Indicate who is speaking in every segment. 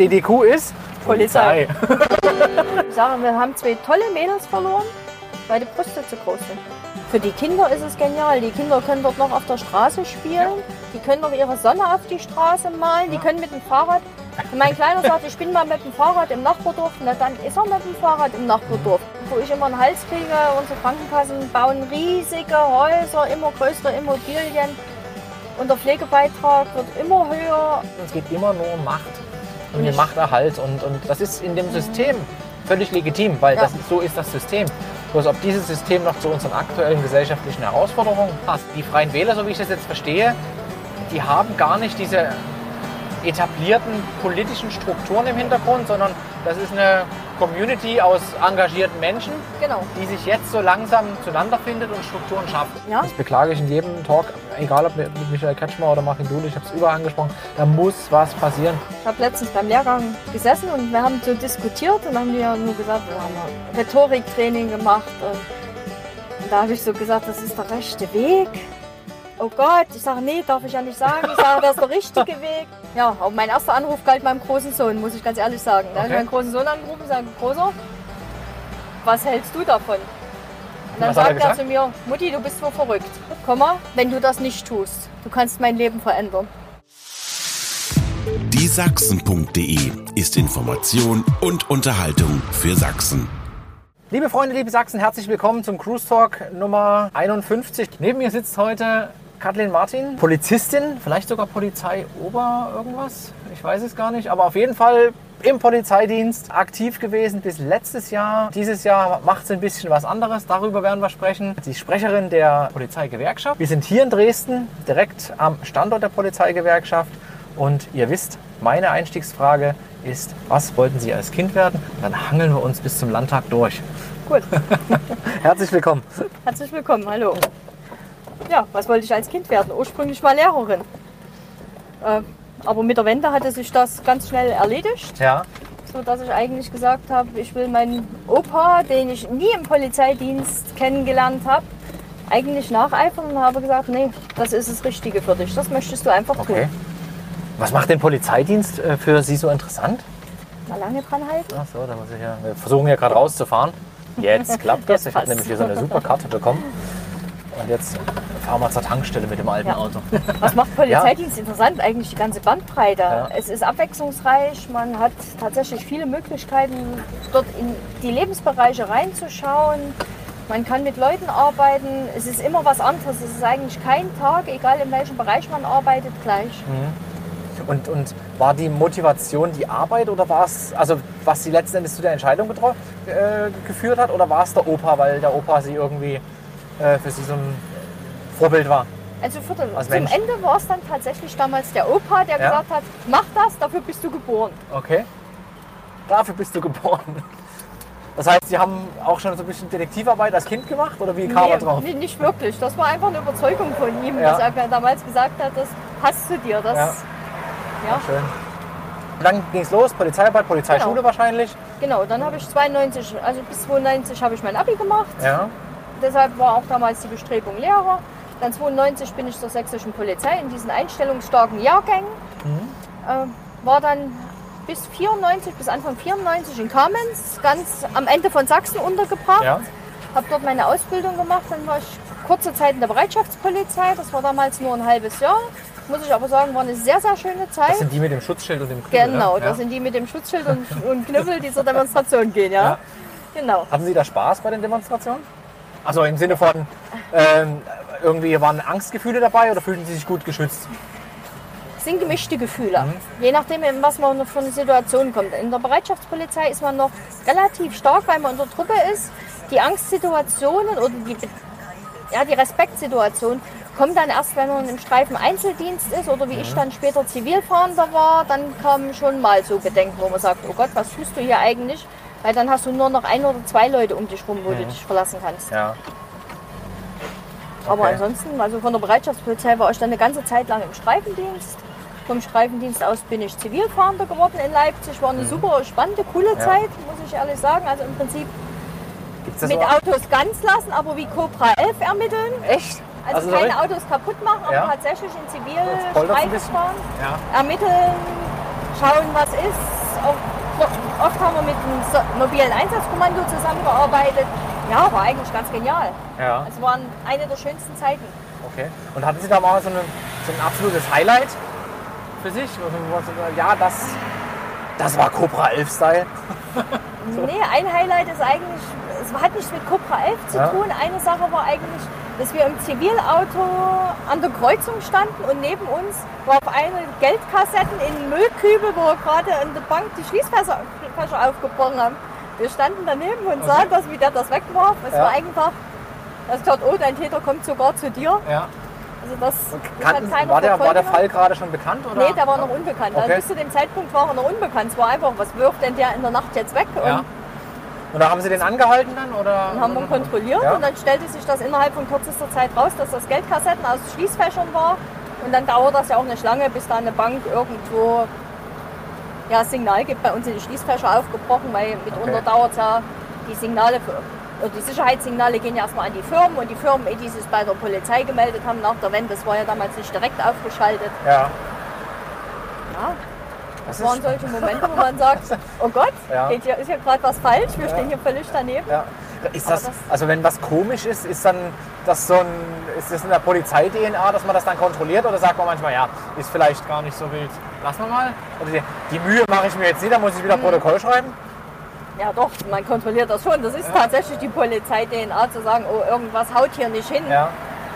Speaker 1: DDQ ist
Speaker 2: Polizei. Ich sage, wir haben zwei tolle Mädels verloren, weil die Brüste zu groß sind. Für die Kinder ist es genial. Die Kinder können dort noch auf der Straße spielen. Die können noch ihre Sonne auf die Straße malen. Die können mit dem Fahrrad. Und mein Kleiner sagt, ich bin mal mit dem Fahrrad im Nachbardorf. Na, dann ist er mit dem Fahrrad im Nachbardorf. Wo ich immer einen Hals kriege, unsere Krankenkassen bauen riesige Häuser, immer größere Immobilien. Und der Pflegebeitrag wird immer höher.
Speaker 1: Es geht immer nur um Macht und den Machterhalt. Und, und das ist in dem System völlig legitim, weil
Speaker 2: Ja.
Speaker 1: das, so ist das System. Bloß ob dieses System noch zu unseren aktuellen gesellschaftlichen Herausforderungen passt. Die Freien Wähler, so wie ich das jetzt verstehe, die haben gar nicht diese etablierten politischen Strukturen im Hintergrund, sondern das ist eine Community aus engagierten Menschen,
Speaker 2: Genau.
Speaker 1: die sich jetzt so langsam zueinander findet und Strukturen schafft.
Speaker 2: Ja.
Speaker 1: Das beklage ich in jedem Talk, egal ob mit Michael Kretschmer oder Martin Duhl, ich habe es überall angesprochen, da muss was passieren.
Speaker 2: Ich habe letztens beim Lehrgang gesessen und wir haben so diskutiert und haben wir nur gesagt, wir haben ein Rhetoriktraining gemacht und da habe ich so gesagt, das ist der rechte Weg. Oh Gott, ich sage, nee, darf ich ja nicht sagen. Ich sage, das ist der richtige Weg. Ja, aber mein erster Anruf galt meinem großen Sohn, muss ich ganz ehrlich sagen. Da habe ich
Speaker 1: Okay.
Speaker 2: meinen großen Sohn angerufen und sage, Großer, was hältst du davon? Und dann
Speaker 1: Was er
Speaker 2: sagt er
Speaker 1: gesagt?
Speaker 2: zu mir, Mutti, du bist wohl verrückt. Komm mal, wenn du das nicht tust, du kannst mein Leben verändern.
Speaker 3: Diesachsen.de ist Information und Unterhaltung für Sachsen.
Speaker 1: Liebe Freunde, liebe Sachsen, herzlich willkommen zum Cruise Talk Nummer 51. Neben mir sitzt heute Kathleen Martin, Polizistin, vielleicht sogar Polizei Ober irgendwas, ich weiß es gar nicht, aber auf jeden Fall im Polizeidienst aktiv gewesen bis letztes Jahr. Dieses Jahr macht sie ein bisschen was anderes, darüber werden wir sprechen. Sie ist Sprecherin der Polizeigewerkschaft. Wir sind hier in Dresden, direkt am Standort der Polizeigewerkschaft und ihr wisst, meine Einstiegsfrage ist, was wollten Sie als Kind werden? Dann hangeln wir uns bis zum Landtag durch.
Speaker 2: Gut.
Speaker 1: Herzlich willkommen.
Speaker 2: Herzlich willkommen, hallo. Ja, was wollte ich als Kind werden? Ursprünglich mal Lehrerin. Äh, aber mit der Wende hatte sich das ganz schnell erledigt,
Speaker 1: Ja,
Speaker 2: so dass ich eigentlich gesagt habe, ich will meinen Opa, den ich nie im Polizeidienst kennengelernt habe, eigentlich nacheifern und habe gesagt, nee, das ist das Richtige für dich. Das möchtest du einfach
Speaker 1: okay.
Speaker 2: tun.
Speaker 1: Was macht den Polizeidienst äh, für Sie so interessant?
Speaker 2: Mal lange dran halten.
Speaker 1: Ach so, da muss ich ja. Wir versuchen ja gerade rauszufahren. Jetzt klappt das. Ich habe nämlich hier so eine super Karte bekommen. Und jetzt fahren wir zur Tankstelle mit dem alten
Speaker 2: Ja.
Speaker 1: Auto.
Speaker 2: Was macht Polizeidienst interessant? Eigentlich die ganze Bandbreite.
Speaker 1: Ja.
Speaker 2: Es ist abwechslungsreich, man hat tatsächlich viele Möglichkeiten, dort in die Lebensbereiche reinzuschauen. Man kann mit Leuten arbeiten. Es ist immer was anderes. Es ist eigentlich kein Tag, egal in welchem Bereich man arbeitet, gleich.
Speaker 1: Und, und war die Motivation die Arbeit oder war es, also was Sie letzten Endes zu der Entscheidung äh, geführt hat, oder war es der Opa, weil der Opa Sie irgendwie äh, für Sie so ein Vorbild war?
Speaker 2: Also für den,
Speaker 1: Als
Speaker 2: zum
Speaker 1: Mensch.
Speaker 2: Ende war es dann tatsächlich damals der Opa, der
Speaker 1: Ja.
Speaker 2: gesagt hat, mach das, dafür bist du geboren.
Speaker 1: Okay. Dafür bist du geboren. Das heißt, Sie haben auch schon so ein bisschen Detektivarbeit als Kind gemacht oder wie kam er drauf?
Speaker 2: nee, nicht wirklich. Das war einfach eine Überzeugung von ihm,
Speaker 1: Ja.
Speaker 2: dass er damals gesagt hat, das passt zu dir. Das,
Speaker 1: Ja.
Speaker 2: ja.
Speaker 1: Schön. Und dann ging es los, Polizeiarbeit, Polizeischule
Speaker 2: Genau.
Speaker 1: wahrscheinlich.
Speaker 2: Genau, dann habe ich 92, also bis 92 habe ich mein Abi gemacht.
Speaker 1: Ja.
Speaker 2: Deshalb war auch damals die Bestrebung Lehrer. Dann 92 bin ich zur sächsischen Polizei in diesen einstellungsstarken Jahrgängen. Äh, war dann bis 94, bis Anfang 94 in Kamenz, ganz am Ende von Sachsen untergebracht.
Speaker 1: Ja.
Speaker 2: Habe dort meine Ausbildung gemacht. Dann war ich kurze Zeit in der Bereitschaftspolizei. Das war damals nur ein halbes Jahr. Muss ich aber sagen, war eine sehr, sehr schöne Zeit.
Speaker 1: Das sind die mit dem Schutzschild und dem Knüppel,
Speaker 2: Genau,
Speaker 1: ja?
Speaker 2: das sind die mit dem Schutzschild und, und Knüppel, die zur Demonstration gehen, ja?
Speaker 1: Ja.
Speaker 2: Genau.
Speaker 1: Hatten Sie da Spaß bei den Demonstrationen? Also im Sinne von, ähm, irgendwie waren Angstgefühle dabei oder fühlten Sie sich gut geschützt?
Speaker 2: Es sind gemischte Gefühle. Je nachdem, in was man für eine Situation kommt. In der Bereitschaftspolizei ist man noch relativ stark, weil man in der Truppe ist. Die Angstsituationen oder die, ja, die Respektsituation kommt dann erst, wenn man im Streifen Einzeldienst ist oder wie ich dann später Zivilfahrender war. Dann kamen schon mal so Bedenken, wo man sagt, oh Gott, was tust du hier eigentlich? Weil dann hast du nur noch ein oder zwei Leute um dich rum, wo du dich verlassen kannst.
Speaker 1: Ja.
Speaker 2: Aber
Speaker 1: Okay.
Speaker 2: ansonsten, also von der Bereitschaftspolizei war ich dann eine ganze Zeit lang im Streifendienst. Vom Streifendienst aus bin ich Zivilfahrender geworden in Leipzig. War eine super spannende, coole
Speaker 1: Mhm. Ja.
Speaker 2: Zeit, muss ich ehrlich sagen. Also im Prinzip mit
Speaker 1: auch?
Speaker 2: Autos ganz lassen, aber wie Cobra 11 ermitteln.
Speaker 1: Echt?
Speaker 2: Also,
Speaker 1: Also so
Speaker 2: keine Autos kaputt machen, aber
Speaker 1: Ja.
Speaker 2: tatsächlich in Zivilstreifen fahren.
Speaker 1: Ja.
Speaker 2: Ermitteln, schauen, was ist. Dem so mobilen Einsatzkommando zusammengearbeitet. Ja, war eigentlich ganz genial.
Speaker 1: Ja,
Speaker 2: Es waren eine der schönsten Zeiten.
Speaker 1: okay. Und hatten Sie da mal so, eine, so ein absolutes Highlight für sich? Ja, das, das war Cobra 11 Style.
Speaker 2: Nee, ein Highlight ist eigentlich, es hat nichts mit Cobra 11 zu
Speaker 1: Ja.
Speaker 2: tun. Eine Sache war eigentlich, dass wir im Zivilauto an der Kreuzung standen und neben uns war auf einmal Geldkassetten in Müllkübel, wo wir gerade an der Bank die Schließfächer Fächer aufgebrochen haben. Wir standen daneben und sahen das, wie der das wegwarf. Es
Speaker 1: Ja.
Speaker 2: war einfach, dass ich dachte, oh, dein Täter kommt sogar zu dir.
Speaker 1: Ja.
Speaker 2: Also das, das
Speaker 1: Kannten,
Speaker 2: hat keiner
Speaker 1: war, der, war der. Fall gerade schon bekannt? Oder?
Speaker 2: Nee, der war noch unbekannt. Also
Speaker 1: Okay.
Speaker 2: bis zu dem Zeitpunkt war er noch unbekannt. Es war einfach, was wirft denn der in der Nacht jetzt weg? Und
Speaker 1: Ja. Und da haben Sie den angehalten dann? Oder?
Speaker 2: Dann haben wir ihn kontrolliert
Speaker 1: Ja.
Speaker 2: und dann stellte sich das innerhalb von kürzester Zeit raus, dass das Geldkassetten aus Schließfächern war. Und dann dauert das ja auch nicht lange, bis da eine Bank irgendwo ja, Signal gibt. Bei uns sind die Schließfächer aufgebrochen, weil mitunter
Speaker 1: Okay.
Speaker 2: dauert es ja die Signale, für, oder die Sicherheitssignale gehen ja erstmal an die Firmen und die Firmen, ehe die es bei der Polizei gemeldet haben nach der Wende, das war ja damals nicht direkt aufgeschaltet.
Speaker 1: Ja.
Speaker 2: Ja,
Speaker 1: Das
Speaker 2: das waren solche Momente, wo man sagt, oh Gott,
Speaker 1: Ja.
Speaker 2: geht hier, ist hier gerade was falsch, wir
Speaker 1: Ja.
Speaker 2: stehen hier völlig daneben.
Speaker 1: ja. Ist das,
Speaker 2: das-
Speaker 1: also wenn was komisch ist, ist dann das so ein, ist das in der Polizei-DNA, dass man das dann kontrolliert oder sagt man manchmal, ja, ist vielleicht gar nicht so wild. Lassen wir mal. Oder die, die Mühe mache ich mir jetzt nicht, da muss ich wieder Protokoll schreiben.
Speaker 2: Ja doch, man kontrolliert das schon. Das ist tatsächlich die Polizei-DNA zu sagen, oh, irgendwas haut hier nicht hin.
Speaker 1: Ja.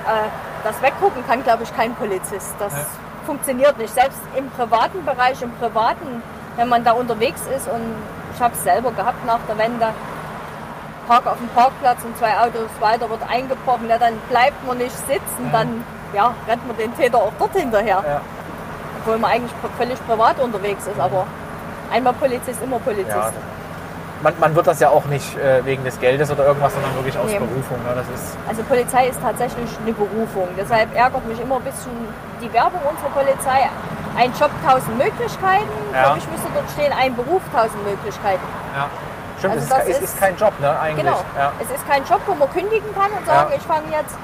Speaker 2: Äh, das weggucken kann, glaube ich, kein Polizist. Das
Speaker 1: Ja.
Speaker 2: funktioniert nicht. Selbst im privaten Bereich, im privaten, wenn man da unterwegs ist und ich habe es selber gehabt nach der Wende, park auf dem Parkplatz und zwei Autos weiter wird eingebrochen, ja, dann bleibt man nicht sitzen, dann ja, rennt man den Täter auch dort hinterher.
Speaker 1: Ja.
Speaker 2: Obwohl man eigentlich völlig privat unterwegs ist, aber einmal Polizist, immer Polizist.
Speaker 1: Ja. Man, man wird das ja auch nicht äh, wegen des Geldes oder irgendwas, sondern wirklich aus
Speaker 2: Nee.
Speaker 1: Berufung. Ne? Das ist,
Speaker 2: Also Polizei ist tatsächlich eine Berufung. Deshalb ärgert mich immer ein bisschen die Werbung unserer Polizei. Ein Job, tausend Möglichkeiten.
Speaker 1: Ja.
Speaker 2: Für mich müsste dort stehen, ein Beruf, tausend Möglichkeiten.
Speaker 1: ja. Stimmt,
Speaker 2: Also
Speaker 1: es ist, ist,
Speaker 2: ist-
Speaker 1: kein Job, ne, eigentlich.
Speaker 2: Genau.
Speaker 1: Ja.
Speaker 2: Es ist kein Job, wo man kündigen kann und sagen,
Speaker 1: Ja.
Speaker 2: ich fange jetzt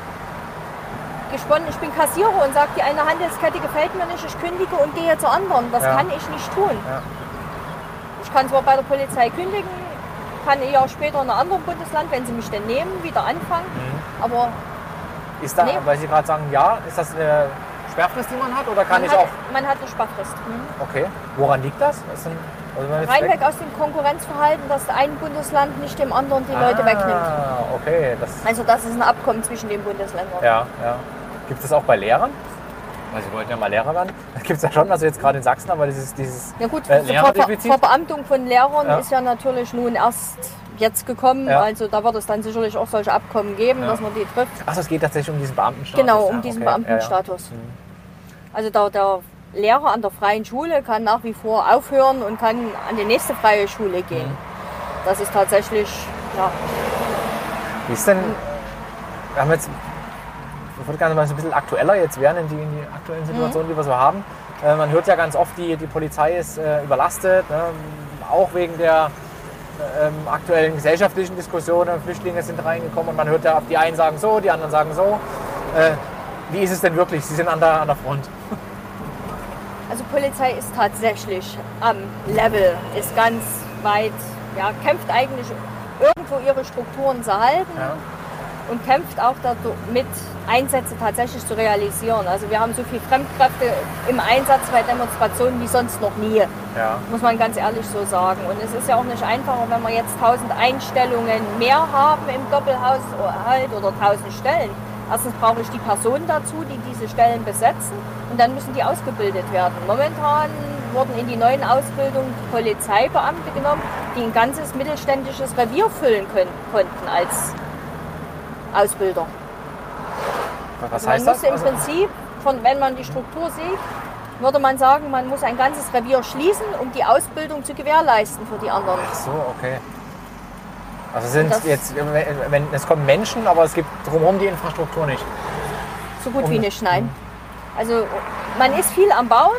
Speaker 2: gesponnen, ich bin Kassierer und sage, die eine Handelskette gefällt mir nicht, ich kündige und gehe zur anderen. Das
Speaker 1: Ja.
Speaker 2: kann ich nicht tun. Ich kann zwar bei der Polizei kündigen, kann ein Jahr später in einem anderen Bundesland, wenn sie mich denn nehmen, wieder anfangen.
Speaker 1: Mhm.
Speaker 2: Aber
Speaker 1: Ist da,
Speaker 2: Nee.
Speaker 1: weil Sie gerade sagen, ja, ist das eine Sperrfrist, die man hat? Oder kann
Speaker 2: man
Speaker 1: ich
Speaker 2: hat,
Speaker 1: auch.
Speaker 2: man hat eine Sparfrist. Mhm.
Speaker 1: Okay. Woran liegt das? das also
Speaker 2: Reinweg
Speaker 1: weg-
Speaker 2: aus dem Konkurrenzverhalten, dass ein Bundesland nicht dem anderen die Leute
Speaker 1: ah,
Speaker 2: wegnimmt.
Speaker 1: Okay, das.
Speaker 2: Also das ist ein Abkommen zwischen den Bundesländern.
Speaker 1: Ja, ja. Gibt es auch bei Lehrern? Weil Sie wollten ja mal Lehrer werden. Das gibt es ja schon, also jetzt gerade in Sachsen, aber dieses, dieses
Speaker 2: Ja gut,
Speaker 1: äh,
Speaker 2: die Ver
Speaker 1: Lehrerdefizit.
Speaker 2: Verbeamtung von Lehrern
Speaker 1: Ja.
Speaker 2: ist ja natürlich nun erst jetzt gekommen.
Speaker 1: Ja.
Speaker 2: Also da wird es dann sicherlich auch solche Abkommen geben,
Speaker 1: Ja.
Speaker 2: dass man die trifft.
Speaker 1: Achso, es geht tatsächlich um diesen Beamtenstatus.
Speaker 2: Genau, um diesen
Speaker 1: okay.
Speaker 2: Beamtenstatus.
Speaker 1: Mhm.
Speaker 2: Also der, der Lehrer an der freien Schule kann nach wie vor aufhören und kann an die nächste freie Schule gehen.
Speaker 1: Mhm.
Speaker 2: Das ist tatsächlich, ja,
Speaker 1: Wie ist denn, wir haben jetzt, ich würde gerne mal so ein bisschen aktueller jetzt werden in die, in die aktuellen Situationen, die wir so haben. Äh, man hört ja ganz oft, die, die Polizei ist äh, überlastet, ne? auch wegen der äh, ähm, aktuellen gesellschaftlichen Diskussionen. Flüchtlinge sind reingekommen und man hört ja, die einen sagen so, die anderen sagen so. Äh, wie ist es denn wirklich? Sie sind an der, an der Front.
Speaker 2: Also Polizei ist tatsächlich am Level, ist ganz weit, ja, kämpft eigentlich irgendwo ihre Strukturen zu halten
Speaker 1: Ja.
Speaker 2: und kämpft auch damit, Einsätze tatsächlich zu realisieren. Also wir haben so viele Fremdkräfte im Einsatz bei Demonstrationen wie sonst noch nie,
Speaker 1: Ja.
Speaker 2: muss man ganz ehrlich so sagen. Und es ist ja auch nicht einfacher, wenn wir jetzt 1000 Einstellungen mehr haben im Doppelhaushalt oder 1000 Stellen. Erstens brauche ich die Personen dazu, die diese Stellen besetzen und dann müssen die ausgebildet werden. Momentan wurden in die neuen Ausbildungen Polizeibeamte genommen, die ein ganzes mittelständisches Revier füllen können, konnten als Ausbilder.
Speaker 1: Was
Speaker 2: Man
Speaker 1: heißt das?
Speaker 2: muss im
Speaker 1: Also-
Speaker 2: Prinzip, von, wenn man die Struktur sieht, würde man sagen, man muss ein ganzes Revier schließen, um die Ausbildung zu gewährleisten für die anderen.
Speaker 1: Ach so, okay. Also sind
Speaker 2: Das-
Speaker 1: jetzt, wenn, wenn, es kommen Menschen, aber es gibt drumherum die Infrastruktur nicht.
Speaker 2: So gut
Speaker 1: Um-
Speaker 2: wie nicht, nein. Also man ist viel am Bauen,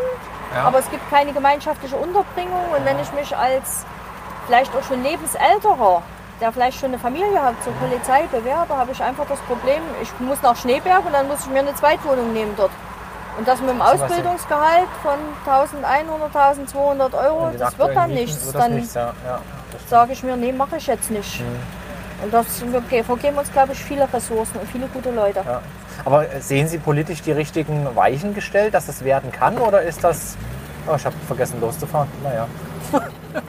Speaker 1: Ja.
Speaker 2: aber es gibt keine gemeinschaftliche Unterbringung. Und wenn ich mich als vielleicht auch schon lebensälterer, der vielleicht schon eine Familie hat, zur Polizei bewerbe, habe ich einfach das Problem, ich muss nach Schneeberg und dann muss ich mir eine Zweitwohnung nehmen dort. Und das mit dem
Speaker 1: was
Speaker 2: Ausbildungsgehalt von 1100, 1200 Euro, das wird dann nichts. Dann
Speaker 1: ja. Ja.
Speaker 2: sage ich mir, nee, mache ich jetzt nicht.
Speaker 1: Mhm.
Speaker 2: Und das wir vergeben uns, glaube ich, viele Ressourcen und viele gute Leute.
Speaker 1: Ja. Aber sehen Sie politisch die richtigen Weichen gestellt, dass es werden kann? Oder ist das. Oh, ich habe vergessen loszufahren. Naja.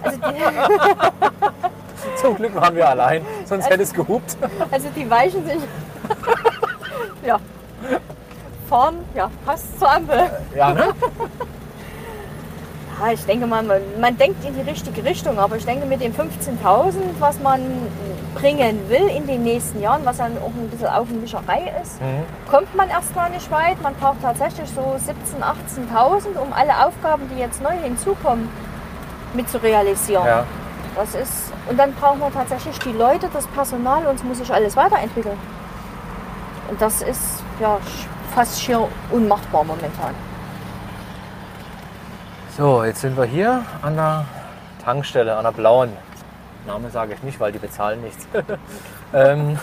Speaker 2: Also
Speaker 1: Zum Glück waren wir allein, sonst hätte es gehupt.
Speaker 2: also die Weichen sind. ja. Fahren, ja, passt zur Ampel.
Speaker 1: Ja, ne?
Speaker 2: Ja, ich denke mal, man, man denkt in die richtige Richtung, aber ich denke mit den 15.000, was man bringen will in den nächsten Jahren, was dann auch ein bisschen Augenwischerei ist,
Speaker 1: Mhm.
Speaker 2: kommt man erstmal nicht weit. Man braucht tatsächlich so 17.000, 18.000, um alle Aufgaben, die jetzt neu hinzukommen, mit zu realisieren.
Speaker 1: Ja.
Speaker 2: Das ist, und dann brauchen wir tatsächlich die Leute, das Personal, uns muss sich alles weiterentwickeln. Und das ist ja fast schier unmachbar momentan.
Speaker 1: So, jetzt sind wir hier an der Tankstelle, an der blauen. Name sage ich nicht, weil die bezahlen nichts. ähm,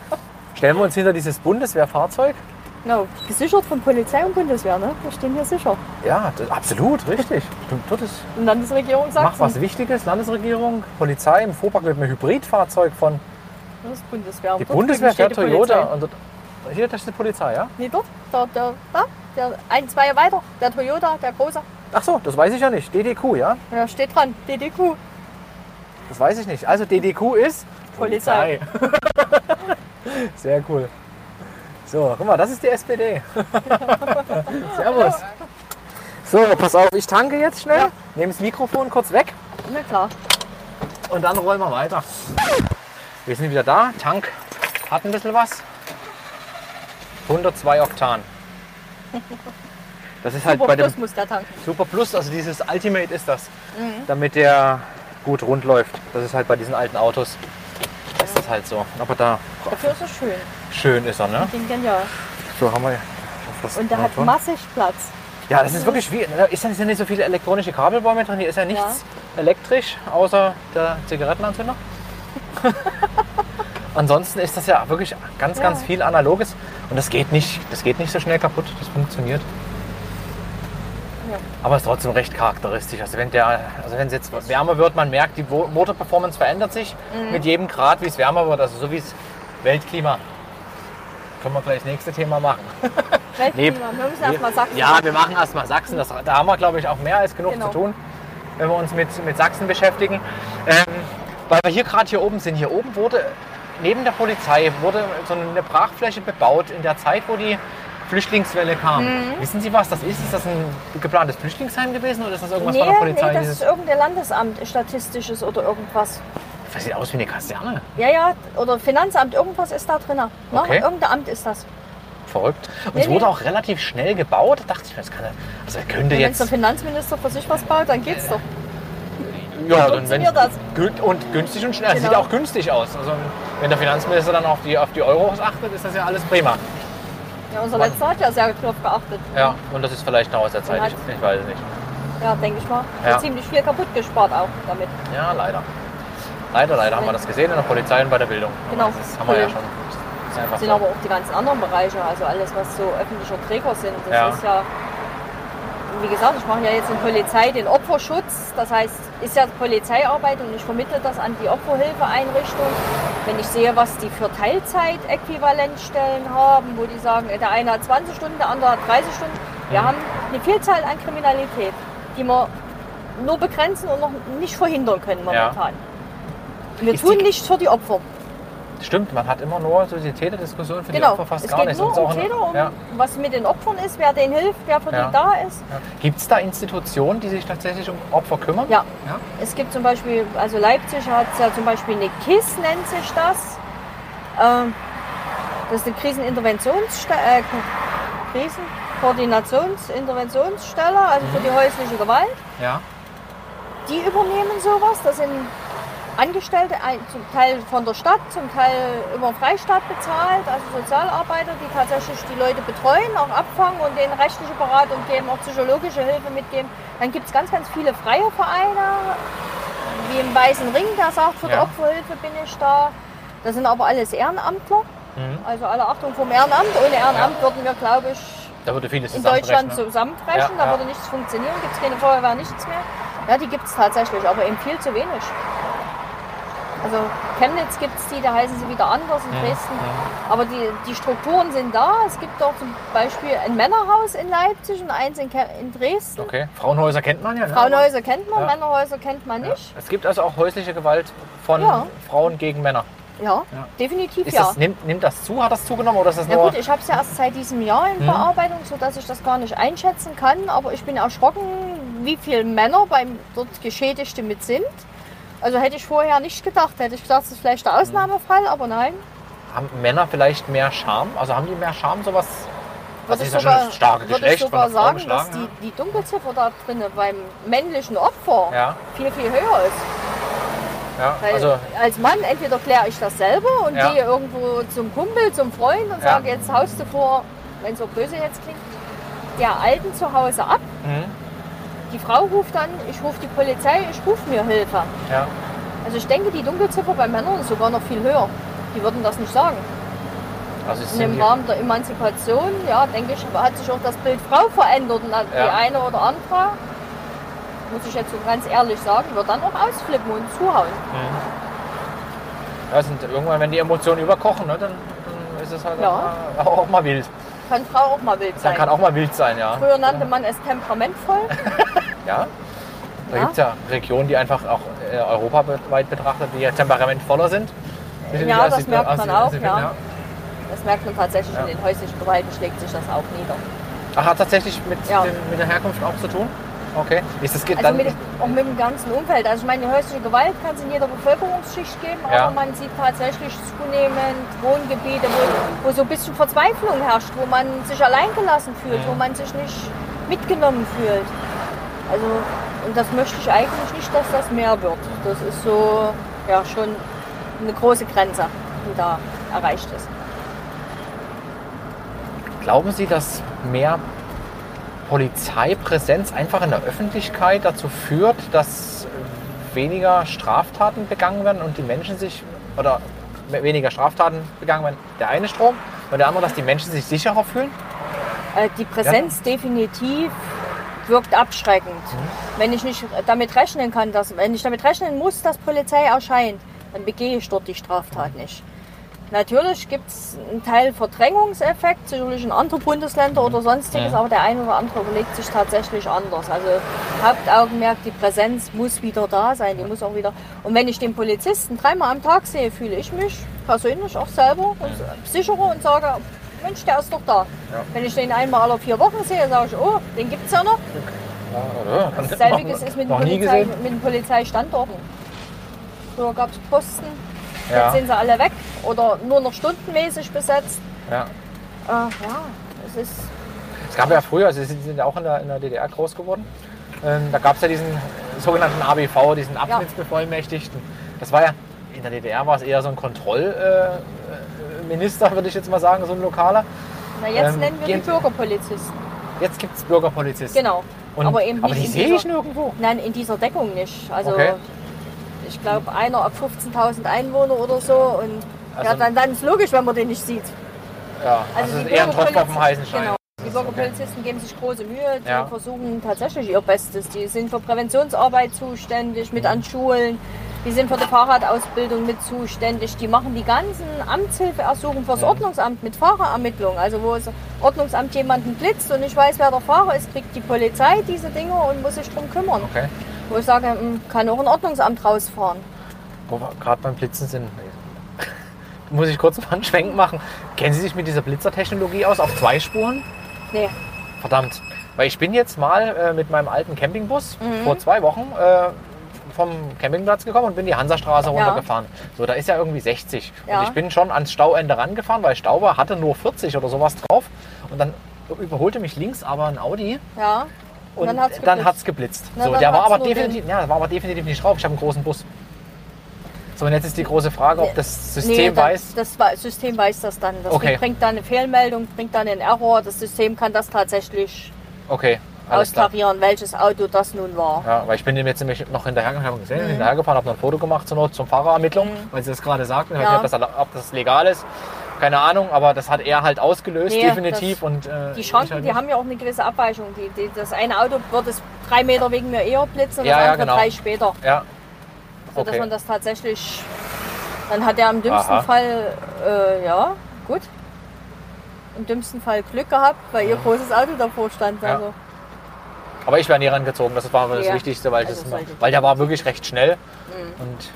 Speaker 1: stellen wir uns hinter dieses Bundeswehrfahrzeug?
Speaker 2: Genau, gesichert von Polizei und Bundeswehr, ne? Wir stehen hier sicher.
Speaker 1: Ja, das, absolut, richtig. Das ist,
Speaker 2: Und Landesregierung sagt,
Speaker 1: macht was Wichtiges. Landesregierung, Polizei, im Fuhrpark wird ein Hybridfahrzeug von
Speaker 2: das ist Bundeswehr.
Speaker 1: die
Speaker 2: Dort
Speaker 1: Bundeswehr,
Speaker 2: die
Speaker 1: Toyota. Und dort, hier, das ist die Polizei, ja?
Speaker 2: Nee, dort, da, der, da, der, ein, zwei weiter, der Toyota, der große.
Speaker 1: Ach so, das weiß ich ja nicht. DDQ, ja?
Speaker 2: Ja, steht dran, DDQ.
Speaker 1: Das weiß ich nicht. Also DDQ ist
Speaker 2: Polizei.
Speaker 1: Sehr cool. So, guck mal, das ist die SPD. Servus. So, pass auf, ich tanke jetzt schnell, nehme das Mikrofon kurz weg
Speaker 2: Na klar.
Speaker 1: und dann rollen wir weiter. Wir sind wieder da. Tank hat ein bisschen was. 102 Oktan. Das ist halt
Speaker 2: Super
Speaker 1: bei dem
Speaker 2: Plus muss der tanken.
Speaker 1: Super Plus, also dieses Ultimate ist das,
Speaker 2: Mhm.
Speaker 1: damit der gut rund läuft. Das ist halt bei diesen alten Autos. Ist das halt so. Aber da
Speaker 2: Dafür ist er schön.
Speaker 1: schön ist er, ne?
Speaker 2: Den genial.
Speaker 1: So haben wir das
Speaker 2: Und der hat
Speaker 1: Motor.
Speaker 2: massig Platz.
Speaker 1: Ja, das ist wirklich wie. Da ist ja nicht so viele elektronische Kabelbäume drin. Hier ist ja nichts elektrisch, außer der Zigarettenanzünder. Ansonsten ist das ja wirklich ganz,
Speaker 2: Ja.
Speaker 1: ganz viel Analoges. Und das geht nicht, das geht nicht so schnell kaputt. Das funktioniert. Aber es ist trotzdem recht charakteristisch. Also wenn der, also wenn es jetzt wärmer wird, man merkt, die Motorperformance verändert sich
Speaker 2: Mhm.
Speaker 1: mit jedem Grad, wie es wärmer wird. Also so wie es Weltklima. Können wir gleich das nächste Thema machen.
Speaker 2: Weltklima. Wir müssen erstmal Sachsen.
Speaker 1: Ja, wir machen erstmal Sachsen. Das, da haben wir, glaube ich, auch mehr als genug
Speaker 2: Genau.
Speaker 1: zu tun, wenn wir uns mit, mit Sachsen beschäftigen. Ähm, weil wir hier gerade hier oben sind. Hier oben wurde neben der Polizei wurde so eine Brachfläche bebaut in der Zeit, wo die Flüchtlingswelle kam.
Speaker 2: Mhm.
Speaker 1: Wissen Sie, was das ist? Ist das ein geplantes Flüchtlingsheim gewesen oder ist das irgendwas
Speaker 2: Nee,
Speaker 1: von der Polizei?
Speaker 2: nee, das ist irgendein Landesamt, statistisches oder irgendwas.
Speaker 1: das sieht aus wie eine Kaserne.
Speaker 2: Ja, ja, oder Finanzamt, irgendwas ist da drin. Ne?
Speaker 1: Okay.
Speaker 2: Irgendein Amt ist das.
Speaker 1: Verrückt. Und
Speaker 2: Nee,
Speaker 1: es wurde
Speaker 2: nee.
Speaker 1: auch relativ schnell gebaut. Da dachte ich mir, das kann ja, also er könnte
Speaker 2: Wenn
Speaker 1: jetzt.
Speaker 2: der Finanzminister für sich was baut, dann geht's doch.
Speaker 1: Ja, dann wenn's
Speaker 2: das.
Speaker 1: Und günstig und schnell.
Speaker 2: Genau.
Speaker 1: Sieht auch günstig aus. Also wenn der Finanzminister dann auf die, auf die Euros achtet, ist das ja alles prima.
Speaker 2: Ja, unser letzter hat ja sehr drauf geachtet.
Speaker 1: Ja, und das ist vielleicht noch aus der Zeit. Ich, ich weiß es nicht.
Speaker 2: Ja, denke ich mal.
Speaker 1: Ja.
Speaker 2: Ziemlich viel kaputt gespart auch damit.
Speaker 1: Ja, leider. Leider, leider haben wir das gesehen in der Polizei und bei der Bildung.
Speaker 2: Genau.
Speaker 1: Das haben wir ja schon. Das
Speaker 2: sind
Speaker 1: so.
Speaker 2: aber auch die ganzen anderen Bereiche, also alles, was so öffentlicher Träger sind. Das
Speaker 1: Ja.
Speaker 2: ist ja, wie gesagt, ich mache ja jetzt in Polizei den Opferschutz. Das heißt, ist ja Polizeiarbeit und ich vermittle das an die Opferhilfeeinrichtung. Wenn ich sehe, was die für Teilzeit-Äquivalentstellen haben, wo die sagen, der eine hat 20 Stunden, der andere hat 30 Stunden. Wir
Speaker 1: Mhm.
Speaker 2: haben eine Vielzahl an Kriminalität, die wir nur begrenzen und noch nicht verhindern können momentan. Wir
Speaker 1: Ist
Speaker 2: tun nichts für die Opfer.
Speaker 1: Stimmt, man hat immer nur so die Täterdiskussion für die
Speaker 2: Genau,
Speaker 1: Opfer fast
Speaker 2: es
Speaker 1: gar
Speaker 2: geht
Speaker 1: nicht.
Speaker 2: nur
Speaker 1: Sonst
Speaker 2: um
Speaker 1: auch
Speaker 2: Täter, um
Speaker 1: ja.
Speaker 2: was mit den Opfern ist, wer denen hilft, wer für
Speaker 1: Ja.
Speaker 2: die da ist.
Speaker 1: Gibt es da Institutionen, die sich tatsächlich um Opfer kümmern?
Speaker 2: Ja.
Speaker 1: ja?
Speaker 2: Es gibt zum Beispiel, also Leipzig hat ja zum Beispiel eine KISS, nennt sich das. Ähm, das ist eine Kriseninterventionsstelle, äh, Krisenkoordinationsinterventionsstelle, also für die häusliche Gewalt.
Speaker 1: Ja.
Speaker 2: Die übernehmen sowas. Das sind Angestellte, ein- zum Teil von der Stadt, zum Teil über den Freistaat bezahlt, also Sozialarbeiter, die tatsächlich die Leute betreuen, auch abfangen und denen rechtliche Beratung geben, auch psychologische Hilfe mitgeben. Dann gibt es ganz, ganz viele freie Vereine, wie im Weißen Ring, der sagt, für die
Speaker 1: Ja.
Speaker 2: Opferhilfe bin ich da. Das sind aber alles Ehrenamtler,
Speaker 1: Mhm.
Speaker 2: also alle Achtung vom Ehrenamt. Ohne Ehrenamt würden wir, glaube ich,
Speaker 1: Da würde vieles
Speaker 2: in Deutschland
Speaker 1: ne?
Speaker 2: zusammenbrechen.
Speaker 1: Ja,
Speaker 2: da
Speaker 1: ja.
Speaker 2: würde nichts funktionieren, gibt es keine Feuerwehr, nichts mehr. Ja, die gibt es tatsächlich, aber eben viel zu wenig. Also Chemnitz gibt es die, da heißen sie wieder anders in Dresden. Aber die, die Strukturen sind da. Es gibt auch zum Beispiel ein Männerhaus in Leipzig und eins in, in Dresden.
Speaker 1: Okay. Frauenhäuser kennt man ja. Ne?
Speaker 2: Frauenhäuser kennt man,
Speaker 1: Ja.
Speaker 2: Männerhäuser kennt man
Speaker 1: Ja.
Speaker 2: nicht.
Speaker 1: Es gibt also auch häusliche Gewalt von
Speaker 2: Ja.
Speaker 1: Frauen gegen Männer.
Speaker 2: Ja,
Speaker 1: Ja.
Speaker 2: definitiv
Speaker 1: Ist
Speaker 2: ja.
Speaker 1: das, nimmt, nimmt das zu? Hat das zugenommen oder ist das
Speaker 2: Na
Speaker 1: nur...
Speaker 2: gut, ich habe es ja erst seit diesem Jahr in
Speaker 1: Mhm.
Speaker 2: Bearbeitung, sodass ich das gar nicht einschätzen kann. Aber ich bin erschrocken, wie viele Männer beim dort Geschädigte mit sind. Also hätte ich vorher nicht gedacht. Hätte ich gedacht, das ist vielleicht der Ausnahmefall, aber nein.
Speaker 1: haben Männer vielleicht mehr Scham? Also haben die mehr Scham, sowas? Das
Speaker 2: Würde
Speaker 1: ist ja schon das starke
Speaker 2: würde ich
Speaker 1: Geschlecht
Speaker 2: sogar sagen, dass die, die Dunkelziffer da drinnen beim männlichen Opfer
Speaker 1: ja.
Speaker 2: viel, viel höher ist.
Speaker 1: Ja, also
Speaker 2: als Mann entweder kläre ich das selber und
Speaker 1: Ja.
Speaker 2: gehe irgendwo zum Kumpel, zum Freund und
Speaker 1: Ja.
Speaker 2: sage, jetzt haust du vor, wenn es so böse jetzt klingt, der Alten zu Hause ab.
Speaker 1: mhm.
Speaker 2: Die Frau ruft dann, ich rufe die Polizei, ich rufe mir Hilfe.
Speaker 1: ja.
Speaker 2: Also ich denke, die Dunkelziffer bei Männern ist sogar noch viel höher. Die würden das nicht sagen.
Speaker 1: Also
Speaker 2: im
Speaker 1: die,
Speaker 2: Rahmen der Emanzipation, ja, denke ich, hat sich auch das Bild Frau verändert. Und die
Speaker 1: Ja.
Speaker 2: eine oder andere, muss ich jetzt so ganz ehrlich sagen, wird dann auch ausflippen und zuhauen.
Speaker 1: ja, sind irgendwann, wenn die Emotionen überkochen, ne, dann, dann ist es halt
Speaker 2: Ja.
Speaker 1: auch, mal, auch mal wild.
Speaker 2: Kann Frau auch mal wild
Speaker 1: Dann
Speaker 2: sein.
Speaker 1: kann auch mal wild sein, ja.
Speaker 2: Früher nannte man es temperamentvoll.
Speaker 1: Ja. Da
Speaker 2: Ja.
Speaker 1: gibt es ja Regionen, die einfach auch äh, europaweit betrachtet, die ja temperamentvoller sind.
Speaker 2: Ja, das
Speaker 1: die-
Speaker 2: merkt man
Speaker 1: die-
Speaker 2: auch,
Speaker 1: die-
Speaker 2: ja. Das merkt man tatsächlich
Speaker 1: Ja.
Speaker 2: in den häuslichen Gewalten, schlägt sich das auch nieder.
Speaker 1: Ach, hat tatsächlich mit,
Speaker 2: Ja.
Speaker 1: den, mit der Herkunft auch zu tun? Okay. Ist das,
Speaker 2: Also
Speaker 1: dann,
Speaker 2: mit, auch mit dem ganzen Umfeld. Also ich meine, häusliche Gewalt kann es in jeder Bevölkerungsschicht geben,
Speaker 1: Ja.
Speaker 2: aber man sieht tatsächlich zunehmend Wohngebiete, wo, wo so ein bisschen Verzweiflung herrscht, wo man sich alleingelassen fühlt, wo man sich nicht mitgenommen fühlt. Also, und das möchte ich eigentlich nicht, dass das mehr wird. Das ist so, ja, schon eine große Grenze, die da erreicht ist.
Speaker 1: Glauben Sie, dass mehr Polizeipräsenz einfach in der Öffentlichkeit dazu führt, dass weniger Straftaten begangen werden und die Menschen sich, oder weniger Straftaten begangen werden, der eine Strom, und der andere, dass die Menschen sich sicherer fühlen?
Speaker 2: Äh, Die Präsenz definitiv wirkt abschreckend. Wenn ich nicht damit rechnen kann, dass, wenn ich damit rechnen muss, dass Polizei erscheint, dann begehe ich dort die Straftat nicht. Natürlich gibt es einen Teil Verdrängungseffekt, sicherlich in andere Bundesländer oder sonstiges,
Speaker 1: Ja.
Speaker 2: aber der eine oder andere überlegt sich tatsächlich anders. Also Hauptaugenmerk, die Präsenz muss wieder da sein, die muss auch wieder. Und wenn ich den Polizisten dreimal am Tag sehe, fühle ich mich persönlich auch selber und sicherer und sage, Mensch, der ist doch da.
Speaker 1: Ja.
Speaker 2: Wenn ich den einmal alle vier Wochen sehe, sage ich, oh, den gibt es ja noch.
Speaker 1: Ja?
Speaker 2: Selbiges ist mit den, Polizei, mit den Polizeistandorten. Früher gab es Posten,
Speaker 1: Ja.
Speaker 2: jetzt sind sie alle weg oder nur noch stundenmäßig besetzt.
Speaker 1: Ja.
Speaker 2: Äh, ja, es ist
Speaker 1: Es gab ja früher, also Sie sind ja auch in der, in der DDR groß geworden, ähm, da gab es ja diesen sogenannten ABV, diesen Abschnittsbevollmächtigten. Das war ja, in der DDR war es eher so ein Kontrollminister, äh, Minister, würde ich jetzt mal sagen, so ein lokaler.
Speaker 2: Na, jetzt
Speaker 1: Ähm,
Speaker 2: nennen wir die Bürgerpolizisten.
Speaker 1: Jetzt gibt es Bürgerpolizisten.
Speaker 2: Genau.
Speaker 1: Und,
Speaker 2: aber eben
Speaker 1: aber
Speaker 2: nicht
Speaker 1: die sehe ich nirgendwo.
Speaker 2: Nein, in dieser Deckung nicht. Also
Speaker 1: Okay.
Speaker 2: Ich glaube einer ab 15.000 Einwohner oder so. Und ja,
Speaker 1: Also-
Speaker 2: dann, dann ist logisch, wenn man den nicht sieht.
Speaker 1: Ja, also, ist eher ein Tropfen auf dem heißen Stein.
Speaker 2: Genau. Die
Speaker 1: okay.
Speaker 2: Bürgerpolizisten geben sich große Mühe, die
Speaker 1: Ja.
Speaker 2: versuchen tatsächlich ihr Bestes. Die sind für Präventionsarbeit zuständig, mit an Schulen. Die sind für die Fahrradausbildung mit zuständig. Die machen die ganzen Amtshilfeersuchen fürs Ordnungsamt mit Fahrerermittlung. Also wo das Ordnungsamt jemanden blitzt und ich weiß, wer der Fahrer ist, kriegt die Polizei diese Dinge und muss sich drum kümmern.
Speaker 1: Okay.
Speaker 2: Wo ich sage, hm, kann auch ein Ordnungsamt rausfahren.
Speaker 1: Wo wir gerade beim Blitzen sind, muss ich kurz mal einen Schwenk machen. Kennen Sie sich mit dieser Blitzertechnologie aus auf zwei Spuren?
Speaker 2: Nee,
Speaker 1: Verdammt. Weil ich bin jetzt mal äh, mit meinem alten Campingbus
Speaker 2: Mhm.
Speaker 1: vor zwei Wochen äh, vom Campingplatz gekommen und bin die Hansastraße
Speaker 2: Ja.
Speaker 1: runtergefahren. So, da ist ja irgendwie 60.
Speaker 2: Ja.
Speaker 1: Und ich bin schon ans Stauende rangefahren, weil Stau war, hatte nur 40 oder sowas drauf. Und dann überholte mich links aber ein Audi
Speaker 2: ja.
Speaker 1: Und
Speaker 2: dann geblitzt.
Speaker 1: hat es geblitzt.
Speaker 2: Na,
Speaker 1: so,
Speaker 2: dann
Speaker 1: der war aber, definitiv, ja, war aber definitiv nicht drauf. Ich habe einen großen Bus. So, und jetzt ist die große Frage, ob das System
Speaker 2: das,
Speaker 1: weiß.
Speaker 2: Das System weiß das dann. Das
Speaker 1: Okay.
Speaker 2: bringt dann eine Fehlmeldung, bringt dann einen Error. Das System kann das tatsächlich
Speaker 1: Okay, alles klar.
Speaker 2: austarieren, welches Auto das nun war.
Speaker 1: Ja, weil ich bin dem jetzt nämlich noch hinterhergefahren, habe
Speaker 2: Mhm.
Speaker 1: gesehen, hinterhergefahren, habe noch ein Foto gemacht zur Not zum Fahrerermittlung, weil sie das gerade sagten.
Speaker 2: Ja.
Speaker 1: ob das, ob das legal ist. Keine Ahnung, aber das hat er halt ausgelöst,
Speaker 2: Nee,
Speaker 1: definitiv. Und, äh,
Speaker 2: Die Schranken,
Speaker 1: halt
Speaker 2: die haben ja auch eine gewisse Abweichung. Die, die, das eine Auto wird es drei Meter wegen mir eher blitzen und
Speaker 1: Ja,
Speaker 2: das
Speaker 1: ja,
Speaker 2: andere
Speaker 1: genau.
Speaker 2: drei später.
Speaker 1: Ja,
Speaker 2: Sodass
Speaker 1: okay.
Speaker 2: man das tatsächlich Dann hat er im dümmsten
Speaker 1: Aha.
Speaker 2: Fall, äh, ja, gut. Im dümmsten Fall Glück gehabt, weil ihr großes Auto davor stand.
Speaker 1: Ja.
Speaker 2: Also,
Speaker 1: Aber ich wäre nie rangezogen, das war das. Wichtigste, weil,
Speaker 2: Also
Speaker 1: das, weil der war wirklich recht schnell.
Speaker 2: Mhm.
Speaker 1: Und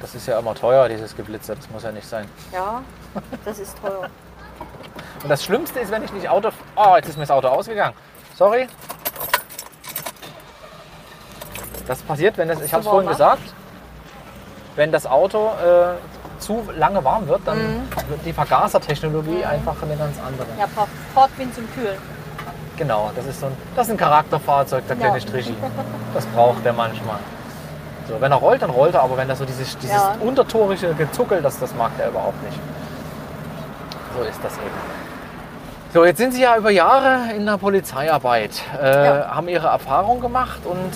Speaker 1: das ist ja immer teuer, dieses Geblitze, das muss ja nicht sein.
Speaker 2: ja, das ist teuer.
Speaker 1: Und das Schlimmste ist, wenn ich nicht Auto... Oh, jetzt ist mir das Auto ausgegangen. Sorry. Das passiert, wenn das... Ich habe es vorhin gesagt. Wenn das Auto äh, zu lange warm wird, dann
Speaker 2: Mhm.
Speaker 1: wird die Vergasertechnologie einfach eine ganz andere.
Speaker 2: Ja, Fahrtwind zum Kühlen.
Speaker 1: Genau, das ist so ein, das ist ein Charakterfahrzeug, der
Speaker 2: Ja.
Speaker 1: kleine Strichi. Das braucht der manchmal. So, wenn er rollt, dann rollt er, aber wenn das so dieses, dieses
Speaker 2: Ja.
Speaker 1: untertorische Gezuckel, das, das mag er überhaupt nicht. So ist das eben. So, jetzt sind Sie ja über Jahre in der Polizeiarbeit, äh,
Speaker 2: Ja.
Speaker 1: haben Ihre Erfahrung gemacht und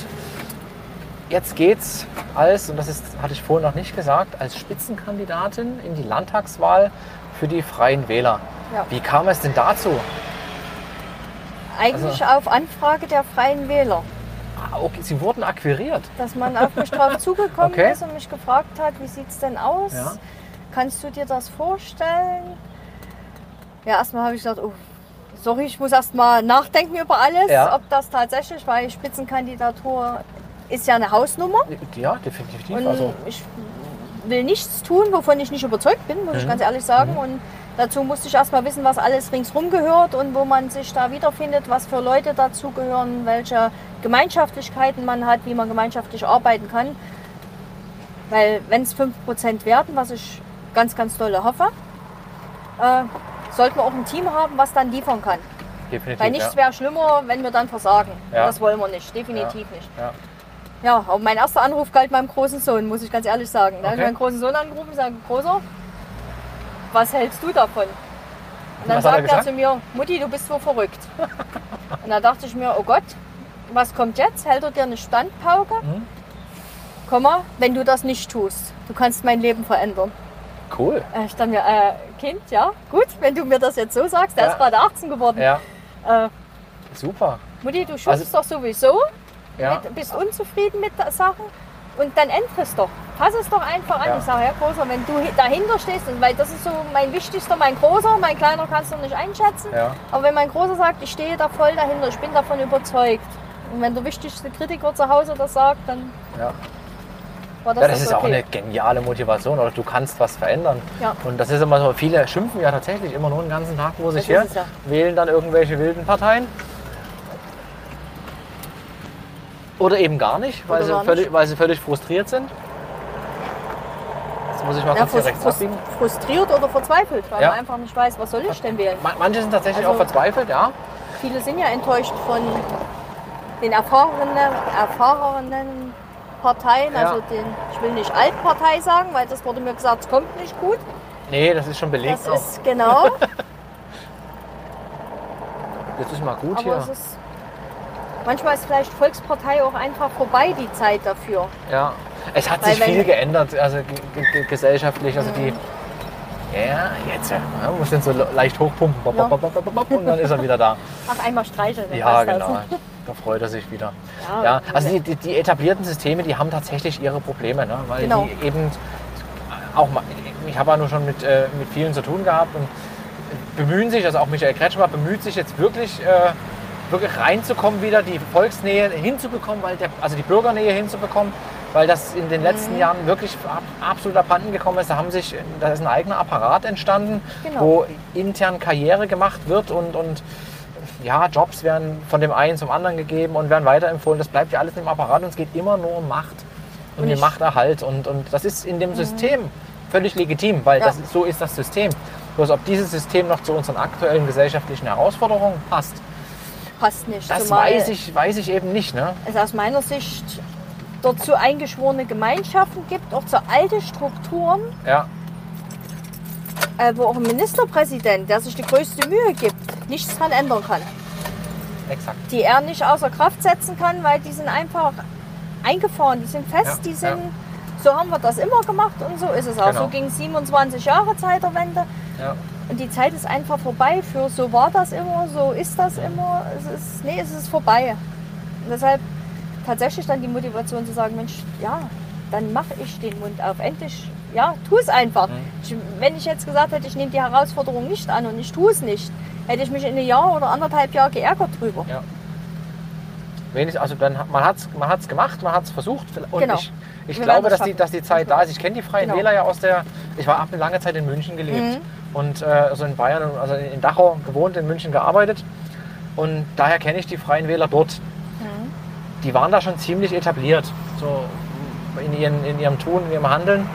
Speaker 1: jetzt geht's als, und das ist, hatte ich vorhin noch nicht gesagt, als Spitzenkandidatin in die Landtagswahl für die Freien Wähler.
Speaker 2: Ja.
Speaker 1: Wie kam es denn dazu?
Speaker 2: Eigentlich
Speaker 1: Also
Speaker 2: auf Anfrage der Freien Wähler.
Speaker 1: Ah, okay, Sie wurden akquiriert.
Speaker 2: Dass man auf mich drauf zugekommen
Speaker 1: Okay.
Speaker 2: ist und mich gefragt hat, wie sieht es denn aus?
Speaker 1: Ja.
Speaker 2: Kannst du dir das vorstellen? Ja, erstmal habe ich gesagt, oh, sorry, ich muss erstmal nachdenken über alles,
Speaker 1: Ja.
Speaker 2: ob das tatsächlich, weil Spitzenkandidatur ist ja eine Hausnummer.
Speaker 1: Ja, definitiv.
Speaker 2: Und
Speaker 1: Also,
Speaker 2: ich will nichts tun, wovon ich nicht überzeugt bin, muss ich
Speaker 1: Mhm.
Speaker 2: ganz ehrlich sagen. Und dazu musste ich erstmal wissen, was alles ringsrum gehört und wo man sich da wiederfindet, was für Leute dazugehören, welche Gemeinschaftlichkeiten man hat, wie man gemeinschaftlich arbeiten kann. Weil wenn es 5% werden, was ich ganz, ganz dolle hoffe, äh, sollten wir auch ein Team haben, was dann liefern kann.
Speaker 1: definitiv.
Speaker 2: Weil nichts
Speaker 1: ja.
Speaker 2: wäre schlimmer, wenn wir dann versagen.
Speaker 1: Ja.
Speaker 2: Das wollen wir nicht, definitiv nicht.
Speaker 1: Ja.
Speaker 2: Ja, aber mein erster Anruf galt meinem großen Sohn, muss ich ganz ehrlich sagen. Da habe ich
Speaker 1: Okay.
Speaker 2: meinen großen Sohn angerufen und gesagt, Großer, was hältst du davon? Und dann
Speaker 1: Was er
Speaker 2: sagt er
Speaker 1: gesagt?
Speaker 2: zu mir, Mutti, du bist so verrückt. und da dachte ich mir, oh Gott, was kommt jetzt? Hält er dir eine Standpauke?
Speaker 1: Mhm.
Speaker 2: Komm mal, wenn du das nicht tust, du kannst mein Leben verändern.
Speaker 1: Cool.
Speaker 2: Ich dachte mir, äh, Kind, ja, gut, wenn du mir das jetzt so sagst, der
Speaker 1: Ja.
Speaker 2: ist gerade 18 geworden.
Speaker 1: Ja,
Speaker 2: Äh,
Speaker 1: super.
Speaker 2: Mutti, du schubst
Speaker 1: Also-
Speaker 2: doch sowieso
Speaker 1: Ja.
Speaker 2: mit, bist unzufrieden mit der Sachen und dann ändere es doch. Pass es doch einfach an.
Speaker 1: Ja.
Speaker 2: Ich sage, Herr Großer, wenn du hi- dahinter stehst, und weil das ist so mein wichtigster, mein Großer, mein Kleiner kannst du nicht einschätzen.
Speaker 1: Ja.
Speaker 2: Aber wenn mein Großer sagt, ich stehe da voll dahinter, ich bin davon überzeugt. Und wenn der wichtigste Kritiker zu Hause das sagt, dann
Speaker 1: Ja.
Speaker 2: war das
Speaker 1: ja, das ist ja auch
Speaker 2: okay.
Speaker 1: eine geniale Motivation. Oder du kannst was verändern.
Speaker 2: Ja.
Speaker 1: Und das ist immer so, viele schimpfen ja tatsächlich immer nur den ganzen Tag vor sich her, wählen dann irgendwelche wilden Parteien. Oder eben gar nicht, weil, sie,
Speaker 2: gar
Speaker 1: völlig,
Speaker 2: nicht.
Speaker 1: weil sie völlig frustriert sind. Jetzt muss ich mal
Speaker 2: Ja,
Speaker 1: kurz hier rechts abbiegen.
Speaker 2: frustriert oder verzweifelt, weil
Speaker 1: Ja.
Speaker 2: man einfach nicht weiß, was soll ich denn wählen.
Speaker 1: Ma- Manche sind tatsächlich
Speaker 2: Also-
Speaker 1: auch verzweifelt, ja.
Speaker 2: Viele sind ja enttäuscht von den erfahrenen, erfahrenen Parteien,
Speaker 1: Ja.
Speaker 2: also den, ich will nicht Altpartei sagen, weil das wurde mir gesagt, es kommt nicht gut.
Speaker 1: Nee, das ist schon belegt.
Speaker 2: Das
Speaker 1: auch.
Speaker 2: ist genau,
Speaker 1: Jetzt ist mal gut
Speaker 2: aber
Speaker 1: hier.
Speaker 2: es ist manchmal ist vielleicht Volkspartei auch einfach vorbei die Zeit dafür.
Speaker 1: Ja, es hat
Speaker 2: Weil
Speaker 1: sich viel geändert, also ge- ge- ge- gesellschaftlich. Also die, ja, jetzt ja, man muss den so le- leicht hochpumpen bop, bop, bop, und dann ist er wieder da.
Speaker 2: Ach, einmal streicheln.
Speaker 1: Ja,
Speaker 2: das.
Speaker 1: genau. Da freut er sich wieder.
Speaker 2: Ja,
Speaker 1: Ja, also die, die, die etablierten Systeme, die haben tatsächlich ihre Probleme, ne? weil
Speaker 2: Genau.
Speaker 1: die eben auch mal, ich habe ja nur schon mit, äh, mit vielen zu tun gehabt und bemühen sich, also auch Michael Kretschmer bemüht sich jetzt wirklich, äh, wirklich reinzukommen, wieder die Volksnähe hinzubekommen, weil der, also die Bürgernähe hinzubekommen, weil das in den
Speaker 2: Mhm.
Speaker 1: letzten Jahren wirklich ab, absolut abhanden gekommen ist. Da haben sich, da ist ein eigener Apparat entstanden,
Speaker 2: Genau.
Speaker 1: wo intern Karriere gemacht wird und, und ja, Jobs werden von dem einen zum anderen gegeben und werden weiterempfohlen. Das bleibt ja alles im Apparat und es geht immer nur um Macht und,
Speaker 2: Und
Speaker 1: den
Speaker 2: ich-
Speaker 1: Machterhalt. Und, und das ist in dem System völlig legitim, weil
Speaker 2: Ja.
Speaker 1: das, so ist das System. Bloß ob dieses System noch zu unseren aktuellen gesellschaftlichen Herausforderungen passt,
Speaker 2: Passt nicht.
Speaker 1: das weiß ich, weiß ich eben nicht. Ne?
Speaker 2: es aus meiner Sicht dort zu eingeschworene Gemeinschaften gibt, auch zu alte Strukturen,
Speaker 1: Ja,
Speaker 2: äh, wo auch ein Ministerpräsident, der sich die größte Mühe gibt, nichts dran ändern kann.
Speaker 1: exakt.
Speaker 2: Die er nicht außer Kraft setzen kann, weil die sind einfach eingefahren, die sind fest,
Speaker 1: Ja,
Speaker 2: die sind, so haben wir das immer gemacht und so ist es auch.
Speaker 1: Genau.
Speaker 2: So ging 27 Jahre Zeiterwende
Speaker 1: Ja.
Speaker 2: Und die Zeit ist einfach vorbei für so war das immer, so ist das immer, es ist, nee, es ist vorbei. Und deshalb tatsächlich dann die Motivation zu sagen, Mensch, ja, dann mache ich den Mund auf. Endlich ja, tu es einfach.
Speaker 1: Mhm.
Speaker 2: Ich, wenn ich jetzt gesagt hätte, ich nehme die Herausforderung nicht an und ich tue es nicht, hätte ich mich in einem Jahr oder anderthalb Jahr geärgert drüber.
Speaker 1: Ja. Wenig, also dann, man hat es man hat's gemacht, man hat es versucht. Und
Speaker 2: Genau.
Speaker 1: ich, ich glaube, dass die, dass die Zeit da ist. Ich kenne die Freien
Speaker 2: Genau.
Speaker 1: Wähler ja aus der. Ich war eine lange Zeit in München gelebt
Speaker 2: Mhm.
Speaker 1: Und äh, also in Bayern, also in Dachau gewohnt, in München gearbeitet. Und daher kenne ich die Freien Wähler dort.
Speaker 2: Mhm.
Speaker 1: Die waren da schon ziemlich etabliert, so in, ihren, in ihrem Tun, in ihrem Handeln.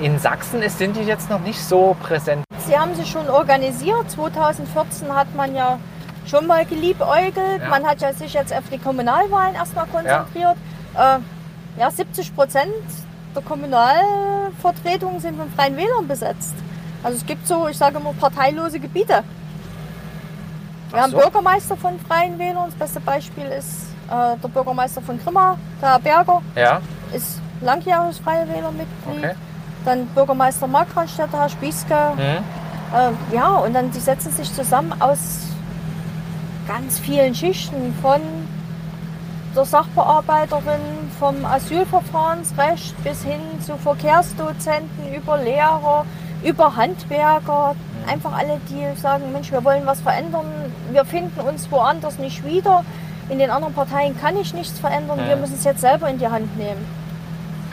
Speaker 1: In Sachsen ist, sind die jetzt noch nicht so präsent.
Speaker 2: Sie haben sich schon organisiert. 2014 hat man ja schon mal geliebäugelt.
Speaker 1: Ja.
Speaker 2: Man hat ja sich jetzt auf die Kommunalwahlen erstmal konzentriert. Ja, äh, ja 70 Prozent der Kommunalvertretungen sind von Freien Wählern besetzt. Also es gibt so, ich sage immer, parteilose Gebiete. Wir
Speaker 1: Ach
Speaker 2: haben
Speaker 1: so.
Speaker 2: Bürgermeister von Freien Wählern. Das beste Beispiel ist äh, der Bürgermeister von Grimma, der Herr Berger,
Speaker 1: Ja,
Speaker 2: ist langjähriges Freie Wählermitglied.
Speaker 1: okay.
Speaker 2: Dann Bürgermeister Markranstädter, Herr Spieske,
Speaker 1: Hm.
Speaker 2: äh, ja, und dann die setzen sich zusammen aus ganz vielen Schichten von der Sachbearbeiterin, vom Asylverfahrensrecht bis hin zu Verkehrsdozenten, über Lehrer, über Handwerker. Einfach alle, die sagen, Mensch, wir wollen was verändern. Wir finden uns woanders nicht wieder. In den anderen Parteien kann ich nichts verändern. Wir müssen es jetzt selber in die Hand nehmen.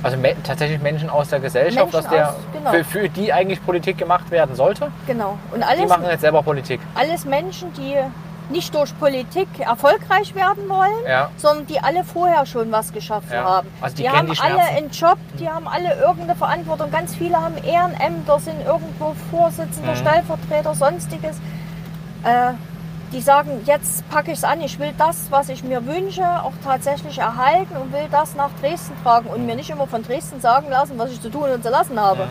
Speaker 1: Also me tatsächlich Menschen aus der Gesellschaft,
Speaker 2: Menschen
Speaker 1: aus der,
Speaker 2: aus- genau.
Speaker 1: für, für die eigentlich Politik gemacht werden sollte.
Speaker 2: Genau. Und
Speaker 1: Die
Speaker 2: alles,
Speaker 1: machen jetzt selber Politik.
Speaker 2: alles Menschen, die nicht durch Politik erfolgreich werden wollen,
Speaker 1: Ja.
Speaker 2: sondern die alle vorher schon was geschafft
Speaker 1: Ja.
Speaker 2: haben.
Speaker 1: Also die
Speaker 2: die haben
Speaker 1: die
Speaker 2: alle einen Job, die haben alle irgendeine Verantwortung. Ganz viele haben Ehrenämter, sind irgendwo Vorsitzender,
Speaker 1: Mhm.
Speaker 2: Stellvertreter, sonstiges. Äh, die sagen, jetzt packe ich es an, ich will das, was ich mir wünsche, auch tatsächlich erhalten und will das nach Dresden tragen und mir nicht immer von Dresden sagen lassen, was ich zu tun und zu lassen habe.
Speaker 1: Ja.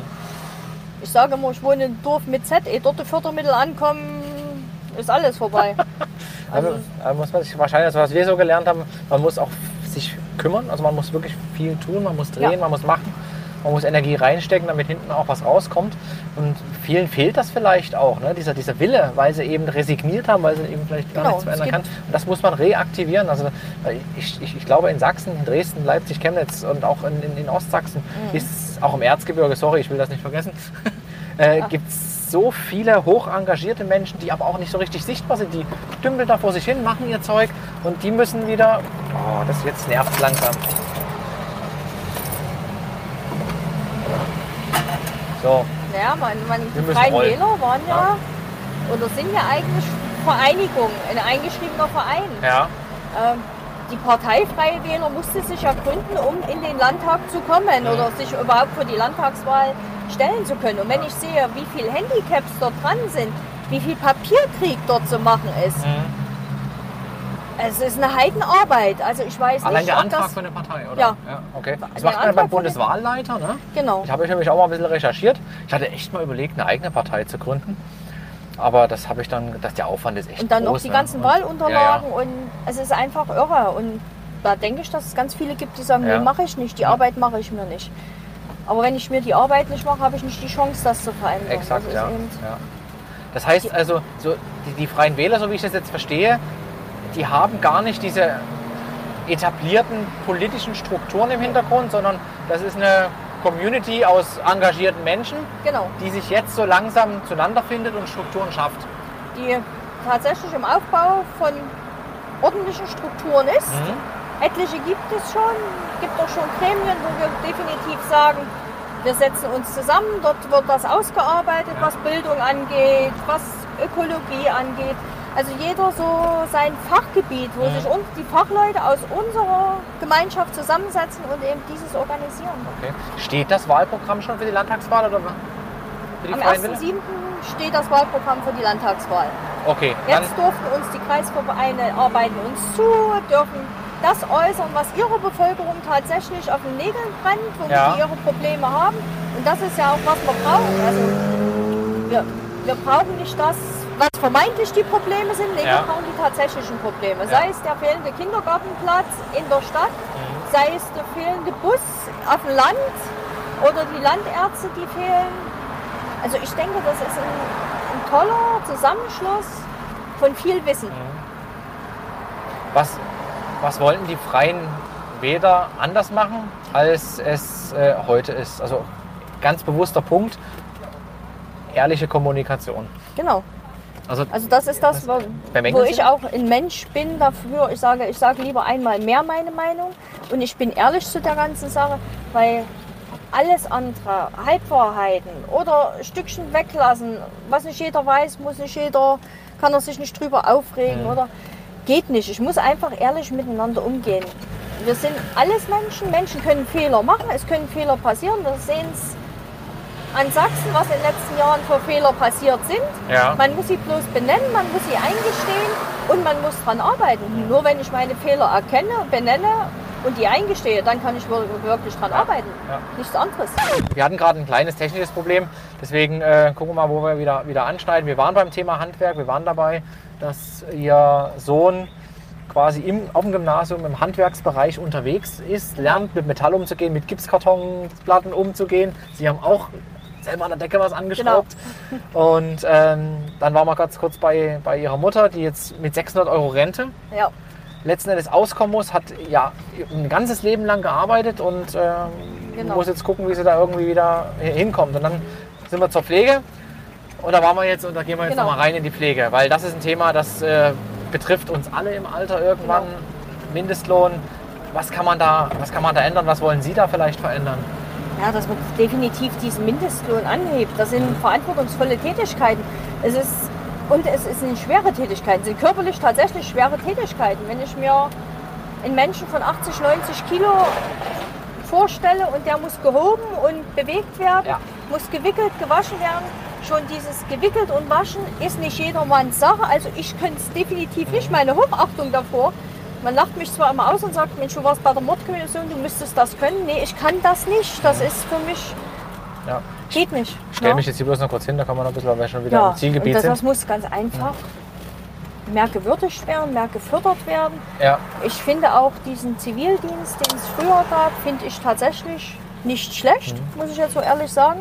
Speaker 2: Ich sage immer, ich wohne in einem Dorf mit Z, ehe dort die Fördermittel ankommen, ist alles vorbei.
Speaker 1: Also,
Speaker 2: Also,
Speaker 1: da muss man sich wahrscheinlich, also was wir so gelernt haben, man muss auch sich kümmern. Also man muss wirklich viel tun, man muss drehen,
Speaker 2: Ja.
Speaker 1: man muss machen, man muss Energie reinstecken, damit hinten auch was rauskommt. Und vielen fehlt das vielleicht auch, ne? dieser, dieser Wille, weil sie eben resigniert haben, weil sie eben vielleicht gar
Speaker 2: Genau,
Speaker 1: nichts verändern kann. Und das muss man reaktivieren. Also ich, ich, ich glaube in Sachsen, in Dresden, Leipzig, Chemnitz und auch in, in, in Ostsachsen
Speaker 2: Mhm.
Speaker 1: ist auch im Erzgebirge, sorry, ich will das nicht vergessen, äh, gibt es so viele hoch engagierte Menschen, die aber auch nicht so richtig sichtbar sind. Die dümpeln da vor sich hin, machen ihr Zeug und die müssen wieder. Oh, das jetzt nervt langsam. So,
Speaker 2: naja, man, die Freien. Wähler waren ja, oder sind ja eigentlich Vereinigung, ein eingeschriebener Verein.
Speaker 1: ja.
Speaker 2: Ähm, die Partei Freie Wähler musste sich ja gründen, um in den Landtag zu kommen
Speaker 1: Mhm.
Speaker 2: oder sich überhaupt für die Landtagswahl stellen zu können. Und wenn ich sehe, wie viele Handicaps dort dran sind, wie viel Papierkrieg dort zu machen ist,
Speaker 1: Mhm.
Speaker 2: es ist eine Heidenarbeit. Also ich weiß
Speaker 1: Allein
Speaker 2: nicht,
Speaker 1: der Antrag
Speaker 2: das...
Speaker 1: für eine Partei, oder?
Speaker 2: Ja.
Speaker 1: okay. Das
Speaker 2: Der
Speaker 1: macht man beim Bundeswahlleiter, ne?
Speaker 2: Genau.
Speaker 1: Ich habe ich nämlich auch mal ein bisschen recherchiert. Ich hatte echt mal überlegt, eine eigene Partei zu gründen. Aber das habe ich dann, dass der Aufwand ist echt
Speaker 2: Und dann noch
Speaker 1: groß,
Speaker 2: die
Speaker 1: ne?
Speaker 2: ganzen
Speaker 1: Und-
Speaker 2: Wahlunterlagen und es ist einfach irre. Und da denke ich, dass es ganz viele gibt, die sagen,
Speaker 1: Ja.
Speaker 2: nee, mache ich nicht, die
Speaker 1: Ja.
Speaker 2: Arbeit mache ich mir nicht. Aber wenn ich mir die Arbeit nicht mache, habe ich nicht die Chance, das zu verändern.
Speaker 1: Exakt,
Speaker 2: das
Speaker 1: ja. ja. Das heißt also, so die, die Freien Wähler, so wie ich das jetzt verstehe, die haben gar nicht diese etablierten politischen Strukturen im Hintergrund, sondern das ist eine Community aus engagierten Menschen,
Speaker 2: Genau,
Speaker 1: die sich jetzt so langsam zueinander findet und Strukturen schafft.
Speaker 2: die tatsächlich im Aufbau von ordentlichen Strukturen ist.
Speaker 1: Mhm.
Speaker 2: Etliche gibt es schon, gibt auch schon Gremien, wo wir definitiv sagen, wir setzen uns zusammen, dort wird das ausgearbeitet, was Bildung angeht, was Ökologie angeht. Also jeder so sein Fachgebiet, wo sich uns die Fachleute aus unserer Gemeinschaft zusammensetzen und eben dieses organisieren.
Speaker 1: Okay. Steht das Wahlprogramm schon für die Landtagswahl oder für die
Speaker 2: Am
Speaker 1: Freien Wähler?
Speaker 2: 1.7. steht das Wahlprogramm für die Landtagswahl.
Speaker 1: Okay,
Speaker 2: Jetzt durften uns die Kreisvereine arbeiten uns zu, dürfen das äußern, was ihrer Bevölkerung tatsächlich auf den Nägeln brennt, womit
Speaker 1: Ja.
Speaker 2: die ihre Probleme haben. Und das ist ja auch, was wir brauchen. Also wir, wir brauchen nicht das, was vermeintlich die Probleme sind, nee,
Speaker 1: Ja.
Speaker 2: wir brauchen die tatsächlichen Probleme.
Speaker 1: Ja.
Speaker 2: Sei es der fehlende Kindergartenplatz in der Stadt,
Speaker 1: Mhm.
Speaker 2: sei es der fehlende Bus auf dem Land oder die Landärzte, die fehlen. Also ich denke, das ist ein, ein toller Zusammenschluss von viel Wissen.
Speaker 1: was, was wollten die Freien Wähler anders machen, als es äh, heute ist? Also ganz bewusster Punkt, ehrliche Kommunikation.
Speaker 2: Genau.
Speaker 1: Also,
Speaker 2: Also das ist das, wo, wo ich auch ein Mensch bin dafür. Ich sage, ich sage lieber einmal mehr meine Meinung und ich bin ehrlich zu der ganzen Sache, weil alles andere, Halbwahrheiten oder Stückchen weglassen, was nicht jeder weiß, muss nicht jeder, kann er sich nicht drüber aufregen
Speaker 1: Mhm.
Speaker 2: oder geht nicht. Ich muss einfach ehrlich miteinander umgehen. Wir sind alles Menschen, Menschen können Fehler machen, es können Fehler passieren. Wir sehen es an Sachsen, was in den letzten Jahren für Fehler passiert sind.
Speaker 1: Ja.
Speaker 2: Man muss sie bloß benennen, man muss sie eingestehen und man muss dran arbeiten. Nur wenn ich meine Fehler erkenne, benenne und die eingestehe, dann kann ich wir- wirklich dran arbeiten.
Speaker 1: Ja.
Speaker 2: Nichts anderes.
Speaker 1: Wir hatten gerade ein kleines technisches Problem, deswegen äh, gucken wir mal, wo wir wieder, wieder anschneiden. Wir waren beim Thema Handwerk, wir waren dabei, dass Ihr Sohn quasi im, auf dem Gymnasium im Handwerksbereich unterwegs ist, lernt mit Metall umzugehen, mit Gipskartonplatten umzugehen. Sie haben auch selber an der Decke was angeschraubt. Und ähm, dann waren wir ganz kurz bei, bei Ihrer Mutter, die jetzt mit 600 Euro Rente
Speaker 2: Ja.
Speaker 1: Letzten Endes auskommen muss, hat ja ein ganzes Leben lang gearbeitet und ähm,
Speaker 2: Genau.
Speaker 1: muss jetzt gucken, wie sie da irgendwie wieder hinkommt. Und dann sind wir zur Pflege und da waren wir jetzt und da gehen wir jetzt
Speaker 2: Genau.
Speaker 1: nochmal rein in die Pflege, weil das ist ein Thema, das äh, betrifft uns alle im Alter irgendwann.
Speaker 2: Genau.
Speaker 1: Mindestlohn, was kann man da, was kann man da ändern? Was wollen Sie da vielleicht verändern?
Speaker 2: Ja, dass man definitiv diesen Mindestlohn anhebt. Das sind verantwortungsvolle Tätigkeiten. Es ist, und es sind schwere Tätigkeiten, es sind körperlich tatsächlich schwere Tätigkeiten. Wenn ich mir einen Menschen von 80, 90 Kilo vorstelle und der muss gehoben und bewegt werden,
Speaker 1: Ja.
Speaker 2: muss gewickelt, gewaschen werden. Schon dieses gewickelt und waschen ist nicht jedermanns Sache. Also ich könnte es definitiv nicht. Meine Hochachtung davor. Man lacht mich zwar immer aus und sagt, Mensch, du warst bei der Mordkommission, du müsstest das können. Nee, ich kann das nicht. Das ist für mich,
Speaker 1: Ja.
Speaker 2: Geht nicht.
Speaker 1: Ich stelle
Speaker 2: Ja.
Speaker 1: mich jetzt hier bloß noch kurz hin, da kann man noch ein bisschen, weil wir schon wieder
Speaker 2: ja.
Speaker 1: im Zielgebiet
Speaker 2: und das, das
Speaker 1: sind.
Speaker 2: muss ganz einfach mehr gewürdigt werden, mehr gefördert werden.
Speaker 1: Ja.
Speaker 2: Ich finde auch diesen Zivildienst, den es früher gab, finde ich tatsächlich nicht schlecht,
Speaker 1: Mhm.
Speaker 2: muss ich jetzt so ehrlich sagen.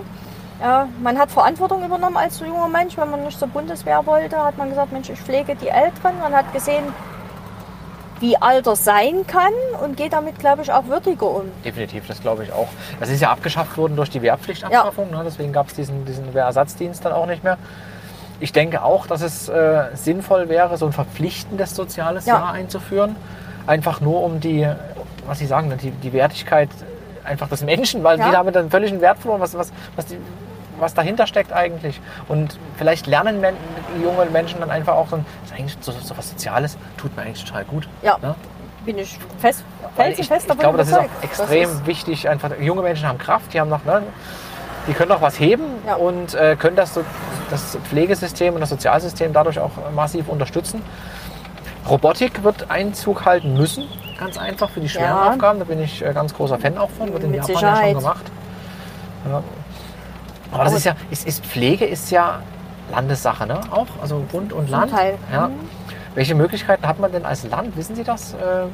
Speaker 2: Ja, man hat Verantwortung übernommen als junger Mensch. Wenn man nicht zur Bundeswehr wollte, hat man gesagt, Mensch, ich pflege die Älteren. Man hat gesehen, wie Alter sein kann und geht damit, glaube ich, auch würdiger um.
Speaker 1: Definitiv, das glaube ich auch. Das ist ja abgeschafft worden durch die Wehrpflichtabschaffung, ne? deswegen gab es diesen, diesen Wehrersatzdienst dann auch nicht mehr. Ich denke auch, dass es äh, sinnvoll wäre, so ein verpflichtendes soziales
Speaker 2: Ja.
Speaker 1: Jahr einzuführen. Einfach nur um die, was Sie sagen, ne, die, die Wertigkeit einfach des Menschen, weil
Speaker 2: Ja.
Speaker 1: die haben dann völlig einen Wert verloren, was, was, was, die, was dahinter steckt eigentlich. Und vielleicht lernen men die jungen Menschen dann einfach auch so, das ist eigentlich so, so was Soziales, tut mir eigentlich total gut.
Speaker 2: Ja,
Speaker 1: Ne?
Speaker 2: bin ich fest, felsenfest
Speaker 1: ich, ich
Speaker 2: davon
Speaker 1: glaube, das ist auch extrem
Speaker 2: ist-
Speaker 1: wichtig. Einfach, junge Menschen haben Kraft, die haben noch, ne, die können noch was heben
Speaker 2: Ja.
Speaker 1: und äh, können das, so- das Pflegesystem und das Sozialsystem dadurch auch massiv unterstützen. Robotik wird Einzug halten müssen, ganz einfach für die schweren
Speaker 2: Ja.
Speaker 1: Aufgaben. Da bin ich äh, ganz großer Fan auch von, wird in
Speaker 2: Mit
Speaker 1: Japan ja
Speaker 2: Sicherheit.
Speaker 1: schon gemacht. Ja. Aber das ist ja, ist, ist Pflege ist ja Landessache, ne? Auch, also Bund und
Speaker 2: Zum
Speaker 1: Land.
Speaker 2: Teil.
Speaker 1: Ja.
Speaker 2: Mhm.
Speaker 1: Welche Möglichkeiten hat man denn als Land? Wissen Sie das? Äh,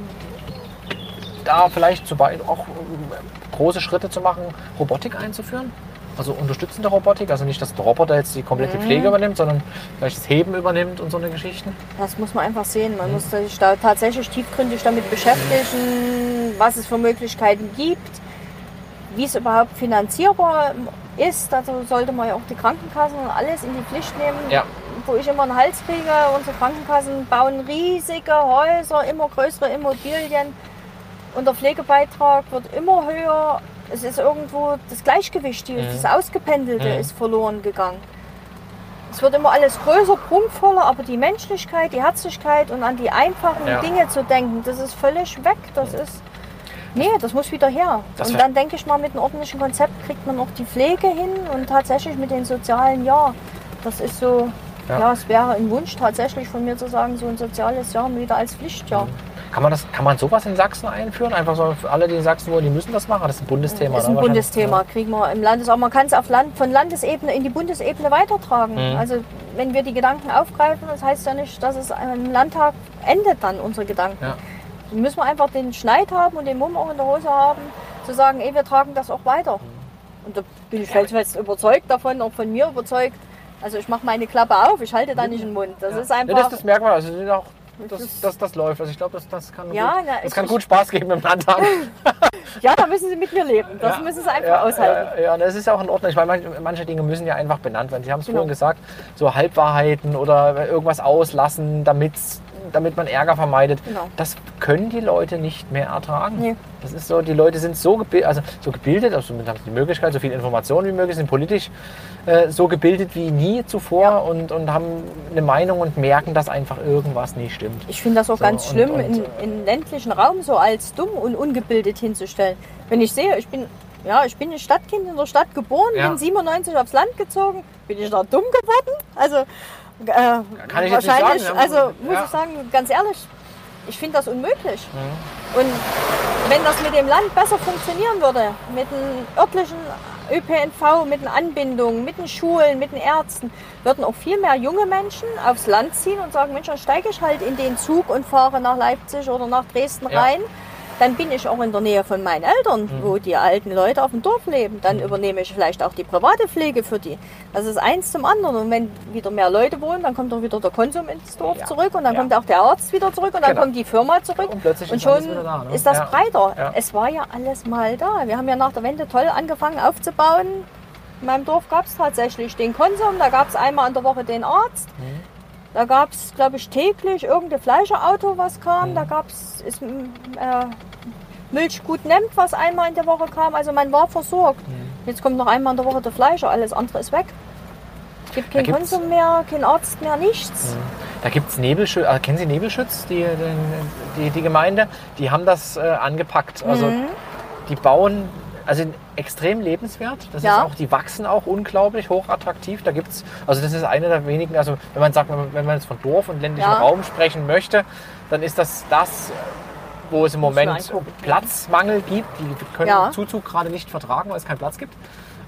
Speaker 1: da vielleicht Beispiel auch äh, große Schritte zu machen, Robotik einzuführen? Also unterstützende Robotik, also nicht, dass der Roboter jetzt die komplette
Speaker 2: Mhm.
Speaker 1: Pflege übernimmt, sondern vielleicht das Heben übernimmt und so eine Geschichten.
Speaker 2: Das muss man einfach sehen. Man muss sich da tatsächlich tiefgründig damit beschäftigen, was es für Möglichkeiten gibt, wie es überhaupt finanzierbar ist. Dazu sollte man ja auch die Krankenkassen und alles in die Pflicht nehmen.
Speaker 1: Ja.
Speaker 2: Wo ich immer einen Hals kriege, unsere Krankenkassen bauen riesige Häuser, immer größere Immobilien und der Pflegebeitrag wird immer höher. Es ist irgendwo das Gleichgewicht,
Speaker 1: Mhm.
Speaker 2: das Ausgependelte
Speaker 1: Mhm.
Speaker 2: ist verloren gegangen. Es wird immer alles größer, prunkvoller, aber die Menschlichkeit, die Herzlichkeit und an die einfachen
Speaker 1: Ja.
Speaker 2: Dinge zu denken, das ist völlig weg. Das ist. Nee, das muss wieder her.
Speaker 1: Das
Speaker 2: und dann denke ich mal, mit einem ordentlichen Konzept kriegt man auch die Pflege hin und tatsächlich mit den sozialen Ja. Das ist so,
Speaker 1: Ja.
Speaker 2: ja, es wäre ein Wunsch tatsächlich von mir zu sagen, so ein soziales Jahr wieder als Pflichtjahr.
Speaker 1: Kann man, das, kann man sowas in Sachsen einführen? Einfach so für alle, die in Sachsen wohnen, die müssen das machen? Das ist ein Bundesthema.
Speaker 2: ist
Speaker 1: ne?
Speaker 2: ein
Speaker 1: Wahrscheinlich.
Speaker 2: Bundesthema, kriegen wir im Landes, aber man kann es auf Land, von Landesebene in die Bundesebene weitertragen.
Speaker 1: Mhm.
Speaker 2: Also wenn wir die Gedanken aufgreifen, das heißt ja nicht, dass es im Landtag endet dann unsere Gedanken.
Speaker 1: Ja.
Speaker 2: Dann müssen wir einfach den Schneid haben und den Mumm auch in der Hose haben, zu sagen, ey, wir tragen das auch weiter. Und da bin ich felsenfest überzeugt davon, auch von mir überzeugt. Also ich mache meine Klappe auf, ich halte da nicht den Mund. Das
Speaker 1: Ja.
Speaker 2: ist
Speaker 1: Ja,
Speaker 2: einfach,
Speaker 1: das, das merkt man. Also auch das,
Speaker 2: ist-
Speaker 1: das, das läuft. Also ich glaube, das, das kann,
Speaker 2: Ja,
Speaker 1: gut,
Speaker 2: na,
Speaker 1: das kann gut Spaß geben im Landtag.
Speaker 2: Ja, da müssen Sie mit mir leben. Das
Speaker 1: Ja,
Speaker 2: müssen Sie einfach
Speaker 1: ja,
Speaker 2: aushalten.
Speaker 1: Ja, das ist auch in Ordnung. Ich meine, manche, Dinge müssen ja einfach benannt werden. Sie haben es
Speaker 2: Genau.
Speaker 1: vorhin gesagt, so Halbwahrheiten oder irgendwas auslassen, damit's, damit man Ärger vermeidet.
Speaker 2: Genau.
Speaker 1: Das können die Leute nicht mehr ertragen.
Speaker 2: Nee.
Speaker 1: Das ist so, die Leute sind so, gebi also so gebildet, also haben die Möglichkeit, so viel Informationen wie möglich, sind politisch äh, so gebildet wie nie zuvor und, und haben eine Meinung und merken, dass einfach irgendwas nicht stimmt.
Speaker 2: Ich finde das auch
Speaker 1: So,
Speaker 2: ganz
Speaker 1: und-
Speaker 2: schlimm,
Speaker 1: und-
Speaker 2: in, in ländlichen Raum so als dumm und ungebildet hinzustellen. Wenn ich sehe, ich bin, ja, ich bin ein Stadtkind in der Stadt geboren,
Speaker 1: Ja.
Speaker 2: bin 97 aufs Land gezogen, bin ich da dumm geworden? Also,
Speaker 1: Kann ich jetzt nicht
Speaker 2: wahrscheinlich,
Speaker 1: sagen,
Speaker 2: also
Speaker 1: ja.
Speaker 2: muss
Speaker 1: Ja.
Speaker 2: ich sagen, ganz ehrlich, ich finde das unmöglich.
Speaker 1: Mhm.
Speaker 2: Und wenn das mit dem Land besser funktionieren würde, mit dem örtlichen ÖPNV, mit den Anbindungen, mit den Schulen, mit den Ärzten, würden auch viel mehr junge Menschen aufs Land ziehen und sagen, Mensch, dann steige ich halt in den Zug und fahre nach Leipzig oder nach Dresden
Speaker 1: Ja.
Speaker 2: rein. Dann bin ich auch in der Nähe von meinen Eltern,
Speaker 1: Mhm.
Speaker 2: wo die alten Leute auf dem Dorf leben. Dann übernehme ich vielleicht auch die private Pflege für die. Das ist eins zum anderen. Und wenn wieder mehr Leute wohnen, dann kommt auch wieder der Konsum ins Dorf
Speaker 1: Ja.
Speaker 2: zurück und dann
Speaker 1: Ja.
Speaker 2: kommt auch der Arzt wieder zurück und dann
Speaker 1: Genau.
Speaker 2: kommt die Firma zurück.
Speaker 1: Und plötzlich
Speaker 2: und
Speaker 1: ist
Speaker 2: schon
Speaker 1: wieder da, ne?
Speaker 2: ist das
Speaker 1: Ja.
Speaker 2: breiter. Es war ja alles mal da. Wir haben ja nach der Wende toll angefangen aufzubauen. In meinem Dorf gab es tatsächlich den Konsum, da gab es einmal in der Woche den Arzt.
Speaker 1: Mhm.
Speaker 2: Da gab es, glaube ich, täglich irgendein Fleischerauto, was kam. Da gab es äh, Milchgut Nemmt, was einmal in der Woche kam. Also man war versorgt. Jetzt kommt noch einmal in der Woche der Fleischer, alles andere ist weg. Es gibt keinen Konsum mehr, kein Arzt mehr, nichts.
Speaker 1: Da gibt es Nebelschütz, äh, kennen Sie Nebelschütz, die, die, die Gemeinde? Die haben das äh, angepackt. Also
Speaker 2: Mhm.
Speaker 1: die bauen, also extrem lebenswert. Das
Speaker 2: Ja.
Speaker 1: ist auch, die wachsen auch unglaublich hochattraktiv. Da gibt's, also das ist eine der wenigen, also wenn man sagt, wenn man, jetzt von Dorf und ländlichem
Speaker 2: Ja.
Speaker 1: Raum sprechen möchte, dann ist das das, wo es im Moment. Platzmangel gibt. Die können
Speaker 2: Ja.
Speaker 1: Zuzug gerade nicht vertragen, weil es keinen Platz gibt.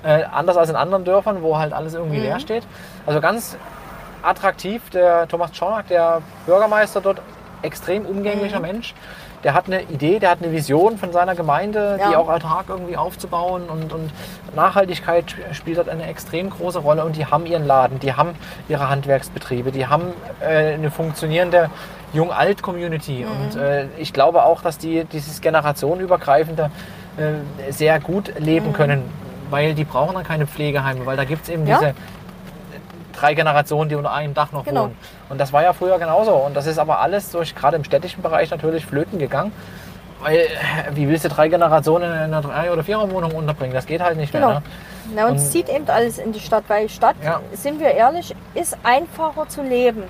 Speaker 1: Äh, anders als in anderen Dörfern, wo halt alles irgendwie
Speaker 2: Mhm.
Speaker 1: leer steht. Also ganz attraktiv. Der Thomas Czornak, der Bürgermeister dort, extrem umgänglicher
Speaker 2: Mhm.
Speaker 1: Mensch. Der hat eine Idee, der hat eine Vision von seiner Gemeinde, die
Speaker 2: Ja.
Speaker 1: auch autark irgendwie aufzubauen. Und, und Nachhaltigkeit sp- spielt dort eine extrem große Rolle. Und die haben ihren Laden, die haben ihre Handwerksbetriebe, die haben äh, eine funktionierende Jung-Alt-Community.
Speaker 2: Mhm.
Speaker 1: Und äh, ich glaube auch, dass die dieses generationenübergreifende äh, sehr gut leben
Speaker 2: Mhm.
Speaker 1: können, weil die brauchen dann keine Pflegeheime, weil da gibt es eben
Speaker 2: Ja.
Speaker 1: diese drei Generationen, die unter einem Dach noch
Speaker 2: Genau.
Speaker 1: wohnen. Und das war ja früher genauso. Und das ist aber alles durch, gerade im städtischen Bereich natürlich flöten gegangen. Weil, äh, wie willst du drei Generationen in einer Drei- oder Viererwohnung unterbringen? Das geht halt nicht
Speaker 2: Genau.
Speaker 1: mehr. Ne?
Speaker 2: Na, uns
Speaker 1: Und-
Speaker 2: zieht eben alles in die Stadt, weil Stadt,
Speaker 1: Ja.
Speaker 2: sind wir ehrlich, ist einfacher zu leben.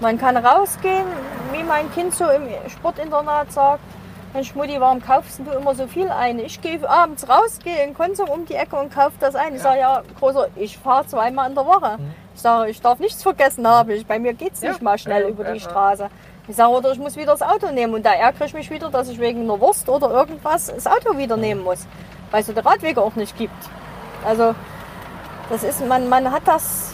Speaker 2: Man kann rausgehen, wie mein Kind so im Sportinternat sagt, Mensch Mutti, warum kaufst du immer so viel ein? Ich gehe abends raus, gehe in den Konsum um die Ecke und kaufe das ein. Ich sage, ja, Großer, ich fahre zweimal in der Woche. Ich sage, ich darf nichts vergessen haben. Ich, bei mir geht es
Speaker 1: Mhm. Ja.
Speaker 2: nicht mal schnell
Speaker 1: Ja,
Speaker 2: über
Speaker 1: ja,
Speaker 2: die
Speaker 1: ja.
Speaker 2: Straße. Ich sage, oder ich muss wieder das Auto nehmen. Und da ärgere ich mich wieder, dass ich wegen einer Wurst oder irgendwas das Auto wieder nehmen muss. Weil es so die Radwege auch nicht gibt. Also, das ist, man, man hat das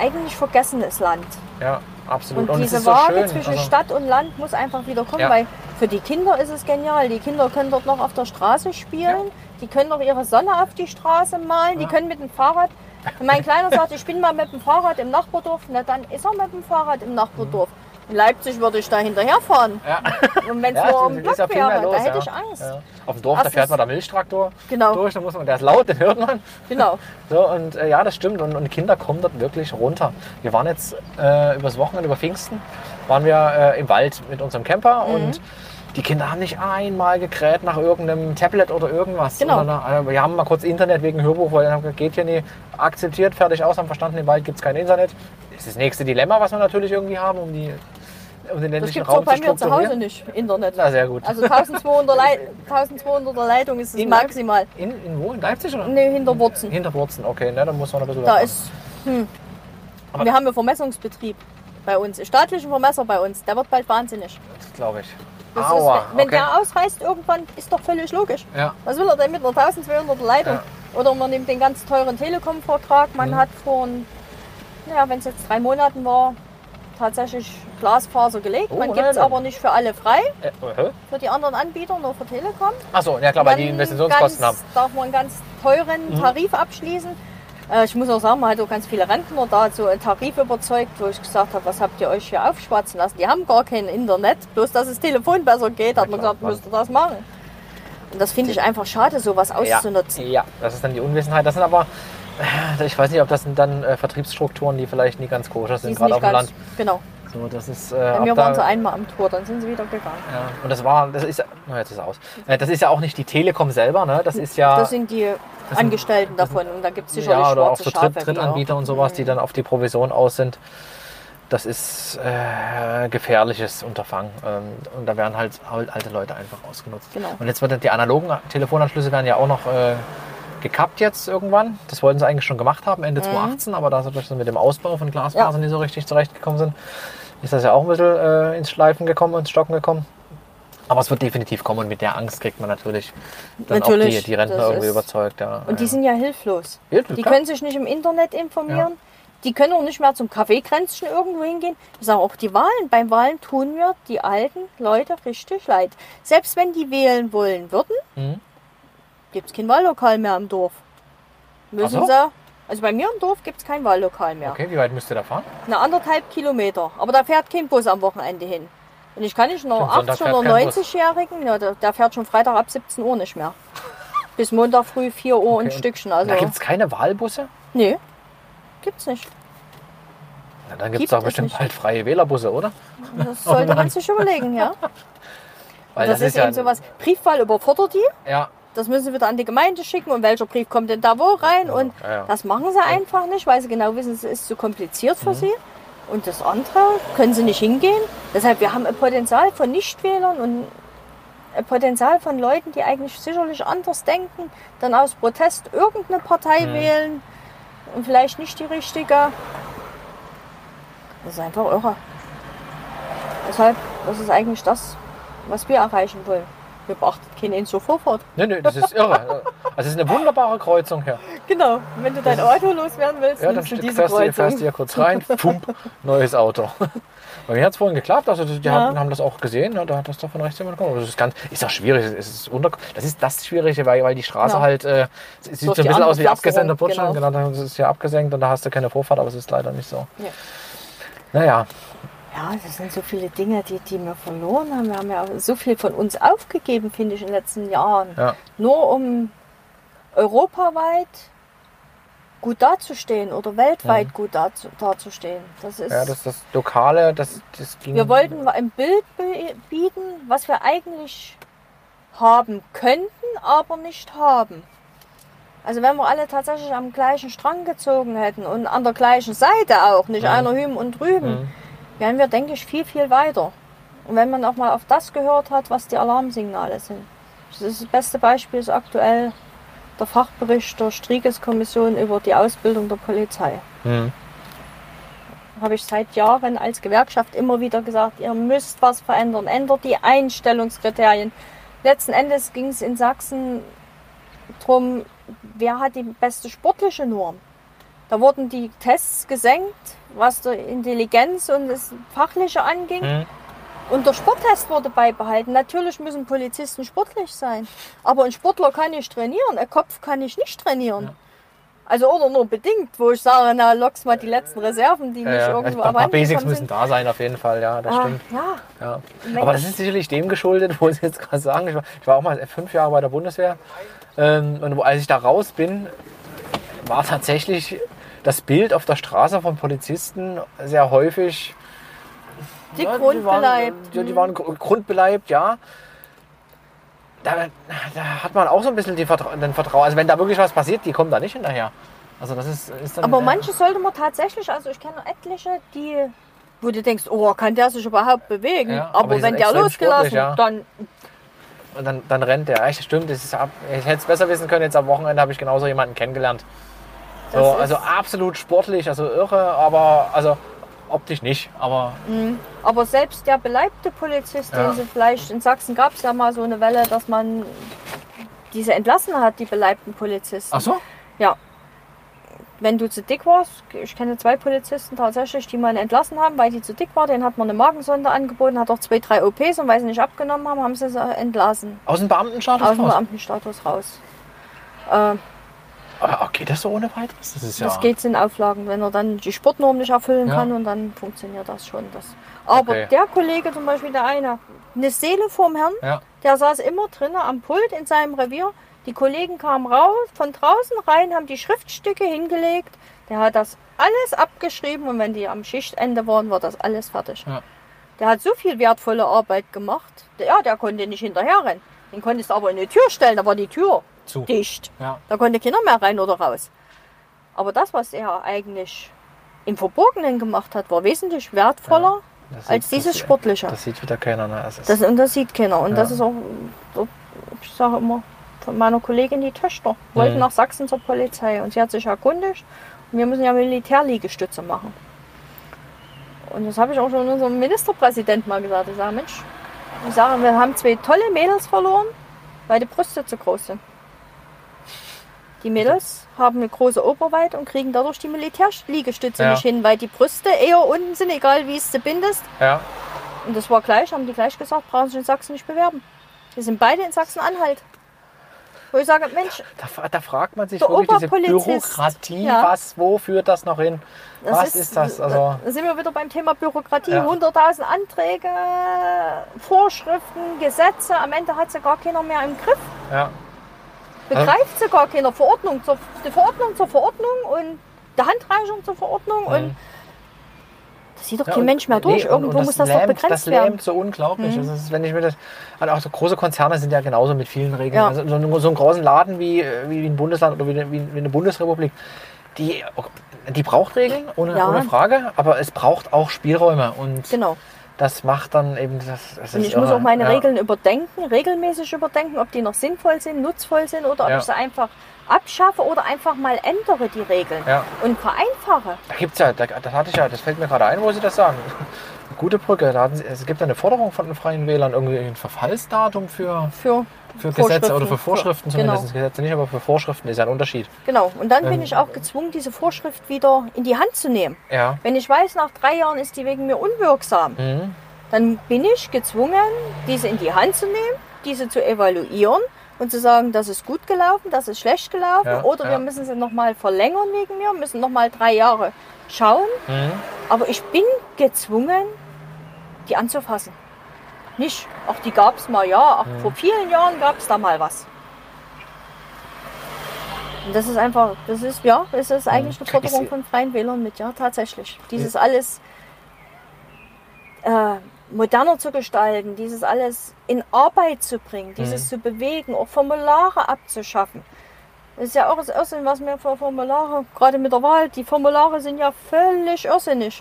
Speaker 2: eigentlich vergessen, das Land.
Speaker 1: Ja, absolut.
Speaker 2: Und,
Speaker 1: es
Speaker 2: diese
Speaker 1: so
Speaker 2: Waage
Speaker 1: schön.
Speaker 2: zwischen
Speaker 1: Also,
Speaker 2: Stadt und Land muss einfach wieder kommen,
Speaker 1: Ja.
Speaker 2: weil für die Kinder ist es genial. Die Kinder können dort noch auf der Straße spielen,
Speaker 1: Ja.
Speaker 2: die können noch ihre Sonne auf die Straße malen, die
Speaker 1: Ja.
Speaker 2: können mit dem Fahrrad. Wenn mein Kleiner sagt, ich bin mal mit dem Fahrrad im Nachbardorf, na dann ist er mit dem Fahrrad im Nachbardorf. In Leipzig würde ich da hinterherfahren.
Speaker 1: ja.
Speaker 2: Und wenn es
Speaker 1: Ja,
Speaker 2: nur um Block wäre,
Speaker 1: los.
Speaker 2: da hätte ich Angst.
Speaker 1: Ja. Auf dem Dorf, da
Speaker 2: Das
Speaker 1: fährt man der Milchtraktor
Speaker 2: Genau,
Speaker 1: durch, da muss man, der ist laut, den hört man.
Speaker 2: genau.
Speaker 1: So, und äh, ja, das stimmt. Und, und Kinder kommen dort wirklich runter. Wir waren jetzt äh, übers Wochenende, über Pfingsten, waren wir äh, im Wald mit unserem Camper
Speaker 2: Mhm.
Speaker 1: und die Kinder haben nicht einmal gekräht nach irgendeinem Tablet oder irgendwas.
Speaker 2: Genau.
Speaker 1: Oder nach, äh, wir haben mal kurz Internet wegen Hörbuch, weil dann geht hier nicht akzeptiert, fertig aus, haben verstanden, im Wald gibt es kein Internet. Das ist das nächste Dilemma, was wir natürlich irgendwie haben, um, die, um den
Speaker 2: Das
Speaker 1: ländlichen
Speaker 2: gibt es auch bei mir zu Hause nicht, Internet.
Speaker 1: Na, sehr gut.
Speaker 2: Also 1200 Lei 1200er Leitung ist es
Speaker 1: In-
Speaker 2: maximal.
Speaker 1: In, in wo? In Leipzig oder?
Speaker 2: Nee, hinter Wurzen.
Speaker 1: Hinter Wurzen, okay, ne, dann muss man ein bisschen
Speaker 2: Da ist. Hm. Wir haben einen Vermessungsbetrieb bei uns, einen staatlichen Vermesser bei uns. Der wird bald wahnsinnig.
Speaker 1: machen, glaube ich.
Speaker 2: Das
Speaker 1: Aua,
Speaker 2: ist, wenn
Speaker 1: okay.
Speaker 2: der ausreißt, irgendwann ist doch völlig logisch.
Speaker 1: Ja.
Speaker 2: Was will er denn mit einer 1200 Leitung? Oder man nimmt den ganz teuren Telekom-Vertrag. Man
Speaker 1: Mhm.
Speaker 2: hat vor, naja, wenn es jetzt drei Monaten war, tatsächlich Glasfaser gelegt.
Speaker 1: Oh,
Speaker 2: man gibt es aber nicht für alle frei,
Speaker 1: Äh, hä?
Speaker 2: für die anderen Anbieter, nur für Telekom.
Speaker 1: Achso, ja klar, weil die Investitionskosten haben.
Speaker 2: ganz, darf man einen ganz teuren
Speaker 1: Mhm.
Speaker 2: Tarif abschließen. Äh, ich muss auch sagen, man hat auch ganz viele Rentner da so einen Tarif überzeugt, wo ich gesagt habe, was habt ihr euch hier aufschwatzen lassen? Die haben gar kein Internet, bloß dass das Telefon besser geht, hat man
Speaker 1: klar,
Speaker 2: gesagt, müsst ihr das machen. Und das finde ich einfach schade, sowas auszunutzen.
Speaker 1: Ja, das ist dann die Unwissenheit. Das sind aber, äh, ich weiß nicht, ob das sind dann äh, Vertriebsstrukturen, die vielleicht nie ganz koscher sind, gerade auf dem Land.
Speaker 2: genau.
Speaker 1: So, das ist, äh, da-
Speaker 2: waren sie einmal am Tor, dann sind sie wieder gegangen.
Speaker 1: Ja, und das war, das ist, oh, jetzt ist es aus. Äh, Das ist ja auch nicht die Telekom selber, ne? Das ist ja,
Speaker 2: Das sind die
Speaker 1: sind-
Speaker 2: Angestellten davon und da gibt es sicherlich
Speaker 1: ja oder auch so. Dritt, Drittanbieter und sowas,
Speaker 2: Mhm.
Speaker 1: die dann auf die Provision aus sind. Das ist äh, gefährliches Unterfangen. Ähm, und da werden halt al- alte Leute einfach ausgenutzt.
Speaker 2: Genau.
Speaker 1: Und jetzt wird die analogen Telefonanschlüsse werden ja auch noch äh, gekappt jetzt irgendwann. Das wollten sie eigentlich schon gemacht haben, Ende 2018, aber da sie mit dem Ausbau von Glasfasern
Speaker 2: Mhm. Ja.
Speaker 1: nicht so richtig zurechtgekommen sind, ist das ja auch ein bisschen äh, ins Schleifen gekommen, ins Stocken gekommen. Aber es wird definitiv kommen und mit der Angst kriegt man natürlich dann auch
Speaker 2: Natürlich,
Speaker 1: die, die Rentner
Speaker 2: das
Speaker 1: irgendwie überzeugt. Ja.
Speaker 2: Und die
Speaker 1: ja.
Speaker 2: sind ja hilflos.
Speaker 1: Hilflos,
Speaker 2: die
Speaker 1: klar.
Speaker 2: können sich nicht im Internet informieren. Die können auch nicht mehr zum Kaffeekränzchen irgendwo hingehen. Ich sage auch die Wahlen. Beim Wahlen tun mir die alten Leute richtig leid. Selbst wenn die wählen wollen würden,
Speaker 1: Mhm.
Speaker 2: Gibt es kein Wahllokal mehr im Dorf. Müssen
Speaker 1: so?
Speaker 2: sie. Also bei mir im Dorf gibt es kein Wahllokal mehr.
Speaker 1: Okay, wie weit müsst ihr da fahren?
Speaker 2: Eine anderthalb Kilometer. Aber da fährt kein Bus am Wochenende hin. Und ich kann nicht noch
Speaker 1: Stimmt, Sonntag
Speaker 2: 80
Speaker 1: fährt
Speaker 2: oder
Speaker 1: kein Bus.
Speaker 2: 90-Jährigen, ja, der, der fährt schon Freitag ab 17 Uhr nicht mehr. Bis Montag früh 4 Uhr ein
Speaker 1: und
Speaker 2: Stückchen. Also,
Speaker 1: Da gibt es keine Wahlbusse?
Speaker 2: nee, gibt's nicht.
Speaker 1: Ja, dann gibt es
Speaker 2: Gibt
Speaker 1: doch
Speaker 2: es
Speaker 1: bestimmt
Speaker 2: nicht.
Speaker 1: bald freie Wählerbusse, oder?
Speaker 2: Das sollte man sich überlegen, ja.
Speaker 1: Weil
Speaker 2: das, ist, eben sowas. Briefwahl überfordert die.
Speaker 1: Ja,
Speaker 2: Das müssen sie wieder an die Gemeinde schicken und welcher Brief kommt denn da wo rein? Und
Speaker 1: Ja, ja.
Speaker 2: das machen sie einfach nicht, weil sie genau wissen, es ist zu kompliziert
Speaker 1: Mhm.
Speaker 2: für sie. Und das andere können sie nicht hingehen. Deshalb, wir haben ein Potenzial von Nichtwählern und ein Potenzial von Leuten, die eigentlich sicherlich anders denken, dann aus Protest irgendeine Partei
Speaker 1: Mhm.
Speaker 2: wählen und vielleicht nicht die richtige. Das ist einfach irre. Deshalb, das ist eigentlich das, was wir erreichen wollen. Wir beachten keinen Enzo Vorfahrt.
Speaker 1: nee, nee, das ist irre. Also es ist eine wunderbare Kreuzung hier.
Speaker 2: Genau, wenn du dein Auto loswerden willst,
Speaker 1: Ja, dann
Speaker 2: du diese
Speaker 1: fährst du, fährst du
Speaker 2: Kreuzung.
Speaker 1: hier kurz rein, pump, neues Auto. Bei mir hat es vorhin geklappt, also die
Speaker 2: Ja.
Speaker 1: haben, haben das auch gesehen, ja, da hat das doch von rechts jemand gekommen. Das ist ganz, ist auch schwierig, es ist unter, das ist das Schwierige, weil, weil die Straße
Speaker 2: Ja.
Speaker 1: halt, äh, es sieht so
Speaker 2: Durch
Speaker 1: ein bisschen aus wie abgesenkter
Speaker 2: Pflasterung,
Speaker 1: Butschen, genau. das ist ja abgesenkt und da hast du keine Vorfahrt, aber es ist leider nicht so.
Speaker 2: Ja.
Speaker 1: Naja,
Speaker 2: Ja, das sind so viele Dinge, die, die wir verloren haben. Wir haben ja so viel von uns aufgegeben, finde ich, in den letzten Jahren.
Speaker 1: ja.
Speaker 2: Nur um europaweit gut dazustehen oder weltweit gut dazu, dazustehen. Das ist,
Speaker 1: Mhm. ja, das, das Lokale, das, das ging.
Speaker 2: wir wollten ein Bild bieten, was wir eigentlich haben könnten, aber nicht haben. Also wenn wir alle tatsächlich am gleichen Strang gezogen hätten und an der gleichen Seite auch, nicht
Speaker 1: Ja.
Speaker 2: einer hüben und drüben,
Speaker 1: Mhm.
Speaker 2: Wären wir, denke ich, viel, viel weiter. Und wenn man auch mal auf das gehört hat, was die Alarmsignale sind. Das, beste Beispiel ist aktuell der Fachbericht der Strieges-Kommission über die Ausbildung der Polizei.
Speaker 1: Mhm.
Speaker 2: Habe ich seit Jahren als Gewerkschaft immer wieder gesagt, ihr müsst was verändern, ändert die Einstellungskriterien. Letzten Endes ging es in Sachsen darum, wer hat die beste sportliche Norm. Da wurden die Tests gesenkt, was die Intelligenz und das Fachliche anging.
Speaker 1: Mhm.
Speaker 2: Und der Sporttest wurde beibehalten. Natürlich müssen Polizisten sportlich sein. Aber ein Sportler kann nicht trainieren, ein Kopf kann ich nicht trainieren. Also oder nur bedingt, wo ich sage, na lockst mal die letzten Reserven, die
Speaker 1: Ja,
Speaker 2: nicht
Speaker 1: ja.
Speaker 2: irgendwo
Speaker 1: paar Basics müssen
Speaker 2: sind.
Speaker 1: da sein, auf jeden Fall, ja, das
Speaker 2: Ah,
Speaker 1: stimmt.
Speaker 2: ja,
Speaker 1: Ja. Aber das ist sicherlich dem geschuldet, wo Sie jetzt gerade sagen, ich war, ich war auch mal fünf Jahre bei der Bundeswehr ähm, und als ich da raus bin, war tatsächlich das Bild auf der Straße von Polizisten sehr häufig.
Speaker 2: die
Speaker 1: ja,
Speaker 2: grundbeleibt.
Speaker 1: Die waren, die, die waren gr- grundbeleibt, ja. Da, da hat man auch so ein bisschen Vertra den Vertrauen. Also wenn da wirklich was passiert, die kommen da nicht hinterher. Also das ist, ist dann,
Speaker 2: Aber manche sollte man tatsächlich, also ich kenne etliche, die, wo du denkst, oh, kann der sich überhaupt bewegen?
Speaker 1: Ja, aber
Speaker 2: aber, wenn der losgelassen,
Speaker 1: ja.
Speaker 2: dann
Speaker 1: Und dann, dann rennt der. Echt, stimmt. Das ist ich hätte es besser wissen können. Jetzt am Wochenende habe ich genauso jemanden kennengelernt. So, also absolut sportlich, also irre, aber also optisch nicht. Aber
Speaker 2: Aber selbst der beleibte Polizist,
Speaker 1: Ja.
Speaker 2: den sie vielleicht in Sachsen gab es ja mal so eine Welle, dass man diese entlassen hat, die beleibten Polizisten.
Speaker 1: ach so.
Speaker 2: Ja. Wenn du zu dick warst, ich kenne zwei Polizisten tatsächlich, die man entlassen haben, weil die zu dick war, denen hat man eine Magensonde angeboten, hat auch zwei, drei OPs und weil sie nicht abgenommen haben, haben sie sie entlassen.
Speaker 1: Aus dem Beamtenstatus
Speaker 2: Aus dem
Speaker 1: raus.
Speaker 2: Beamtenstatus raus. Äh,
Speaker 1: Aber geht das so ohne weiteres? Das ist ja.
Speaker 2: Das geht in Auflagen, wenn er dann die Sportnorm nicht erfüllen
Speaker 1: Ja.
Speaker 2: kann und dann funktioniert das schon. Das. Aber
Speaker 1: Okay.
Speaker 2: der Kollege zum Beispiel, der eine, eine Seele vorm Herrn,
Speaker 1: Ja.
Speaker 2: der saß immer drinnen am Pult in seinem Revier. Die Kollegen kamen raus, von draußen rein, haben die Schriftstücke hingelegt. Der hat das alles abgeschrieben und wenn die am Schichtende waren, war das alles fertig.
Speaker 1: Ja.
Speaker 2: Der hat so viel wertvolle Arbeit gemacht. Der, ja, der konnte nicht hinterherrennen. Den konntest du aber in die Tür stellen, da war die Tür
Speaker 1: Zu.
Speaker 2: dicht.
Speaker 1: Ja.
Speaker 2: Da konnte keiner mehr rein oder raus. Aber das, was er eigentlich im Verborgenen gemacht hat, war wesentlich wertvoller
Speaker 1: Das
Speaker 2: als
Speaker 1: sieht-
Speaker 2: dieses
Speaker 1: das-
Speaker 2: Sportliche.
Speaker 1: Das sieht wieder keiner. Ne? Das ist,
Speaker 2: Das, und das sieht keiner. Und
Speaker 1: Ja.
Speaker 2: das ist auch, ich sage immer, von meiner Kollegin die Töchter wollten
Speaker 1: Mhm.
Speaker 2: nach Sachsen zur Polizei und sie hat sich erkundigt. Und wir müssen ja Militärliegestütze machen. Und das habe ich auch schon unserem Ministerpräsident mal gesagt. Ich sage, Mensch, ich sage, wir haben zwei tolle Mädels verloren, weil die Brüste zu groß sind. Die Mädels haben eine große Oberweite und kriegen dadurch die Militärliegestütze
Speaker 1: Ja.
Speaker 2: nicht hin, weil die Brüste eher unten sind, egal wie es sie bindest.
Speaker 1: ja.
Speaker 2: Und das war gleich, haben die gleich gesagt, brauchen sich in Sachsen nicht bewerben. Wir sind beide in Sachsen-Anhalt. Wo ich sage, Mensch,
Speaker 1: Da, da fragt man sich wirklich diese Bürokratie,
Speaker 2: ja.
Speaker 1: was, wo führt das noch hin?
Speaker 2: das
Speaker 1: was ist, das? Also,
Speaker 2: Da sind wir wieder beim Thema Bürokratie.
Speaker 1: Ja.
Speaker 2: 100.000 Anträge, Vorschriften, Gesetze. Am Ende hat sie gar keiner mehr im Griff.
Speaker 1: ja.
Speaker 2: Begreift sie gar keiner. Verordnung zur, die Verordnung zur Verordnung und die Handreichung zur Verordnung. Und das sieht doch
Speaker 1: Ja,
Speaker 2: kein Mensch mehr durch.
Speaker 1: nee, und-
Speaker 2: Irgendwo
Speaker 1: und
Speaker 2: muss das
Speaker 1: lähmt,
Speaker 2: doch begrenzt
Speaker 1: Das
Speaker 2: werden. Mhm.
Speaker 1: lähmt so unglaublich. Das ist, wenn ich mir das, also auch so große Konzerne sind ja genauso mit vielen Regeln.
Speaker 2: Ja.
Speaker 1: Also so, ein- so einen großen Laden wie, wie ein Bundesland oder wie, eine- wie eine Bundesrepublik, die, die braucht Regeln, ohne,
Speaker 2: Ja.
Speaker 1: ohne Frage, aber es braucht auch Spielräume und
Speaker 2: Genau.
Speaker 1: Das macht dann eben das. das
Speaker 2: Und ich muss
Speaker 1: irre.
Speaker 2: auch meine
Speaker 1: ja.
Speaker 2: Regeln überdenken, regelmäßig überdenken, ob die noch sinnvoll sind, nutzvoll sind oder ob
Speaker 1: Ja.
Speaker 2: ich sie einfach abschaffe oder einfach mal ändere die Regeln
Speaker 1: Ja.
Speaker 2: und vereinfache.
Speaker 1: Da gibt's ja, da, das hatte ich ja, das fällt mir gerade ein, wo Sie das sagen. Eine gute Brücke. Da hatten Sie, es gibt eine Forderung von den Freien Wählern, irgendwie ein Verfallsdatum für,
Speaker 2: Für,
Speaker 1: für Gesetze oder
Speaker 2: Vorschriften.
Speaker 1: für Vorschriften
Speaker 2: Genau.
Speaker 1: zumindest. Gesetze nicht, aber für Vorschriften ist ja ein Unterschied.
Speaker 2: genau. Und dann bin
Speaker 1: Ähm.
Speaker 2: ich auch gezwungen, diese Vorschrift wieder in die Hand zu nehmen.
Speaker 1: Ja.
Speaker 2: Wenn ich weiß, nach drei Jahren ist die wegen mir unwirksam,
Speaker 1: Mhm.
Speaker 2: dann bin ich gezwungen, diese in die Hand zu nehmen, diese zu evaluieren und zu sagen, das ist gut gelaufen, das ist schlecht gelaufen
Speaker 1: Ja,
Speaker 2: oder
Speaker 1: ja.
Speaker 2: wir müssen sie nochmal verlängern wegen mir, müssen nochmal drei Jahre schauen.
Speaker 1: Mhm.
Speaker 2: Aber ich bin gezwungen, die anzufassen. Nicht, ach, die gab es mal, ja, ach, vor vielen Jahren gab es da mal was. Und das ist einfach, das ist, ja, das ist eigentlich eine Forderung von Freien Wählern mit, ja, tatsächlich. Dieses alles äh, moderner zu gestalten, dieses alles in Arbeit zu bringen, dieses zu bewegen, auch Formulare abzuschaffen. Das ist ja auch das Irrsinn, was mir für Formulare, gerade mit der Wahl, die Formulare sind ja völlig irrsinnig.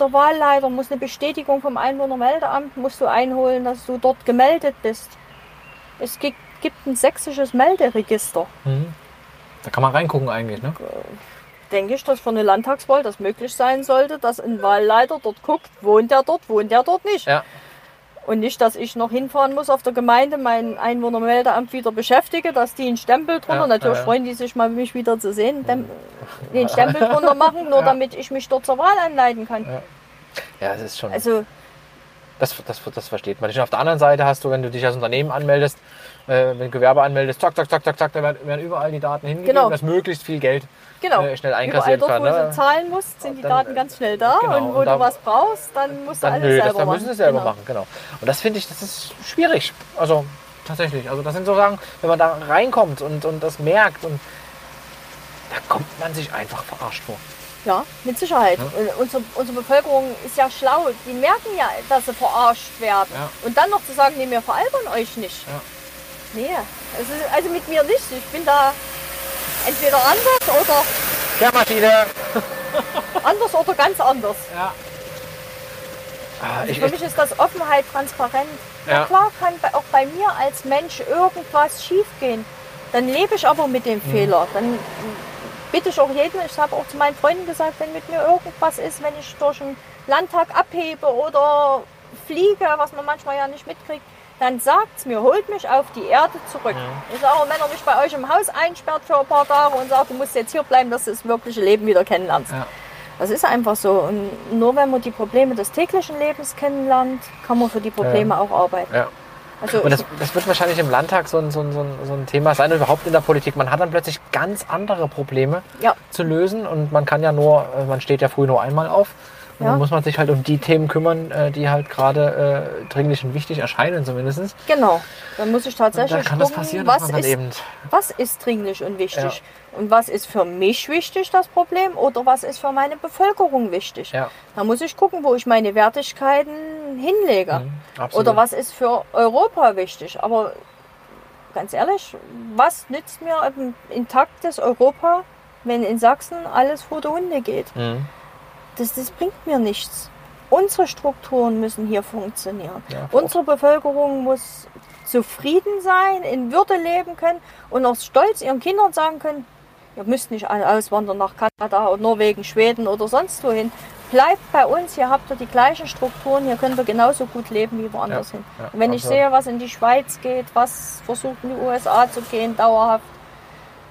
Speaker 2: Der, Wahlleiter muss eine Bestätigung vom Einwohnermeldeamt musst du einholen, dass du dort gemeldet bist. Es gibt, gibt ein sächsisches Melderegister.
Speaker 1: Mhm. Da kann man reingucken eigentlich, ne?
Speaker 2: Denke ich, dass für eine Landtagswahl das möglich sein sollte, dass ein Wahlleiter dort guckt, wohnt der dort, wohnt der dort nicht.
Speaker 1: Ja.
Speaker 2: Und nicht, dass ich noch hinfahren muss auf der Gemeinde, mein Einwohnermeldeamt wieder beschäftige, dass die einen Stempel drunter,
Speaker 1: Ja,
Speaker 2: natürlich
Speaker 1: ja,
Speaker 2: freuen die sich mal, mich wieder zu sehen, dem, den Stempel drunter machen, nur damit ich mich dort zur Wahl anleiten kann.
Speaker 1: Ja, es ist schon.
Speaker 2: Also,
Speaker 1: Das, das, das versteht man nicht. Und auf der anderen Seite hast du, wenn du dich als Unternehmen anmeldest, äh, wenn du Gewerbe anmeldest, zack, zack, zack, zack, zack, da werden, überall die Daten hingegeben,
Speaker 2: Genau.
Speaker 1: dass möglichst viel Geld
Speaker 2: genau.
Speaker 1: äh, schnell
Speaker 2: Überall
Speaker 1: einkassiert
Speaker 2: dort,
Speaker 1: wird.
Speaker 2: wo
Speaker 1: Ne?
Speaker 2: du zahlen musst, sind die
Speaker 1: Dann,
Speaker 2: Daten ganz schnell da.
Speaker 1: genau,
Speaker 2: und wo
Speaker 1: und da-
Speaker 2: du was brauchst, dann musst du
Speaker 1: Dann,
Speaker 2: alles
Speaker 1: nö, das,
Speaker 2: selber
Speaker 1: dann
Speaker 2: machen.
Speaker 1: müssen sie es selber
Speaker 2: Genau.
Speaker 1: machen, genau. Und das finde ich, das ist schwierig. Also tatsächlich. Also das sind so Sachen, wenn man da reinkommt und, und das merkt und da kommt man sich einfach verarscht vor.
Speaker 2: Ja, mit Sicherheit. Und unsere, unsere Bevölkerung ist ja schlau. Die merken ja, dass sie verarscht werden.
Speaker 1: Ja.
Speaker 2: Und dann noch zu sagen, nee, wir veralbern euch nicht.
Speaker 1: Ja.
Speaker 2: Nee, ist, also mit mir nicht. Ich bin da entweder anders oder
Speaker 1: Kehrmaschine!
Speaker 2: anders oder ganz anders.
Speaker 1: Ja. Ah, ich,
Speaker 2: Für mich ist das Offenheit, transparent. Na
Speaker 1: Ja.
Speaker 2: klar kann auch bei mir als Mensch irgendwas schiefgehen. Dann lebe ich aber mit dem
Speaker 1: Mhm.
Speaker 2: Fehler. Dann bitte ich auch jeden, ich habe auch zu meinen Freunden gesagt, wenn mit mir irgendwas ist, wenn ich durch einen Landtag abhebe oder fliege, was man manchmal ja nicht mitkriegt, dann sagt's mir, holt mich auf die Erde zurück. Ich sage, wenn er mich bei euch im Haus einsperrt für ein paar Tage und sagt, du musst jetzt hier bleiben, dass du das wirkliche Leben wieder kennenlernst.
Speaker 1: Ja.
Speaker 2: Das ist einfach so. Und nur wenn man die Probleme des täglichen Lebens kennenlernt, kann man für die Probleme auch arbeiten. Also
Speaker 1: Und das, das wird wahrscheinlich im Landtag so ein, so, ein, so, ein, Thema sein überhaupt in der Politik. Man hat dann plötzlich ganz andere Probleme
Speaker 2: ja,
Speaker 1: zu lösen und man kann ja nur, äh, man steht ja früh nur einmal auf. Und
Speaker 2: Ja.
Speaker 1: dann muss man sich halt um die Themen kümmern, äh, die halt gerade äh, dringlich und wichtig erscheinen zumindest.
Speaker 2: genau. Dann muss ich tatsächlich
Speaker 1: da
Speaker 2: gucken, was ist, was ist dringlich und wichtig. Und was ist für mich wichtig, das Problem, oder was ist für meine Bevölkerung wichtig.
Speaker 1: Ja,
Speaker 2: Da muss ich gucken, wo ich meine Wertigkeiten hinlege.
Speaker 1: mhm.
Speaker 2: Oder was ist für Europa wichtig. Aber ganz ehrlich, was nützt mir ein intaktes Europa, wenn in Sachsen alles vor der Hunde geht?
Speaker 1: Mhm.
Speaker 2: Das, das bringt mir nichts. Unsere Strukturen müssen hier funktionieren.
Speaker 1: Ja.
Speaker 2: Unsere Bevölkerung muss zufrieden sein, in Würde leben können und auch stolz ihren Kindern sagen können, ihr müsst nicht alle auswandern nach Kanada oder Norwegen, Schweden oder sonst wohin. Bleibt bei uns, hier habt ihr die gleichen Strukturen, hier könnt ihr genauso gut leben wie woanders
Speaker 1: Ja,
Speaker 2: hin.
Speaker 1: ja,
Speaker 2: und wenn ich
Speaker 1: absolut.
Speaker 2: sehe, was in die Schweiz geht, was versucht in die USA zu gehen, dauerhaft,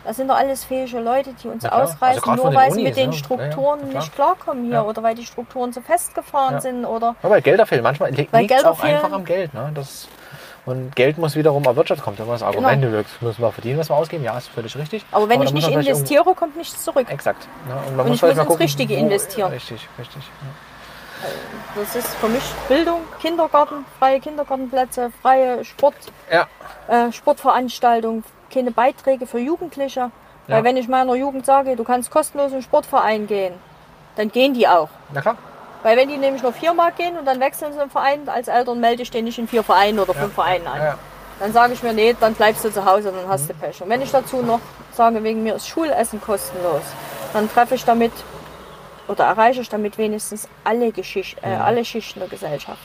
Speaker 2: das sind doch alles fähige Leute, die uns.
Speaker 1: Also
Speaker 2: ausreißen,
Speaker 1: gerade
Speaker 2: nur weil sie mit den
Speaker 1: ne? Ja, ja,
Speaker 2: Strukturen
Speaker 1: klar.
Speaker 2: nicht klarkommen hier
Speaker 1: Ja.
Speaker 2: oder weil die Strukturen zu festgefahren sind oder
Speaker 1: Ja, weil Gelder fehlen. Manchmal liegt es auch einfach
Speaker 2: fehlen.
Speaker 1: am Geld. Ne? Das, und Geld muss wiederum erwirtschaftet. Kommt immer das Argument,
Speaker 2: Genau.
Speaker 1: wir müssen wir verdienen, was wir ausgeben. Ja, ist völlig richtig.
Speaker 2: Aber wenn
Speaker 1: Aber
Speaker 2: ich nicht
Speaker 1: man
Speaker 2: investiere, kommt nichts zurück.
Speaker 1: Exakt. Ne? Und, man
Speaker 2: Und
Speaker 1: muss
Speaker 2: ich muss ins Richtige investieren.
Speaker 1: Richtig, richtig.
Speaker 2: Das ist für mich Bildung, Kindergarten, freie Kindergartenplätze, freie Sport,
Speaker 1: Ja.
Speaker 2: äh, Sportveranstaltungen, keine Beiträge für Jugendliche.
Speaker 1: Ja.
Speaker 2: Weil wenn ich meiner Jugend sage, du kannst kostenlos in den Sportverein gehen, dann gehen die auch.
Speaker 1: Na klar.
Speaker 2: Weil wenn die nämlich nur viermal gehen und dann wechseln sie im Verein, als Eltern melde ich den nicht in vier Vereinen oder fünf Vereinen an.
Speaker 1: Ja, ja.
Speaker 2: Dann sage ich mir, nee, dann bleibst du zu Hause, dann hast du Pech. Und wenn ich dazu noch sage, wegen mir ist Schulessen kostenlos, dann treffe ich damit oder erreiche ich damit wenigstens alle, Geschicht, äh, alle Schichten der Gesellschaft.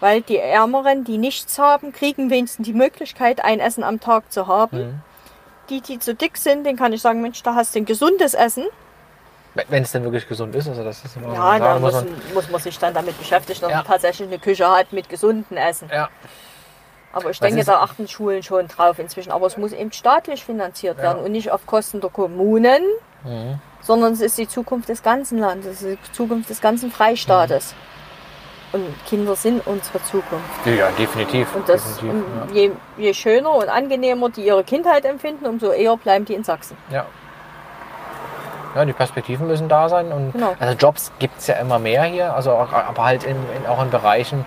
Speaker 2: Weil die Ärmeren, die nichts haben, kriegen wenigstens die Möglichkeit, ein Essen am Tag zu haben.
Speaker 1: Mhm.
Speaker 2: Die, die zu dick sind, denen kann ich sagen, Mensch, da hast du ein gesundes Essen.
Speaker 1: Wenn es denn wirklich gesund ist. Also das ist immer
Speaker 2: Ja, da muss,
Speaker 1: muss
Speaker 2: man sich dann damit beschäftigen, dass
Speaker 1: Ja.
Speaker 2: man tatsächlich eine Küche hat mit gesundem Essen.
Speaker 1: ja.
Speaker 2: Aber ich
Speaker 1: Was
Speaker 2: denke, da achten Schulen schon drauf inzwischen. Aber es muss eben staatlich finanziert
Speaker 1: Ja.
Speaker 2: werden und nicht auf Kosten der Kommunen,
Speaker 1: Mhm.
Speaker 2: sondern es ist die Zukunft des ganzen Landes, es ist die Zukunft des ganzen Freistaates.
Speaker 1: Mhm.
Speaker 2: Und Kinder sind unsere Zukunft.
Speaker 1: Ja, definitiv.
Speaker 2: Und, das,
Speaker 1: definitiv.
Speaker 2: und je, je schöner und angenehmer die ihre Kindheit empfinden, umso eher bleiben die in Sachsen.
Speaker 1: Ja. Ja, die Perspektiven müssen da sein. Und
Speaker 2: Genau.
Speaker 1: Also Jobs gibt es ja immer mehr hier, also auch, aber halt in, in, auch in Bereichen,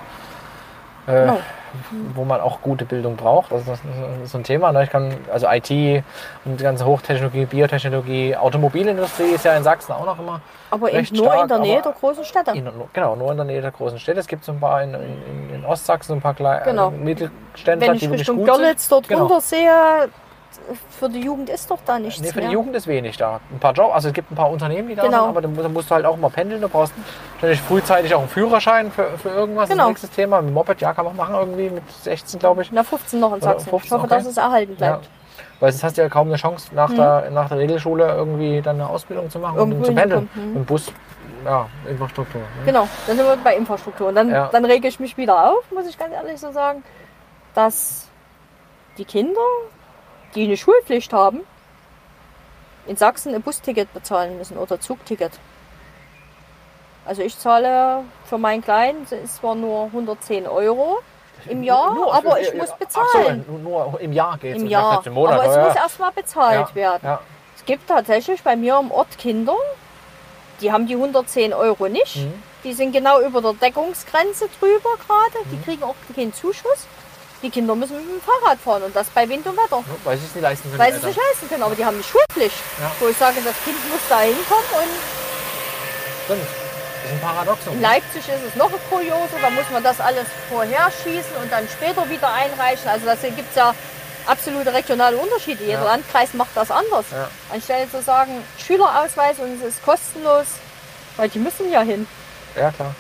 Speaker 1: äh,
Speaker 2: Genau.
Speaker 1: Wo man auch gute Bildung braucht. Also das ist so ein Thema. Ne? Ich kann, also IT und die ganze Hochtechnologie, Biotechnologie, Automobilindustrie ist ja in Sachsen auch noch immer.
Speaker 2: Aber
Speaker 1: Recht
Speaker 2: nur
Speaker 1: stark,
Speaker 2: in der Nähe der großen Städte.
Speaker 1: In, genau, nur in der Nähe der großen Städte. Es gibt so ein paar in, in, in Ostsachsen, ein paar kleine
Speaker 2: Genau.
Speaker 1: Mittelständler,
Speaker 2: Wenn ich
Speaker 1: die
Speaker 2: Richtung
Speaker 1: gut
Speaker 2: Görlitz dort
Speaker 1: Genau.
Speaker 2: runter sehe, für die Jugend ist doch da nichts
Speaker 1: Nee, für die
Speaker 2: mehr.
Speaker 1: Jugend ist wenig da. Ein paar Jobs, also es gibt ein paar Unternehmen, die da
Speaker 2: Genau.
Speaker 1: sind, aber dann musst, dann musst du halt auch mal pendeln. Du brauchst natürlich frühzeitig auch einen Führerschein für, für irgendwas.
Speaker 2: Genau.
Speaker 1: Das nächste Thema. Mit Moped, ja, kann man machen irgendwie mit 16, glaube ich.
Speaker 2: Na, 15 noch in Sachsen.
Speaker 1: 15,
Speaker 2: ich hoffe,
Speaker 1: okay.
Speaker 2: dass es erhalten
Speaker 1: Ja.
Speaker 2: bleibt.
Speaker 1: Weil sonst hast du ja kaum eine Chance, nach, der, nach der Regelschule irgendwie dann eine Ausbildung zu machen
Speaker 2: Irgendwo
Speaker 1: und zu pendeln.
Speaker 2: mhm.
Speaker 1: Im Bus, ja, Infrastruktur. Ne?
Speaker 2: Genau, dann sind wir bei Infrastruktur. Und dann,
Speaker 1: Ja.
Speaker 2: dann rege ich mich wieder auf, muss ich ganz ehrlich so sagen, dass die Kinder, die eine Schulpflicht haben, in Sachsen ein Busticket bezahlen müssen oder Zugticket. Also ich zahle für meinen Kleinen, es ist zwar nur 110 Euro im Jahr,
Speaker 1: Nur-
Speaker 2: aber ich muss bezahlen.
Speaker 1: so, nur, im Jahr geht es.
Speaker 2: Im Jahr.
Speaker 1: Im Monat,
Speaker 2: aber es
Speaker 1: ja.
Speaker 2: muss erstmal bezahlt
Speaker 1: ja.
Speaker 2: werden.
Speaker 1: Ja.
Speaker 2: Es gibt tatsächlich bei mir im Ort Kinder, die haben die 110 Euro nicht.
Speaker 1: Mhm.
Speaker 2: Die sind genau über der Deckungsgrenze drüber gerade. Die kriegen auch keinen Zuschuss. Die Kinder müssen mit dem Fahrrad fahren und das bei Wind und Wetter.
Speaker 1: Weil sie es nicht leisten können.
Speaker 2: Weil sie es nicht leisten können, aber die haben die Schulpflicht.
Speaker 1: Ja.
Speaker 2: Wo ich sage, das Kind muss da hinkommen und
Speaker 1: Stimmt. Das ist ein Paradoxon.
Speaker 2: in Leipzig ist es noch ein Kuriose, da muss man das alles vorher schießen und dann später wieder einreichen. Also da gibt es ja absolute regionale Unterschiede. Jeder
Speaker 1: Ja.
Speaker 2: Landkreis macht das anders.
Speaker 1: Ja.
Speaker 2: Anstelle zu sagen, Schülerausweis und es ist kostenlos, weil die müssen ja hin.
Speaker 1: Ja, klar.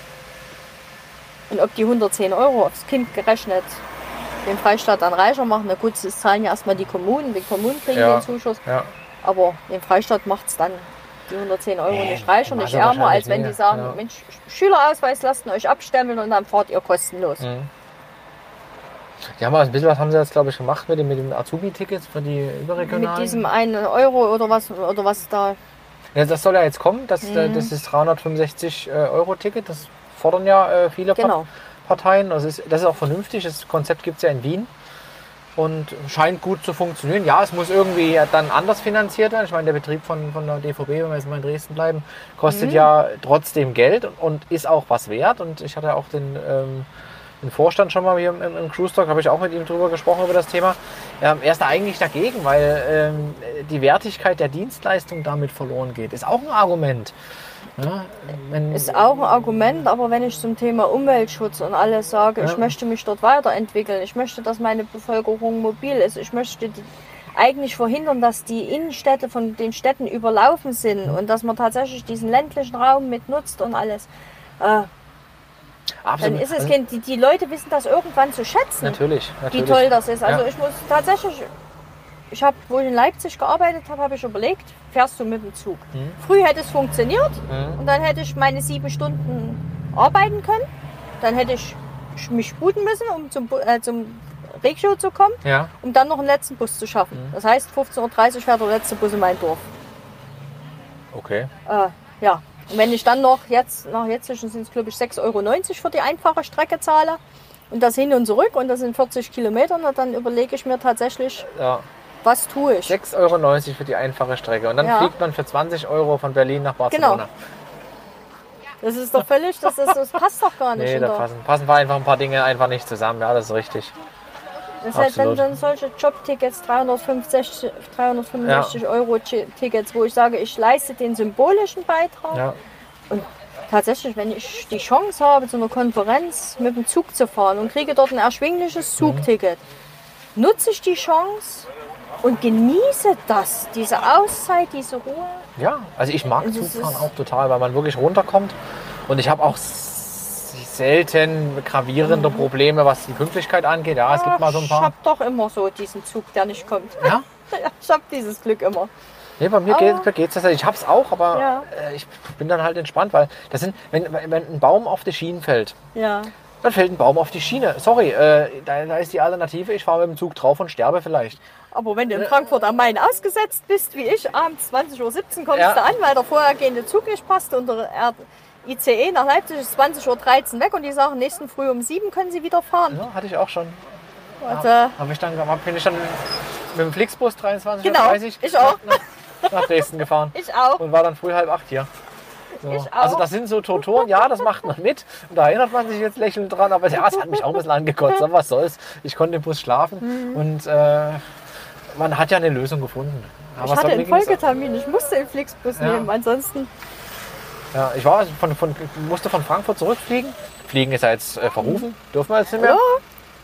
Speaker 2: Und ob die 110 Euro aufs Kind gerechnet den Freistaat dann reicher machen, na gut, das zahlen ja erstmal die Kommunen, die Kommunen kriegen
Speaker 1: Ja.
Speaker 2: den Zuschuss,
Speaker 1: Ja.
Speaker 2: aber den Freistaat macht es dann die 110 Euro nicht reicher, nicht ärmer, als wenn die sagen,
Speaker 1: ja.
Speaker 2: Mensch, Schülerausweis lasst euch abstempeln und dann fahrt ihr kostenlos.
Speaker 1: Mhm. Die haben ein bisschen was haben sie jetzt, glaube ich, gemacht mit dem, mit dem Azubi-Ticket für die überregionalen.
Speaker 2: Mit diesem einen Euro oder was, oder was da,
Speaker 1: Ja, das soll ja jetzt kommen. Das, äh,
Speaker 2: Mhm.
Speaker 1: das ist 365 äh, Euro Ticket. Das fordern ja äh, viele
Speaker 2: genau.
Speaker 1: Parteien. Das ist, das ist auch vernünftig. Das Konzept gibt es ja in Wien und scheint gut zu funktionieren. Ja, es muss irgendwie dann anders finanziert werden. Ich meine, der Betrieb von, von der DVB, wenn wir jetzt mal in Dresden bleiben, kostet ja trotzdem Geld und ist auch was wert. Und ich hatte auch den, ähm, den Vorstand schon mal hier im, im Cruise Talk, habe ich auch mit ihm drüber gesprochen, über das Thema. Ähm, er ist da eigentlich dagegen, weil ähm, die Wertigkeit der Dienstleistung damit verloren geht. Ist auch ein Argument. Ja,
Speaker 2: Ist auch ein Argument, aber wenn ich zum Thema Umweltschutz und alles sage, ich
Speaker 1: Ja.
Speaker 2: möchte mich dort weiterentwickeln, ich möchte, dass meine Bevölkerung mobil ist, ich möchte die, eigentlich verhindern, dass die Innenstädte von den Städten überlaufen sind und dass man tatsächlich diesen ländlichen Raum mit nutzt und alles. Äh, dann
Speaker 1: absolut.
Speaker 2: ist es
Speaker 1: Also,
Speaker 2: kein, die, die Leute wissen das irgendwann zu schätzen,
Speaker 1: Natürlich,
Speaker 2: wie
Speaker 1: natürlich.
Speaker 2: toll das ist. Also
Speaker 1: Ja.
Speaker 2: ich muss tatsächlich, ich habe, wo ich in Leipzig gearbeitet habe, habe ich überlegt, fährst du mit dem Zug.
Speaker 1: Mhm.
Speaker 2: Früh hätte es funktioniert,
Speaker 1: Mhm.
Speaker 2: und dann hätte ich meine sieben Stunden arbeiten können. Dann hätte ich mich sputen müssen, um zum, äh, zum Regio zu kommen,
Speaker 1: Ja,
Speaker 2: um dann noch einen letzten Bus zu schaffen.
Speaker 1: Mhm.
Speaker 2: Das heißt, 15.30 Uhr fährt der letzte Bus in mein Dorf.
Speaker 1: okay.
Speaker 2: Äh, ja. Und wenn ich dann noch jetzt, nach jetzt sind es glaube ich 6,90 Euro für die einfache Strecke zahle und das hin und zurück und das sind 40 Kilometer, dann überlege ich mir tatsächlich,
Speaker 1: Ja.
Speaker 2: Was tue ich.
Speaker 1: 6,90 Euro für die einfache Strecke. Und dann
Speaker 2: Ja.
Speaker 1: fliegt man für 20 Euro von Berlin nach Barcelona.
Speaker 2: Genau. Das ist doch völlig, das, ist, das passt doch gar nicht.
Speaker 1: Nee, da passen, passen wir einfach ein paar Dinge einfach nicht zusammen. Ja, das ist richtig.
Speaker 2: Das heißt, dann,
Speaker 1: Absolut.
Speaker 2: dann solche Jobtickets, 365, 365 Euro Ti- Tickets, wo ich sage, ich leiste den symbolischen Beitrag.
Speaker 1: Ja.
Speaker 2: Und tatsächlich, wenn ich die Chance habe, zu einer Konferenz mit dem Zug zu fahren und kriege dort ein erschwingliches Zugticket, nutze ich die Chance und genieße das, diese Auszeit, diese Ruhe.
Speaker 1: ja, also ich mag
Speaker 2: es
Speaker 1: Zugfahren auch total, weil man wirklich runterkommt. Und ich habe auch selten gravierende Probleme, was die Pünktlichkeit angeht. Ja, es gibt mal so ein
Speaker 2: Ich
Speaker 1: paar.
Speaker 2: habe doch immer so diesen Zug, der nicht kommt.
Speaker 1: Ja?
Speaker 2: Ich habe dieses Glück immer.
Speaker 1: Nee, bei mir
Speaker 2: Aber-
Speaker 1: geht es das. Ich hab's auch, aber
Speaker 2: Ja.
Speaker 1: äh, ich bin dann halt entspannt, weil das sind, wenn, wenn ein Baum auf die Schienen fällt,
Speaker 2: Ja.
Speaker 1: dann fällt ein Baum auf die Schiene. Sorry, äh, da, da ist die Alternative, ich fahre mit dem Zug drauf und sterbe vielleicht.
Speaker 2: Aber wenn du in Frankfurt am Main ausgesetzt bist, wie ich, abends 20.17 Uhr kommst
Speaker 1: Ja.
Speaker 2: du an, weil der vorhergehende Zug nicht passt und der ICE nach Leipzig ist 20.13 Uhr weg und die sagen, nächsten Früh um 7 können sie wieder fahren.
Speaker 1: Ja, hatte ich auch schon.
Speaker 2: Und, äh,
Speaker 1: Hab ich dann, bin ich dann mit dem Flixbus 23.30
Speaker 2: Genau,
Speaker 1: Uhr
Speaker 2: ich auch.
Speaker 1: Nach, nach Dresden gefahren
Speaker 2: ich auch.
Speaker 1: und war dann früh halb acht hier. So.
Speaker 2: Ich auch.
Speaker 1: Also das sind so Torturen, ja, das macht man mit. Und da erinnert man sich jetzt lächelnd dran, aber ja, es hat mich auch ein bisschen angekotzt. Aber was soll's? Ich konnte im Bus schlafen
Speaker 2: Mhm.
Speaker 1: und äh, man hat ja eine Lösung gefunden. Aber
Speaker 2: Ich hatte einen Folgetermin, ich musste den Flixbus
Speaker 1: Ja.
Speaker 2: nehmen. Ansonsten,
Speaker 1: Ja, ich war von, von, musste von Frankfurt zurückfliegen. Fliegen ist ja jetzt äh, verrufen, dürfen wir jetzt nicht mehr.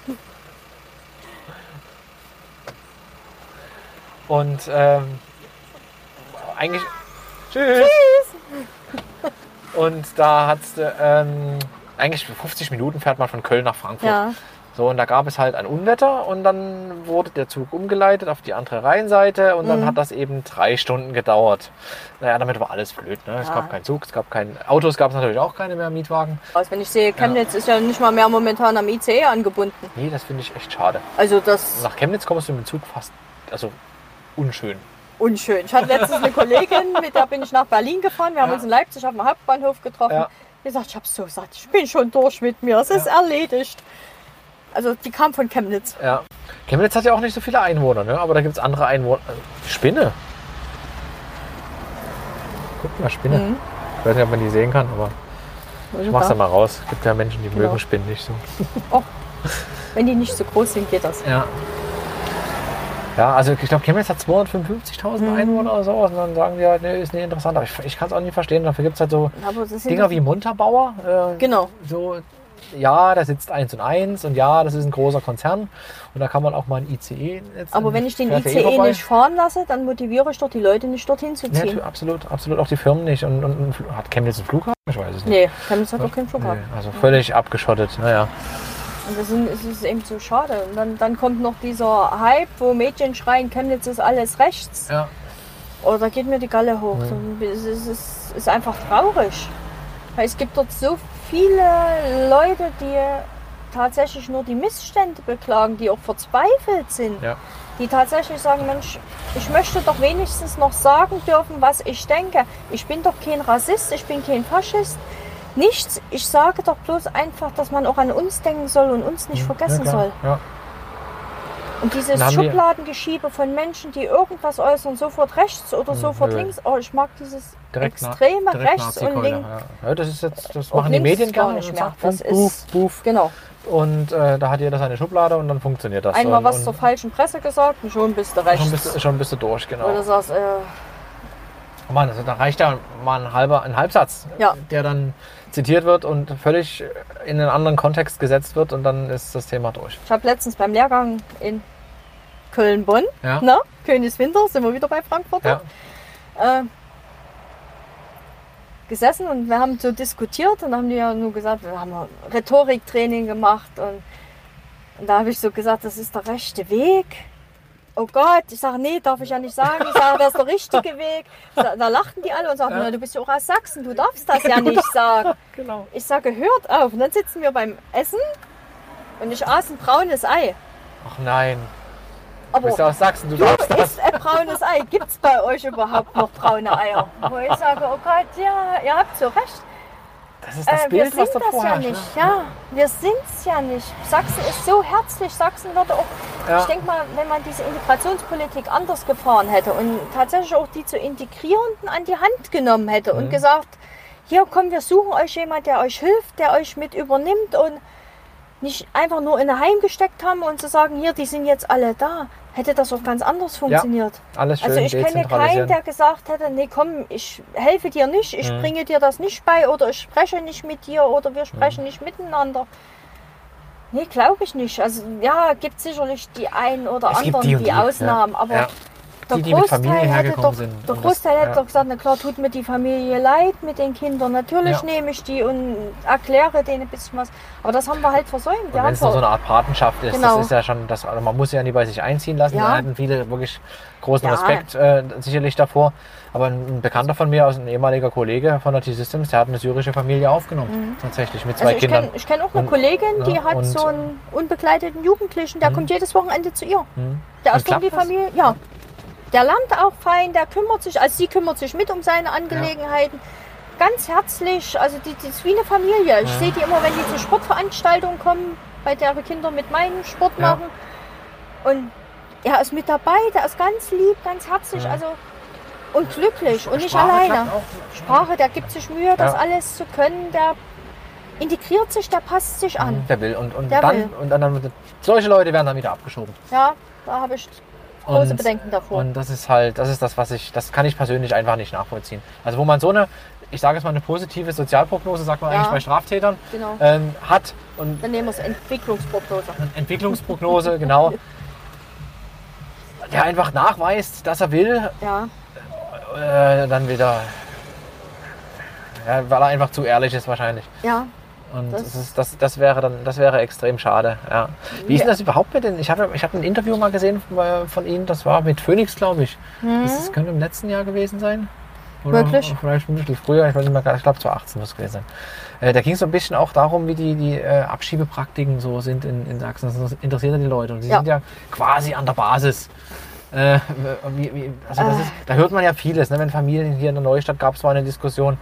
Speaker 2: ja,
Speaker 1: Und ähm, eigentlich. Tschüss! Und da hat es ähm, eigentlich 50 Minuten fährt man von Köln nach Frankfurt.
Speaker 2: ja.
Speaker 1: So, und da gab es halt ein Unwetter und dann wurde der Zug umgeleitet auf die andere Rheinseite und dann
Speaker 2: Mhm.
Speaker 1: hat das eben drei Stunden gedauert. Naja, damit war alles blöd. Ne? Es
Speaker 2: Ja.
Speaker 1: gab keinen Zug, es gab kein Autos, gab es natürlich auch keine mehr Mietwagen.
Speaker 2: Also wenn ich sehe, Chemnitz ist ja nicht mal mehr momentan am ICE angebunden.
Speaker 1: Nee, das finde ich echt schade.
Speaker 2: Also das
Speaker 1: Nach Chemnitz kommst du mit dem Zug fast, also unschön.
Speaker 2: unschön. Ich hatte letztens eine Kollegin, mit der bin ich nach Berlin gefahren. Wir haben
Speaker 1: Ja.
Speaker 2: uns in Leipzig auf dem Hauptbahnhof getroffen.
Speaker 1: Ja.
Speaker 2: Die sagt, ich habe so satt, ich bin schon durch mit mir, es ist erledigt. Also die kam von Chemnitz.
Speaker 1: Ja. Chemnitz hat ja auch nicht so viele Einwohner, ne? aber da gibt es andere Einwohner. Spinne. Guck mal, Spinne.
Speaker 2: Mhm.
Speaker 1: Ich weiß nicht, ob man die sehen kann, aber ich mach's
Speaker 2: Da.
Speaker 1: mal raus. Es gibt ja Menschen, die
Speaker 2: Genau.
Speaker 1: mögen Spinnen nicht so.
Speaker 2: Wenn die nicht so groß sind, geht das.
Speaker 1: Ja. Ja, also ich glaube, Chemnitz hat 255.000
Speaker 2: Mhm.
Speaker 1: Einwohner oder so. Und dann sagen die halt, nee, ist nicht interessant. Aber ich, ich kann es auch nicht verstehen. Dafür gibt es halt so Dinger wie Munterbauer. Äh,
Speaker 2: Genau.
Speaker 1: so, ja, da sitzt eins und eins und ja, das ist ein großer Konzern und da kann man auch mal ein ICE. Jetzt
Speaker 2: Aber wenn ich den ICE
Speaker 1: vorbei.
Speaker 2: nicht fahren lasse, dann motiviere ich doch die Leute nicht dorthin zu
Speaker 1: Ja,
Speaker 2: ziehen.
Speaker 1: tu- absolut, absolut auch die Firmen nicht. Und, und, und hat Chemnitz einen Flughafen? Ich weiß es nicht.
Speaker 2: Nee, Chemnitz hat doch keinen Flughafen.
Speaker 1: Nee, also völlig abgeschottet. Naja.
Speaker 2: Und das ist eben so schade. Und dann, dann kommt noch dieser Hype, wo Mädchen schreien, Chemnitz ist alles rechts.
Speaker 1: Ja.
Speaker 2: Oh, da geht mir die Galle hoch. Es ist, es ist einfach traurig. Weil es gibt dort so viele Leute, die tatsächlich nur die Missstände beklagen, die auch verzweifelt sind.
Speaker 1: Ja.
Speaker 2: Die tatsächlich sagen, Mensch, ich möchte doch wenigstens noch sagen dürfen, was ich denke. Ich bin doch kein Rassist, ich bin kein Faschist. nichts. Ich sage doch bloß einfach, dass man auch an uns denken soll und uns nicht vergessen
Speaker 1: Mhm. ja, klar.
Speaker 2: soll.
Speaker 1: Ja.
Speaker 2: Und dieses Schubladengeschiebe von Menschen, die irgendwas äußern, sofort rechts oder sofort
Speaker 1: nö.
Speaker 2: links. Oh, ich mag dieses
Speaker 1: Direkt na-
Speaker 2: extreme
Speaker 1: direkt
Speaker 2: rechts und links.
Speaker 1: Ja. Ja, das ist jetzt, das machen die Medien
Speaker 2: gar nicht
Speaker 1: und
Speaker 2: mehr.
Speaker 1: sagt,
Speaker 2: Das
Speaker 1: buff,
Speaker 2: ist-
Speaker 1: buff.
Speaker 2: Genau.
Speaker 1: Und äh, da hat jeder seine Schublade und dann funktioniert das.
Speaker 2: Einmal
Speaker 1: und,
Speaker 2: was zur falschen Presse gesagt und schon bist du rechts.
Speaker 1: schon bist, schon bist du durch, genau.
Speaker 2: Oder sagst, äh,
Speaker 1: Mann, also da reicht ja mal ein halber, ein Halbsatz,
Speaker 2: Ja.
Speaker 1: der dann zitiert wird und völlig in einen anderen Kontext gesetzt wird und dann ist das Thema durch.
Speaker 2: ich habe letztens beim Lehrgang in Köln-Bonn,
Speaker 1: Ja.
Speaker 2: ne? Königswinter, sind wir wieder bei Frankfurt,
Speaker 1: Ja.
Speaker 2: äh, gesessen und wir haben so diskutiert und haben die ja nur gesagt, wir haben Rhetoriktraining gemacht und, und da habe ich so gesagt, das ist der rechte Weg. Oh Gott, ich sage, nee, darf ich ja nicht sagen. Ich sage, das ist der richtige Weg. Da, da lachten die alle und sagten,
Speaker 1: Ja.
Speaker 2: na, du bist ja auch aus Sachsen, du darfst das ja nicht sagen.
Speaker 1: Genau.
Speaker 2: Ich sage, hört auf. Und dann sitzen wir beim Essen und ich aß ein braunes Ei.
Speaker 1: Ach nein,
Speaker 2: Aber
Speaker 1: du bist ja aus Sachsen, du
Speaker 2: du
Speaker 1: darfst das.
Speaker 2: ein braunes Ei. Gibt es bei euch überhaupt noch braune Eier? Wo ich sage, oh Gott, ja, ihr habt so recht.
Speaker 1: Das ist das
Speaker 2: Äh, wir
Speaker 1: Bild,
Speaker 2: sind
Speaker 1: was da
Speaker 2: das ja nicht.
Speaker 1: ne?
Speaker 2: Ja, wir sind es ja nicht. Sachsen ist so herzlich. Sachsen würde auch,
Speaker 1: Ja.
Speaker 2: ich denke mal, wenn man diese Integrationspolitik anders gefahren hätte und tatsächlich auch die zu Integrierenden an die Hand genommen hätte
Speaker 1: Mhm.
Speaker 2: und gesagt, hier komm, wir suchen euch jemand, der euch hilft, der euch mit übernimmt und nicht einfach nur in ein Heim gesteckt haben und zu sagen, hier, die sind jetzt alle da, hätte das auch ganz anders funktioniert.
Speaker 1: Alles schön
Speaker 2: Also ich kenne keinen, der gesagt hätte, nee komm, ich helfe dir nicht, ich
Speaker 1: Mhm.
Speaker 2: bringe dir das nicht bei oder ich spreche nicht mit dir oder wir sprechen
Speaker 1: Mhm.
Speaker 2: nicht miteinander. Nee, glaube ich nicht. Also ja, gibt sicherlich die einen oder
Speaker 1: Es
Speaker 2: anderen,
Speaker 1: die
Speaker 2: die,
Speaker 1: die,
Speaker 2: Ausnahmen,
Speaker 1: ja.
Speaker 2: aber
Speaker 1: Ja.
Speaker 2: Der
Speaker 1: Die, die mit
Speaker 2: Großteil
Speaker 1: Familie
Speaker 2: hätte
Speaker 1: hergekommen
Speaker 2: doch,
Speaker 1: sind.
Speaker 2: der Großteil
Speaker 1: das-
Speaker 2: hätte
Speaker 1: ja.
Speaker 2: doch gesagt, na klar, tut mir die Familie leid mit den Kindern. Natürlich
Speaker 1: Ja.
Speaker 2: nehme ich die und erkläre denen ein bisschen was. Aber das haben wir halt versäumt.
Speaker 1: Wenn es noch so eine Art Patenschaft ist,
Speaker 2: Genau.
Speaker 1: das ist ja schon, das, also man muss ja nie bei sich einziehen lassen. Da hatten viele wirklich großen. Respekt äh, sicherlich davor. Aber ein Bekannter von mir, aus ein ehemaliger Kollege von der T-Systems, der hat eine syrische Familie aufgenommen. Tatsächlich, mit zwei
Speaker 2: also ich
Speaker 1: Kindern.
Speaker 2: kenne kenn auch eine
Speaker 1: Und-
Speaker 2: Kollegin, die hat so einen unbegleiteten Jugendlichen, der
Speaker 1: Mhm.
Speaker 2: kommt jedes Wochenende zu ihr.
Speaker 1: Hm.
Speaker 2: Der ist um die? Familie, ja. Der lernt auch fein, der kümmert sich, also sie kümmert sich mit um seine Angelegenheiten. Ganz herzlich, also die, die ist wie eine Familie. Ich
Speaker 1: Ja.
Speaker 2: sehe die immer, wenn die zu Sportveranstaltungen kommen, bei der ihre Kinder mit meinen Sport
Speaker 1: Ja.
Speaker 2: machen. Und er ist mit dabei, der ist ganz lieb, ganz herzlich,
Speaker 1: Ja.
Speaker 2: also und glücklich und nicht
Speaker 1: Sprache
Speaker 2: alleine. Sprache, der gibt sich Mühe, das
Speaker 1: Ja.
Speaker 2: alles zu können, der integriert sich, der passt sich an.
Speaker 1: Der will. Und, und,
Speaker 2: Der
Speaker 1: dann,
Speaker 2: will.
Speaker 1: und dann, solche Leute werden dann wieder abgeschoben.
Speaker 2: Ja, da habe ich große
Speaker 1: Und-
Speaker 2: Bedenken davor.
Speaker 1: Und das ist halt, das ist das, was ich, das kann ich persönlich einfach nicht nachvollziehen. Also wo man so eine, ich sage jetzt mal eine positive Sozialprognose, sagt man
Speaker 2: Ja.
Speaker 1: eigentlich bei Straftätern,
Speaker 2: genau.
Speaker 1: ähm, hat und
Speaker 2: Dann nehmen wir es Entwicklungsprognose.
Speaker 1: Entwicklungsprognose, genau, der einfach nachweist, dass er will,
Speaker 2: Ja,
Speaker 1: äh, dann wieder, ja, weil er einfach zu ehrlich ist wahrscheinlich.
Speaker 2: ja.
Speaker 1: Und
Speaker 2: Das-
Speaker 1: das, ist, das, das wäre dann, das wäre extrem schade. Ja. Wie ist denn das überhaupt mit den? Ich habe, ich habe ein Interview mal gesehen von, von Ihnen. Das war mit Phoenix, glaube ich. Das, das könnte im letzten Jahr gewesen sein. Oder.
Speaker 2: Wirklich?
Speaker 1: Vielleicht ein bisschen früher. Ich weiß nicht mehr. Ich glaube 2018 muss es gewesen sein. Äh, da ging es so ein bisschen auch darum, wie die, die äh, Abschiebepraktiken so sind in, in Sachsen. Das interessiert ja die Leute. Und die
Speaker 2: Ja.
Speaker 1: sind ja quasi an der Basis. Äh, wie, wie, also
Speaker 2: Äh.
Speaker 1: ist, da hört man ja vieles. Ne? Wenn Familien hier in der Neustadt gab es mal eine Diskussion,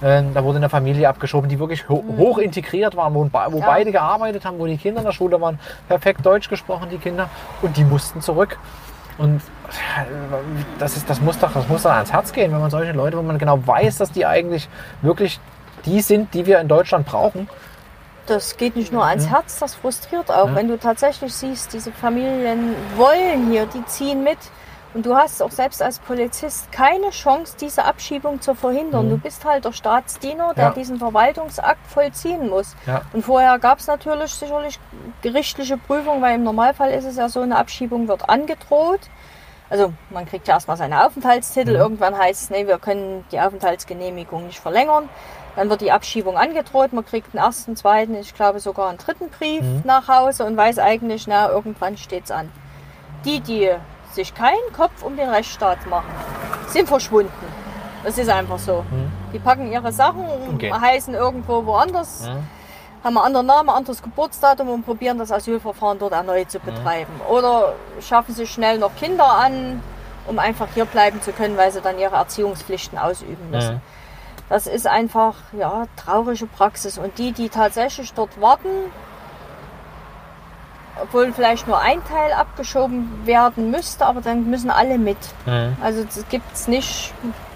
Speaker 1: äh, da wurde eine Familie abgeschoben, die wirklich ho hoch integriert waren, wo, wo
Speaker 2: Mhm. Ja.
Speaker 1: beide gearbeitet haben, wo die Kinder in der Schule waren, perfekt Deutsch gesprochen, die Kinder, und die mussten zurück. Und äh, das, ist, das, muss doch, das muss doch ans Herz gehen, wenn man solche Leute, wo man genau weiß, dass die eigentlich wirklich die sind, die wir in Deutschland brauchen.
Speaker 2: Das geht nicht nur ans
Speaker 1: Ja.
Speaker 2: Herz, das frustriert auch.
Speaker 1: Ja.
Speaker 2: Wenn du tatsächlich siehst, diese Familien wollen hier, die ziehen mit. Und du hast auch selbst als Polizist keine Chance, diese Abschiebung zu verhindern.
Speaker 1: Mhm.
Speaker 2: Du bist halt der Staatsdiener, der
Speaker 1: Ja.
Speaker 2: diesen Verwaltungsakt vollziehen muss.
Speaker 1: Ja.
Speaker 2: Und vorher gab es natürlich sicherlich gerichtliche Prüfung, weil im Normalfall ist es ja so, eine Abschiebung wird angedroht. Also man kriegt ja erstmal seine Aufenthaltstitel.
Speaker 1: Mhm.
Speaker 2: Irgendwann heißt es, nee, wir können die Aufenthaltsgenehmigung nicht verlängern. Dann wird die Abschiebung angedroht. Man kriegt einen ersten, zweiten, ich glaube sogar einen dritten Brief
Speaker 1: Mhm.
Speaker 2: nach Hause und weiß eigentlich, na, irgendwann steht es an. Die, die sich keinen Kopf um den Rechtsstaat machen, sind verschwunden. Das ist einfach so.
Speaker 1: Mhm.
Speaker 2: Die packen ihre Sachen,
Speaker 1: Okay.
Speaker 2: heißen irgendwo woanders,
Speaker 1: Mhm.
Speaker 2: haben einen anderen Namen, anderes Geburtsdatum und probieren das Asylverfahren dort erneut zu betreiben. Oder schaffen sich schnell noch Kinder an, um einfach hier bleiben zu können, weil sie dann ihre Erziehungspflichten ausüben müssen. Das ist einfach ja traurige Praxis. Und die, die tatsächlich dort warten, obwohl vielleicht nur ein Teil abgeschoben werden müsste, aber dann müssen alle mit.
Speaker 1: Mhm.
Speaker 2: Also es gibt es nicht,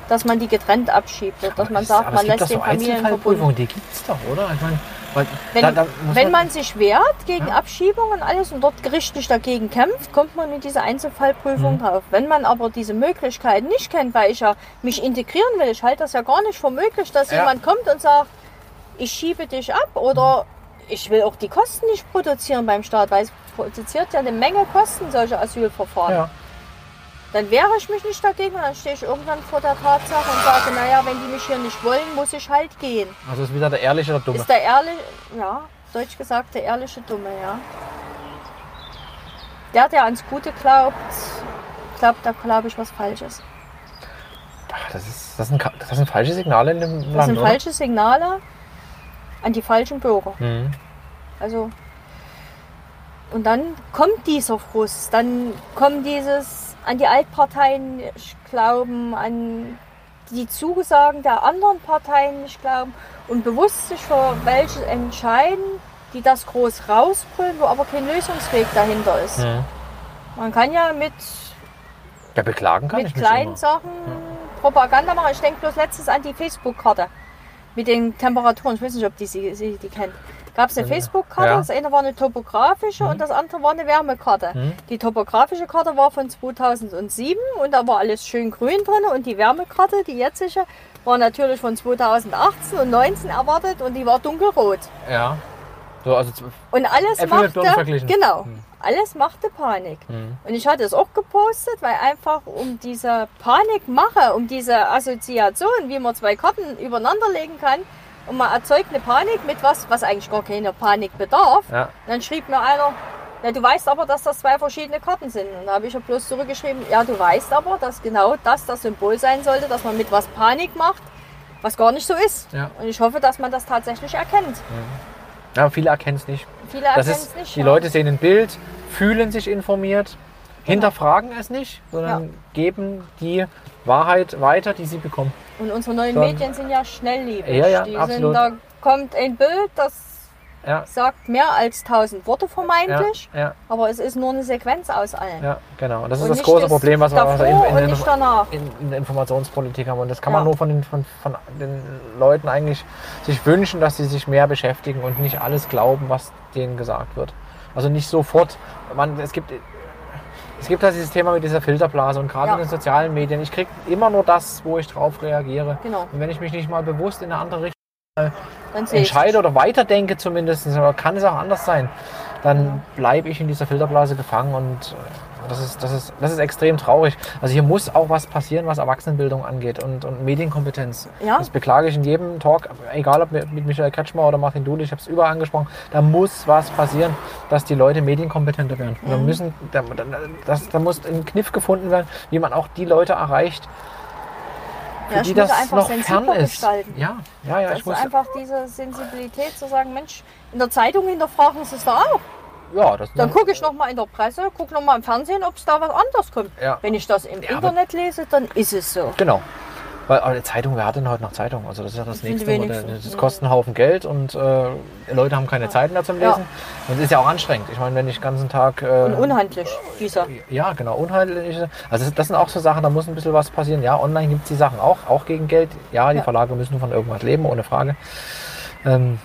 Speaker 2: dass man die getrennt abschiebt oder dass man sagt,
Speaker 1: aber
Speaker 2: man
Speaker 1: es gibt
Speaker 2: lässt den Familienverbund.
Speaker 1: Die gibt es doch, oder? Ich meine, weil
Speaker 2: Wenn,
Speaker 1: da, da
Speaker 2: wenn man sich wehrt gegen
Speaker 1: Ja.
Speaker 2: Abschiebung und alles und dort gerichtlich dagegen kämpft, kommt man in diese Einzelfallprüfung
Speaker 1: Mhm.
Speaker 2: drauf. Wenn man aber diese Möglichkeit nicht kennt, weil ich ja mich integrieren will, ich halte das ja gar nicht für möglich, dass
Speaker 1: Ja.
Speaker 2: jemand kommt und sagt, ich schiebe dich ab oder ich will auch die Kosten nicht produzieren beim Staat, weil es produziert ja eine Menge Kosten, solche Asylverfahren.
Speaker 1: ja.
Speaker 2: Dann wehre ich mich nicht dagegen dann stehe ich irgendwann vor der Tatsache und sage, naja, wenn die mich hier nicht wollen, muss ich halt gehen.
Speaker 1: Also ist wieder der ehrliche oder dumme.
Speaker 2: Ist der ehrliche, ja, deutsch gesagt, der ehrliche Dumme, ja. Der, der ans Gute glaubt, glaubt da, glaube ich, was Falsches.
Speaker 1: Das, ist, das, sind, das sind falsche Signale in dem
Speaker 2: Das
Speaker 1: Land,
Speaker 2: sind
Speaker 1: oder?
Speaker 2: falsche Signale an die falschen Bürger.
Speaker 1: Mhm.
Speaker 2: Also, und dann kommt dieser Frust, dann kommt dieses an die Altparteien nicht glauben, an die Zusagen der anderen Parteien nicht glauben und bewusst sich für welche entscheiden, die das groß rausbrüllen, wo aber kein Lösungsweg dahinter ist.
Speaker 1: Mhm.
Speaker 2: Man kann ja mit,
Speaker 1: Ja, beklagen kann
Speaker 2: mit kleinen. Sachen Propaganda machen. Ich denke bloß letztens an die Facebook-Karte mit den Temperaturen. Ich weiß nicht, ob die Sie, Sie die kennt. Gab es eine. Facebook-Karte,
Speaker 1: Ja.
Speaker 2: das eine war eine topografische und das andere war eine Wärmekarte.
Speaker 1: Mhm.
Speaker 2: Die topografische Karte war von 2007 und da war alles schön grün drin und die Wärmekarte, die jetzige, war natürlich von 2018 und 19 erwartet und die war dunkelrot.
Speaker 1: Ja. So, also,
Speaker 2: Und alles
Speaker 1: Äpfel
Speaker 2: machte, genau,
Speaker 1: Hm.
Speaker 2: alles machte Panik.
Speaker 1: Mhm.
Speaker 2: Und ich hatte es auch gepostet, weil einfach um diese Panikmache, um diese Assoziation, wie man zwei Karten übereinander legen kann, und man erzeugt eine Panik mit was, was eigentlich gar keine Panik bedarf.
Speaker 1: ja.
Speaker 2: Dann schrieb mir einer, ja, du weißt aber, dass das zwei verschiedene Karten sind. Und da habe ich ja bloß zurückgeschrieben, ja, du weißt aber, dass genau das das Symbol sein sollte, dass man mit was Panik macht, was gar nicht so ist.
Speaker 1: Ja.
Speaker 2: Und ich hoffe, dass man das tatsächlich erkennt.
Speaker 1: ja, viele erkennen es nicht.
Speaker 2: Viele erkennen es nicht.
Speaker 1: die
Speaker 2: ja.
Speaker 1: Leute sehen ein Bild, fühlen sich informiert, hinterfragen es nicht, sondern
Speaker 2: Ja.
Speaker 1: geben die Wahrheit weiter, die sie bekommen.
Speaker 2: Und unsere neuen
Speaker 1: So.
Speaker 2: Medien sind ja schnelllebig.
Speaker 1: Ja, ja,
Speaker 2: die
Speaker 1: absolut.
Speaker 2: Sind, da kommt ein Bild, das
Speaker 1: Ja,
Speaker 2: sagt mehr als tausend Worte
Speaker 1: ja,
Speaker 2: vermeintlich,
Speaker 1: ja,
Speaker 2: aber es ist nur eine Sequenz aus allen.
Speaker 1: ja, genau. Und das ist
Speaker 2: Und
Speaker 1: das große Problem, was wir wir in, in, in, der Informationspolitik haben. Und das kann
Speaker 2: Ja.
Speaker 1: man nur von den, von, von den Leuten eigentlich sich wünschen, dass sie sich mehr beschäftigen und nicht alles glauben, was denen gesagt wird. Also nicht sofort. Man, es gibt es gibt halt dieses Thema mit dieser Filterblase und gerade
Speaker 2: Ja.
Speaker 1: in den sozialen Medien. Ich kriege immer nur das, wo ich drauf reagiere.
Speaker 2: Genau.
Speaker 1: Und wenn ich mich nicht mal bewusst in eine andere Richtung
Speaker 2: ich
Speaker 1: entscheide oder weiterdenke zumindest, oder kann es auch anders sein, dann bleibe ich in dieser Filterblase gefangen und äh, das ist, das, ist, das ist extrem traurig. Also hier muss auch was passieren, was Erwachsenenbildung angeht und, und Medienkompetenz.
Speaker 2: Ja.
Speaker 1: Das beklage ich in jedem Talk, egal ob mit Michael Kretschmer oder Martin Dulich, ich habe es überall angesprochen, da muss was passieren, dass die Leute medienkompetenter werden. Und Da,
Speaker 2: Mhm.
Speaker 1: müssen, da, da, das, da muss ein Kniff gefunden werden, wie man auch die Leute erreicht, für
Speaker 2: Ja,
Speaker 1: die das
Speaker 2: einfach
Speaker 1: noch fern ist.
Speaker 2: gestalten.
Speaker 1: Ja, ja, ja,
Speaker 2: Das
Speaker 1: ich
Speaker 2: ist
Speaker 1: muss,
Speaker 2: einfach diese Sensibilität zu sagen, Mensch, in der Zeitung hinterfragen sie es da auch.
Speaker 1: Ja, das
Speaker 2: Dann gucke ich noch mal in der Presse, gucke noch mal im Fernsehen, ob es da was anderes kommt.
Speaker 1: Ja.
Speaker 2: Wenn ich das im
Speaker 1: Ja,
Speaker 2: Internet lese, dann ist es so.
Speaker 1: Genau. Weil aber die Zeitung, wer hat denn heute noch Zeitung? Also das ist ja das
Speaker 2: die
Speaker 1: nächste. Das kostet einen Haufen Geld und äh, Leute haben keine Zeit mehr zum
Speaker 2: Ja.
Speaker 1: Lesen. Und es ist ja auch anstrengend. Ich meine, wenn ich den ganzen Tag... Äh,
Speaker 2: Und unhandlich, dieser.
Speaker 1: ja, genau, unheimlich. Also das, das sind auch so Sachen, da muss ein bisschen was passieren. Ja, online gibt es die Sachen auch, auch gegen Geld. Ja, die
Speaker 2: Ja.
Speaker 1: Verlage müssen von irgendwas leben, ohne Frage. Ähm,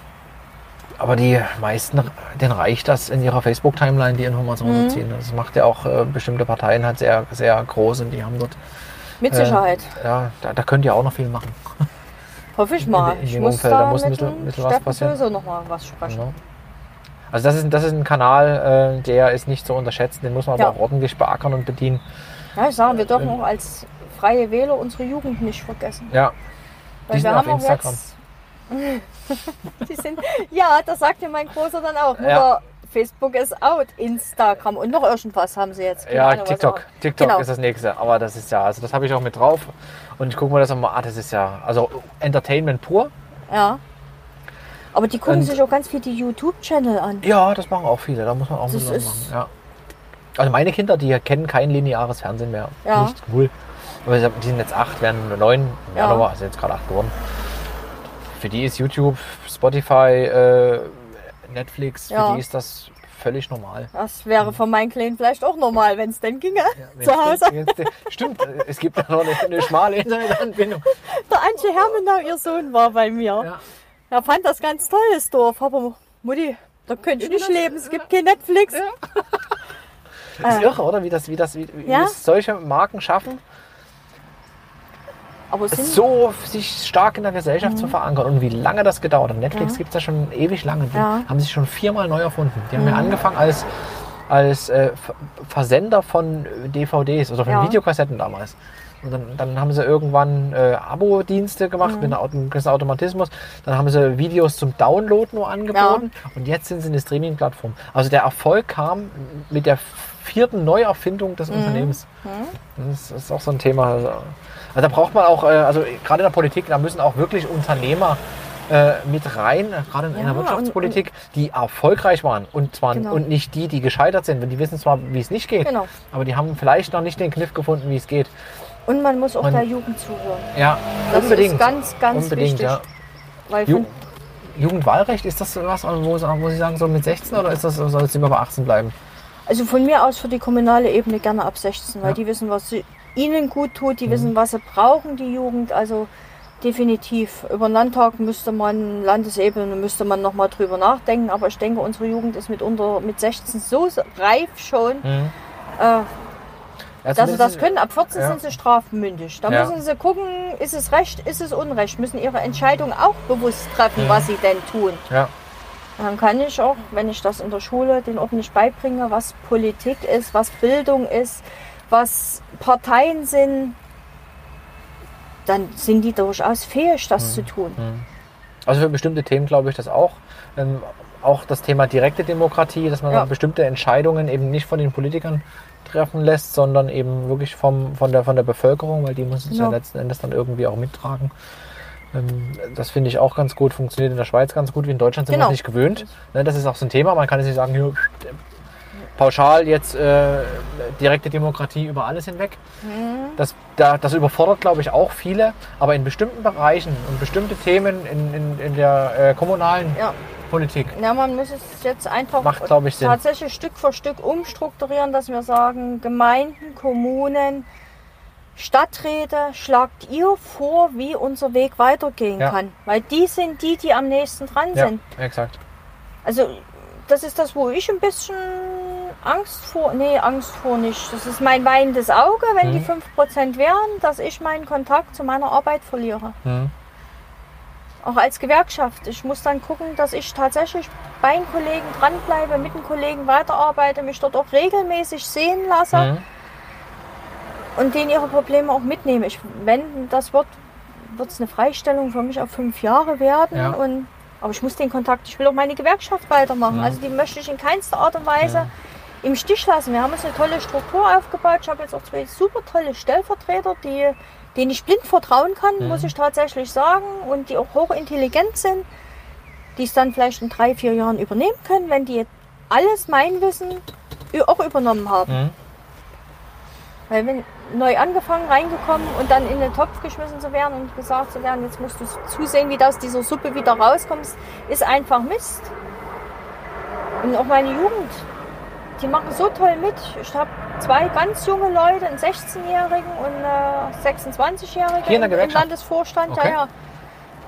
Speaker 1: aber die meisten, denen reicht das in ihrer Facebook-Timeline, die Informationen
Speaker 2: Mhm.
Speaker 1: zu ziehen. Das macht ja auch äh, bestimmte Parteien halt sehr, sehr groß und die haben dort
Speaker 2: Mit
Speaker 1: Äh,
Speaker 2: Sicherheit.
Speaker 1: ja, da, da könnt ihr auch noch viel machen.
Speaker 2: Hoffe ich mal.
Speaker 1: in- in
Speaker 2: ich muss
Speaker 1: Umfeld,
Speaker 2: da,
Speaker 1: da muss ein bisschen-
Speaker 2: dem
Speaker 1: bisschen was passieren.
Speaker 2: noch mal was sprechen.
Speaker 1: Ja. Also das ist, das ist ein Kanal, äh, der ist nicht zu unterschätzen, den muss man
Speaker 2: Ja.
Speaker 1: aber auch ordentlich beackern und bedienen.
Speaker 2: Ja, ich sage, wir dürfen auch als freie Wähler unsere Jugend nicht vergessen.
Speaker 1: Ja,
Speaker 2: Weil
Speaker 1: die sind
Speaker 2: wir
Speaker 1: auf Instagram.
Speaker 2: Jetzt, sind, ja, das sagt ja mein Großer dann auch.
Speaker 1: Ja.
Speaker 2: Facebook ist out, Instagram und noch irgendwas haben sie jetzt. Keine
Speaker 1: Ja,
Speaker 2: Ahnung,
Speaker 1: TikTok.
Speaker 2: auch.
Speaker 1: TikTok
Speaker 2: Genau.
Speaker 1: ist das nächste. Aber das ist ja, also das habe ich auch mit drauf. Und ich gucke mir das mal an, das ist ja, also Entertainment pur.
Speaker 2: Ja. Aber die gucken
Speaker 1: Und-
Speaker 2: sich auch ganz viel die YouTube-Channel an.
Speaker 1: Ja, das machen auch viele, da muss man auch
Speaker 2: Das ist-
Speaker 1: machen. Ja. Also meine Kinder, die kennen kein lineares Fernsehen mehr.
Speaker 2: Ja.
Speaker 1: Nicht cool. Aber die sind jetzt acht, werden neun
Speaker 2: Ja.
Speaker 1: Januar, sind jetzt gerade acht geworden. Für die ist YouTube, Spotify, äh, Netflix,
Speaker 2: Ja.
Speaker 1: für die ist das völlig normal.
Speaker 2: Das wäre für meinen Kleinen vielleicht auch normal, wenn es denn ginge.
Speaker 1: Wenn
Speaker 2: Zu Hause.
Speaker 1: denn- Stimmt, äh, es gibt ja noch eine, eine schmale Internetanbindung.
Speaker 2: Der Antje Hermenau, ihr Sohn, war bei mir.
Speaker 1: Ja.
Speaker 2: Er fand das ganz toll, das Dorf. Aber Mutti, da könnte ich nicht leben. Es gibt kein Netflix.
Speaker 1: Das ist
Speaker 2: Äh.
Speaker 1: irre, oder? Wie, das, wie, das, wie, wie
Speaker 2: Ja.
Speaker 1: solche Marken schaffen,
Speaker 2: Aber
Speaker 1: so sich stark in der Gesellschaft zu verankern und wie lange das gedauert hat. Netflix
Speaker 2: Ja.
Speaker 1: gibt es ja schon ewig lange. Die
Speaker 2: Ja.
Speaker 1: haben sich schon viermal neu erfunden. Die haben ja angefangen als, als äh, Ver- Versender von DVDs oder von
Speaker 2: Ja.
Speaker 1: Videokassetten damals. Und dann, dann haben sie irgendwann äh, Abo-Dienste gemacht
Speaker 2: Mhm.
Speaker 1: mit einem gewissen Automatismus. Dann haben sie Videos zum Download nur angeboten. Und jetzt sind sie eine Streaming-Plattform. Also der Erfolg kam mit der vierten Neuerfindung
Speaker 2: Mhm.
Speaker 1: des Unternehmens. Das ist auch so ein Thema. Also, also da braucht man auch, äh, also gerade in der Politik, da müssen auch wirklich Unternehmer äh, mit rein, gerade in
Speaker 2: Ja,
Speaker 1: der
Speaker 2: und-
Speaker 1: Wirtschaftspolitik, die erfolgreich waren und zwar
Speaker 2: Genau.
Speaker 1: und nicht die, die gescheitert sind. Die wissen zwar, wie es nicht geht,
Speaker 2: Genau.
Speaker 1: aber die haben vielleicht noch nicht den Kniff gefunden, wie es geht.
Speaker 2: Und man muss auch
Speaker 1: Man-
Speaker 2: der Jugend zuhören.
Speaker 1: Ja,
Speaker 2: Das
Speaker 1: unbedingt.
Speaker 2: ist ganz, ganz
Speaker 1: unbedingt,
Speaker 2: wichtig.
Speaker 1: ja.
Speaker 2: Weil
Speaker 1: Ju Jugendwahlrecht, ist das was, wo, Sie- wo Sie sagen, so mit 16 oder ist das, soll es lieber bei 18 bleiben?
Speaker 2: also von mir aus für die kommunale Ebene gerne ab 16, weil
Speaker 1: Ja.
Speaker 2: Die wissen, was sie ihnen gut tut, die wissen, was sie brauchen, die Jugend. Also definitiv. Über den Landtag müsste man, Landesebene müsste man nochmal drüber nachdenken. Aber ich denke, unsere Jugend ist mitunter mit 16 so reif schon,
Speaker 1: Mhm.
Speaker 2: äh,
Speaker 1: Ja,
Speaker 2: dass sie das können. Ab 14
Speaker 1: Ja.
Speaker 2: sind sie strafmündig. Da
Speaker 1: Ja.
Speaker 2: müssen sie gucken, ist es recht, ist es unrecht, müssen ihre Entscheidung auch bewusst treffen,
Speaker 1: Mhm.
Speaker 2: was sie denn tun.
Speaker 1: Ja,
Speaker 2: Dann kann ich auch, wenn ich das in der Schule den ordentlich beibringe, was Politik ist, was Bildung ist, was Parteien sind, dann sind die durchaus fähig, das zu tun.
Speaker 1: Also für bestimmte Themen glaube ich das auch. Ähm, auch das Thema direkte Demokratie, dass man
Speaker 2: Ja.
Speaker 1: bestimmte Entscheidungen eben nicht von den Politikern treffen lässt, sondern eben wirklich vom, von, der, von der Bevölkerung, weil die muss es ja
Speaker 2: Ja.
Speaker 1: letzten Endes dann irgendwie auch mittragen. Ähm, das finde ich auch ganz gut, funktioniert in der Schweiz ganz gut, wie in Deutschland sind wir
Speaker 2: Genau.
Speaker 1: es nicht gewöhnt. Ne, das ist auch so ein Thema, man kann jetzt nicht sagen, hier, pauschal jetzt äh, direkte Demokratie über alles hinweg.
Speaker 2: Mhm.
Speaker 1: Das, da, das überfordert, glaube ich, auch viele, aber in bestimmten Bereichen und bestimmte Themen in, in, in der äh, kommunalen
Speaker 2: Ja.
Speaker 1: Politik
Speaker 2: Ja, man muss es jetzt einfach
Speaker 1: Macht, ich,
Speaker 2: tatsächlich Stück für Stück umstrukturieren, dass wir sagen, Gemeinden, Kommunen, Stadträte, schlagt ihr vor, wie unser Weg weitergehen
Speaker 1: Ja.
Speaker 2: kann. Weil die sind die, die am nächsten dran
Speaker 1: Ja,
Speaker 2: sind.
Speaker 1: exakt.
Speaker 2: Also das ist das, wo ich ein bisschen Angst vor, nee, Angst vor nicht. Das ist mein weinendes Auge, wenn
Speaker 1: Mhm.
Speaker 2: die 5% wären, dass ich meinen Kontakt zu meiner Arbeit verliere.
Speaker 1: Mhm.
Speaker 2: Auch als Gewerkschaft. Ich muss dann gucken, dass ich tatsächlich bei den Kollegen dranbleibe, mit den Kollegen weiterarbeite, mich dort auch regelmäßig sehen lasse
Speaker 1: Mhm.
Speaker 2: und denen ihre Probleme auch mitnehme. Ich, wenn das wird, wird es eine Freistellung für mich auf fünf Jahre werden.
Speaker 1: Ja.
Speaker 2: Und, aber ich muss den Kontakt, ich will auch meine Gewerkschaft weitermachen.
Speaker 1: Mhm.
Speaker 2: Also die möchte ich in keinster Art und Weise im Stich lassen. Wir haben uns eine tolle Struktur aufgebaut. Ich habe jetzt auch zwei super tolle Stellvertreter, die, denen ich blind vertrauen kann,
Speaker 1: Mhm.
Speaker 2: muss ich tatsächlich sagen. Und die auch hochintelligent sind, die es dann vielleicht in drei, vier Jahren übernehmen können, wenn die alles mein Wissen auch übernommen haben.
Speaker 1: Mhm.
Speaker 2: Weil wenn neu angefangen, reingekommen und dann in den Topf geschmissen zu werden und gesagt zu werden, jetzt musst du zusehen, wie du aus dieser Suppe wieder rauskommst, ist einfach Mist. Und auch meine Jugend, die machen so toll mit. Ich habe zwei ganz junge Leute, einen 16-Jährigen und eine 26-Jährige
Speaker 1: Hier in der
Speaker 2: im, im
Speaker 1: Gewerkschaft?
Speaker 2: Landesvorstand.
Speaker 1: Okay.
Speaker 2: Ja, ja.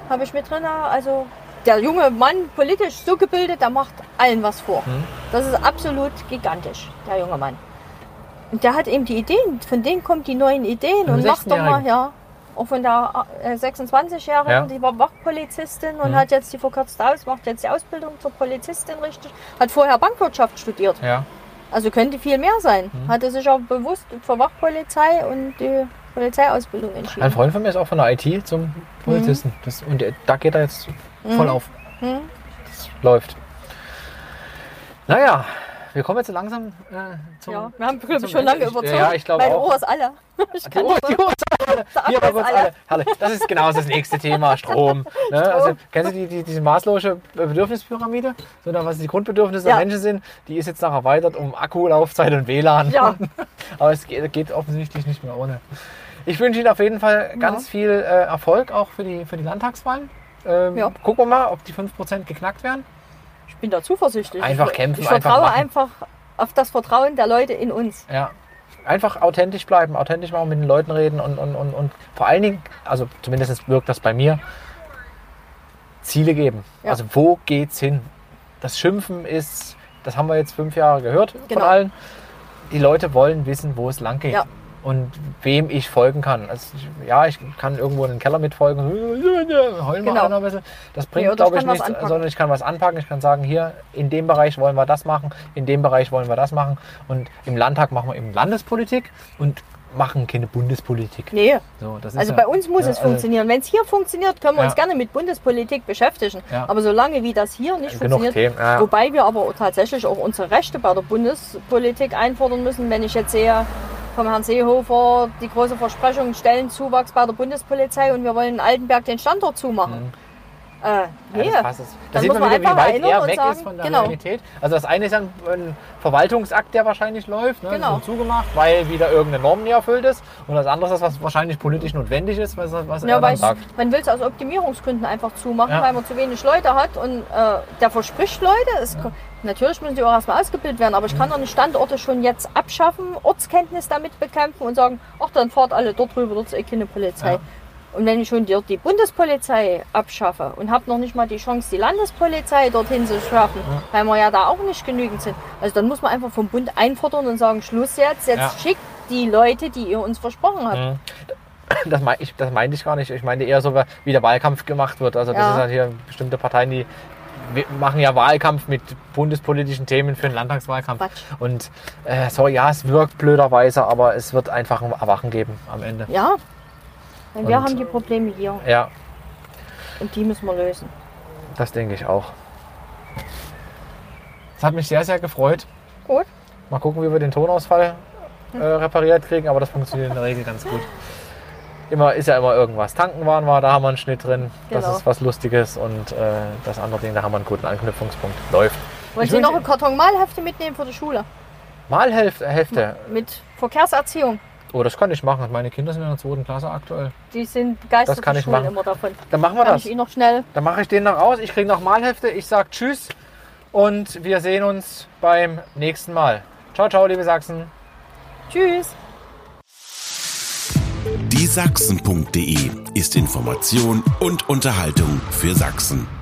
Speaker 2: Habe ich mit drin. Also der junge Mann, politisch so gebildet, der macht allen was vor.
Speaker 1: Mhm.
Speaker 2: Das ist absolut gigantisch, der junge Mann. Und der hat eben die Ideen, von denen kommen die neuen Ideen und macht doch mal,
Speaker 1: 16-Jährigen?
Speaker 2: ja. Auch von der äh, 26-Jährigen,
Speaker 1: Ja.
Speaker 2: die war Wachpolizistin und
Speaker 1: Mhm.
Speaker 2: hat jetzt die verkürzt aus, macht jetzt die Ausbildung zur Polizistin richtig. Hat vorher Bankwirtschaft studiert.
Speaker 1: Ja.
Speaker 2: Also könnte viel mehr sein.
Speaker 1: Mhm.
Speaker 2: Hatte sich auch bewusst für Wachpolizei und die Polizeiausbildung
Speaker 1: Ein
Speaker 2: entschieden.
Speaker 1: Freund von mir ist auch von der IT zum Polizisten. Das, und der- da geht er jetzt voll auf.
Speaker 2: Mhm.
Speaker 1: Das läuft. Naja, wir kommen jetzt langsam äh, zum.
Speaker 2: Ja, wir haben
Speaker 1: zum
Speaker 2: schon lange überzogen.
Speaker 1: Ja, ich glaube
Speaker 2: Mein
Speaker 1: auch.
Speaker 2: Ohr ist alle. Ich
Speaker 1: Die
Speaker 2: nicht
Speaker 1: die. Uhr ist alle. Hier bei
Speaker 2: ist
Speaker 1: uns
Speaker 2: alle.
Speaker 1: alle. Das ist genau das nächste Thema, Strom. Ne? Also, kennen Sie die, die, diese maßlose Bedürfnispyramide? So, was die Grundbedürfnisse
Speaker 2: Ja.
Speaker 1: der Menschen sind, die ist jetzt noch erweitert um Akku, Laufzeit und WLAN.
Speaker 2: Ja.
Speaker 1: Aber es geht, geht offensichtlich nicht mehr ohne. Ich wünsche Ihnen auf jeden Fall ganz viel äh, Erfolg auch für die, für die Landtagswahlen. Ähm,
Speaker 2: Ja.
Speaker 1: Gucken wir mal, ob die 5% geknackt werden.
Speaker 2: Ich bin da zuversichtlich.
Speaker 1: Einfach
Speaker 2: ich,
Speaker 1: kämpfen,
Speaker 2: Ich
Speaker 1: einfach
Speaker 2: vertraue
Speaker 1: machen.
Speaker 2: einfach auf das Vertrauen der Leute in uns.
Speaker 1: Ja. Einfach authentisch bleiben, authentisch machen, mit den Leuten reden und, und, und, und vor allen Dingen, also zumindest wirkt das bei mir, Ziele geben.
Speaker 2: Ja.
Speaker 1: Also wo geht's hin? Das Schimpfen ist, das haben wir jetzt fünf Jahre gehört
Speaker 2: Genau.
Speaker 1: von allen. Die Leute wollen wissen, wo es lang geht.
Speaker 2: Ja.
Speaker 1: Und wem ich folgen kann. Also, ich- ja, ich kann irgendwo in den Keller mitfolgen, heulen
Speaker 2: Genau.
Speaker 1: einer ein bisschen. Das
Speaker 2: Nee,
Speaker 1: bringt,
Speaker 2: ich
Speaker 1: glaube ich,
Speaker 2: was
Speaker 1: nichts, sondern ich kann was anpacken. Ich kann sagen, hier, in dem Bereich wollen wir das machen, in dem Bereich wollen wir das machen. Und im Landtag machen wir eben Landespolitik und machen keine Bundespolitik.
Speaker 2: Nee,
Speaker 1: So,
Speaker 2: also
Speaker 1: ja-
Speaker 2: bei uns muss
Speaker 1: ja,
Speaker 2: es
Speaker 1: also
Speaker 2: funktionieren. Wenn es hier funktioniert, können wir
Speaker 1: Ja.
Speaker 2: uns gerne mit Bundespolitik beschäftigen. Aber solange wie das hier nicht
Speaker 1: Genug
Speaker 2: funktioniert,
Speaker 1: Themen,
Speaker 2: wobei wir aber tatsächlich auch unsere Rechte bei der Bundespolitik einfordern müssen, wenn ich jetzt sehe vom Herrn Seehofer die große Versprechung, Stellenzuwachs bei der Bundespolizei und wir wollen in Altenberg den Standort zumachen. Äh,
Speaker 1: Mhm. Ja,
Speaker 2: nee.
Speaker 1: das passt es. Da
Speaker 2: Dann
Speaker 1: sieht man wieder, wie weit er weg
Speaker 2: sagen,
Speaker 1: ist von der
Speaker 2: genau.
Speaker 1: Realität. Also das eine ist ein, ein Verwaltungsakt, der wahrscheinlich läuft, ne?
Speaker 2: Genau.
Speaker 1: zugemacht, weil wieder irgendeine Norm nicht erfüllt ist. Und das andere ist, was wahrscheinlich politisch notwendig ist, was, was
Speaker 2: Ja,
Speaker 1: er dann sagt.
Speaker 2: man will es aus Optimierungsgründen einfach zumachen,
Speaker 1: Ja.
Speaker 2: weil man zu wenig Leute hat und äh, der verspricht Leute. Es, Natürlich müssen die auch erstmal ausgebildet werden, aber ich
Speaker 1: Mhm.
Speaker 2: kann doch nicht Standorte schon jetzt abschaffen, Ortskenntnis damit bekämpfen und sagen, ach dann fahrt alle dort rüber, dort ist eh keine Polizei.
Speaker 1: Ja.
Speaker 2: Und wenn ich schon die, die Bundespolizei abschaffe und habe noch nicht mal die Chance, die Landespolizei dorthin zu schaffen, weil wir ja da auch nicht genügend sind, also dann muss man einfach vom Bund einfordern und sagen, Schluss jetzt, jetzt
Speaker 1: Ja.
Speaker 2: schickt die Leute, die ihr uns versprochen habt.
Speaker 1: Mhm. Das, mein, ich, das meinte ich gar nicht. Ich meinte eher so, wie der Wahlkampf gemacht wird. Also das
Speaker 2: Ja.
Speaker 1: ist halt hier bestimmte Parteien, die wir machen ja Wahlkampf mit bundespolitischen Themen für den Landtagswahlkampf.
Speaker 2: Quatsch.
Speaker 1: Und äh, sorry, ja, es wirkt blöderweise, aber es wird einfach ein Erwachen geben am Ende.
Speaker 2: Ja, denn wir
Speaker 1: Und-
Speaker 2: haben die Probleme hier
Speaker 1: Ja,
Speaker 2: und die müssen wir lösen.
Speaker 1: das denke ich auch. Es hat mich sehr, sehr gefreut.
Speaker 2: Gut.
Speaker 1: Mal gucken, wie wir den Tonausfall äh, repariert kriegen, aber das funktioniert in der Regel ganz gut. Immer ist ja immer irgendwas. Tanken waren wir, da haben wir einen Schnitt drin. Das
Speaker 2: Genau.
Speaker 1: ist was Lustiges und äh, das andere Ding, da haben wir einen guten Anknüpfungspunkt. Läuft.
Speaker 2: Wollen
Speaker 1: Ich
Speaker 2: Sie noch einen Karton Malhefte mitnehmen für die Schule?
Speaker 1: Malhälfte. Hälfte.
Speaker 2: Mit Verkehrserziehung.
Speaker 1: Oh, das kann ich machen. Meine Kinder sind in der zweiten Klasse aktuell.
Speaker 2: Die sind begeistert
Speaker 1: Das kann ich machen.
Speaker 2: immer davon.
Speaker 1: Dann machen wir
Speaker 2: Kann
Speaker 1: das.
Speaker 2: ich Ihnen noch schnell.
Speaker 1: Dann mache ich den noch raus. Ich kriege noch Malhefte. Ich sage Tschüss und wir sehen uns beim nächsten Mal. Ciao, ciao, liebe Sachsen.
Speaker 2: Tschüss.
Speaker 3: Die Sachsen.de ist Information und Unterhaltung für Sachsen.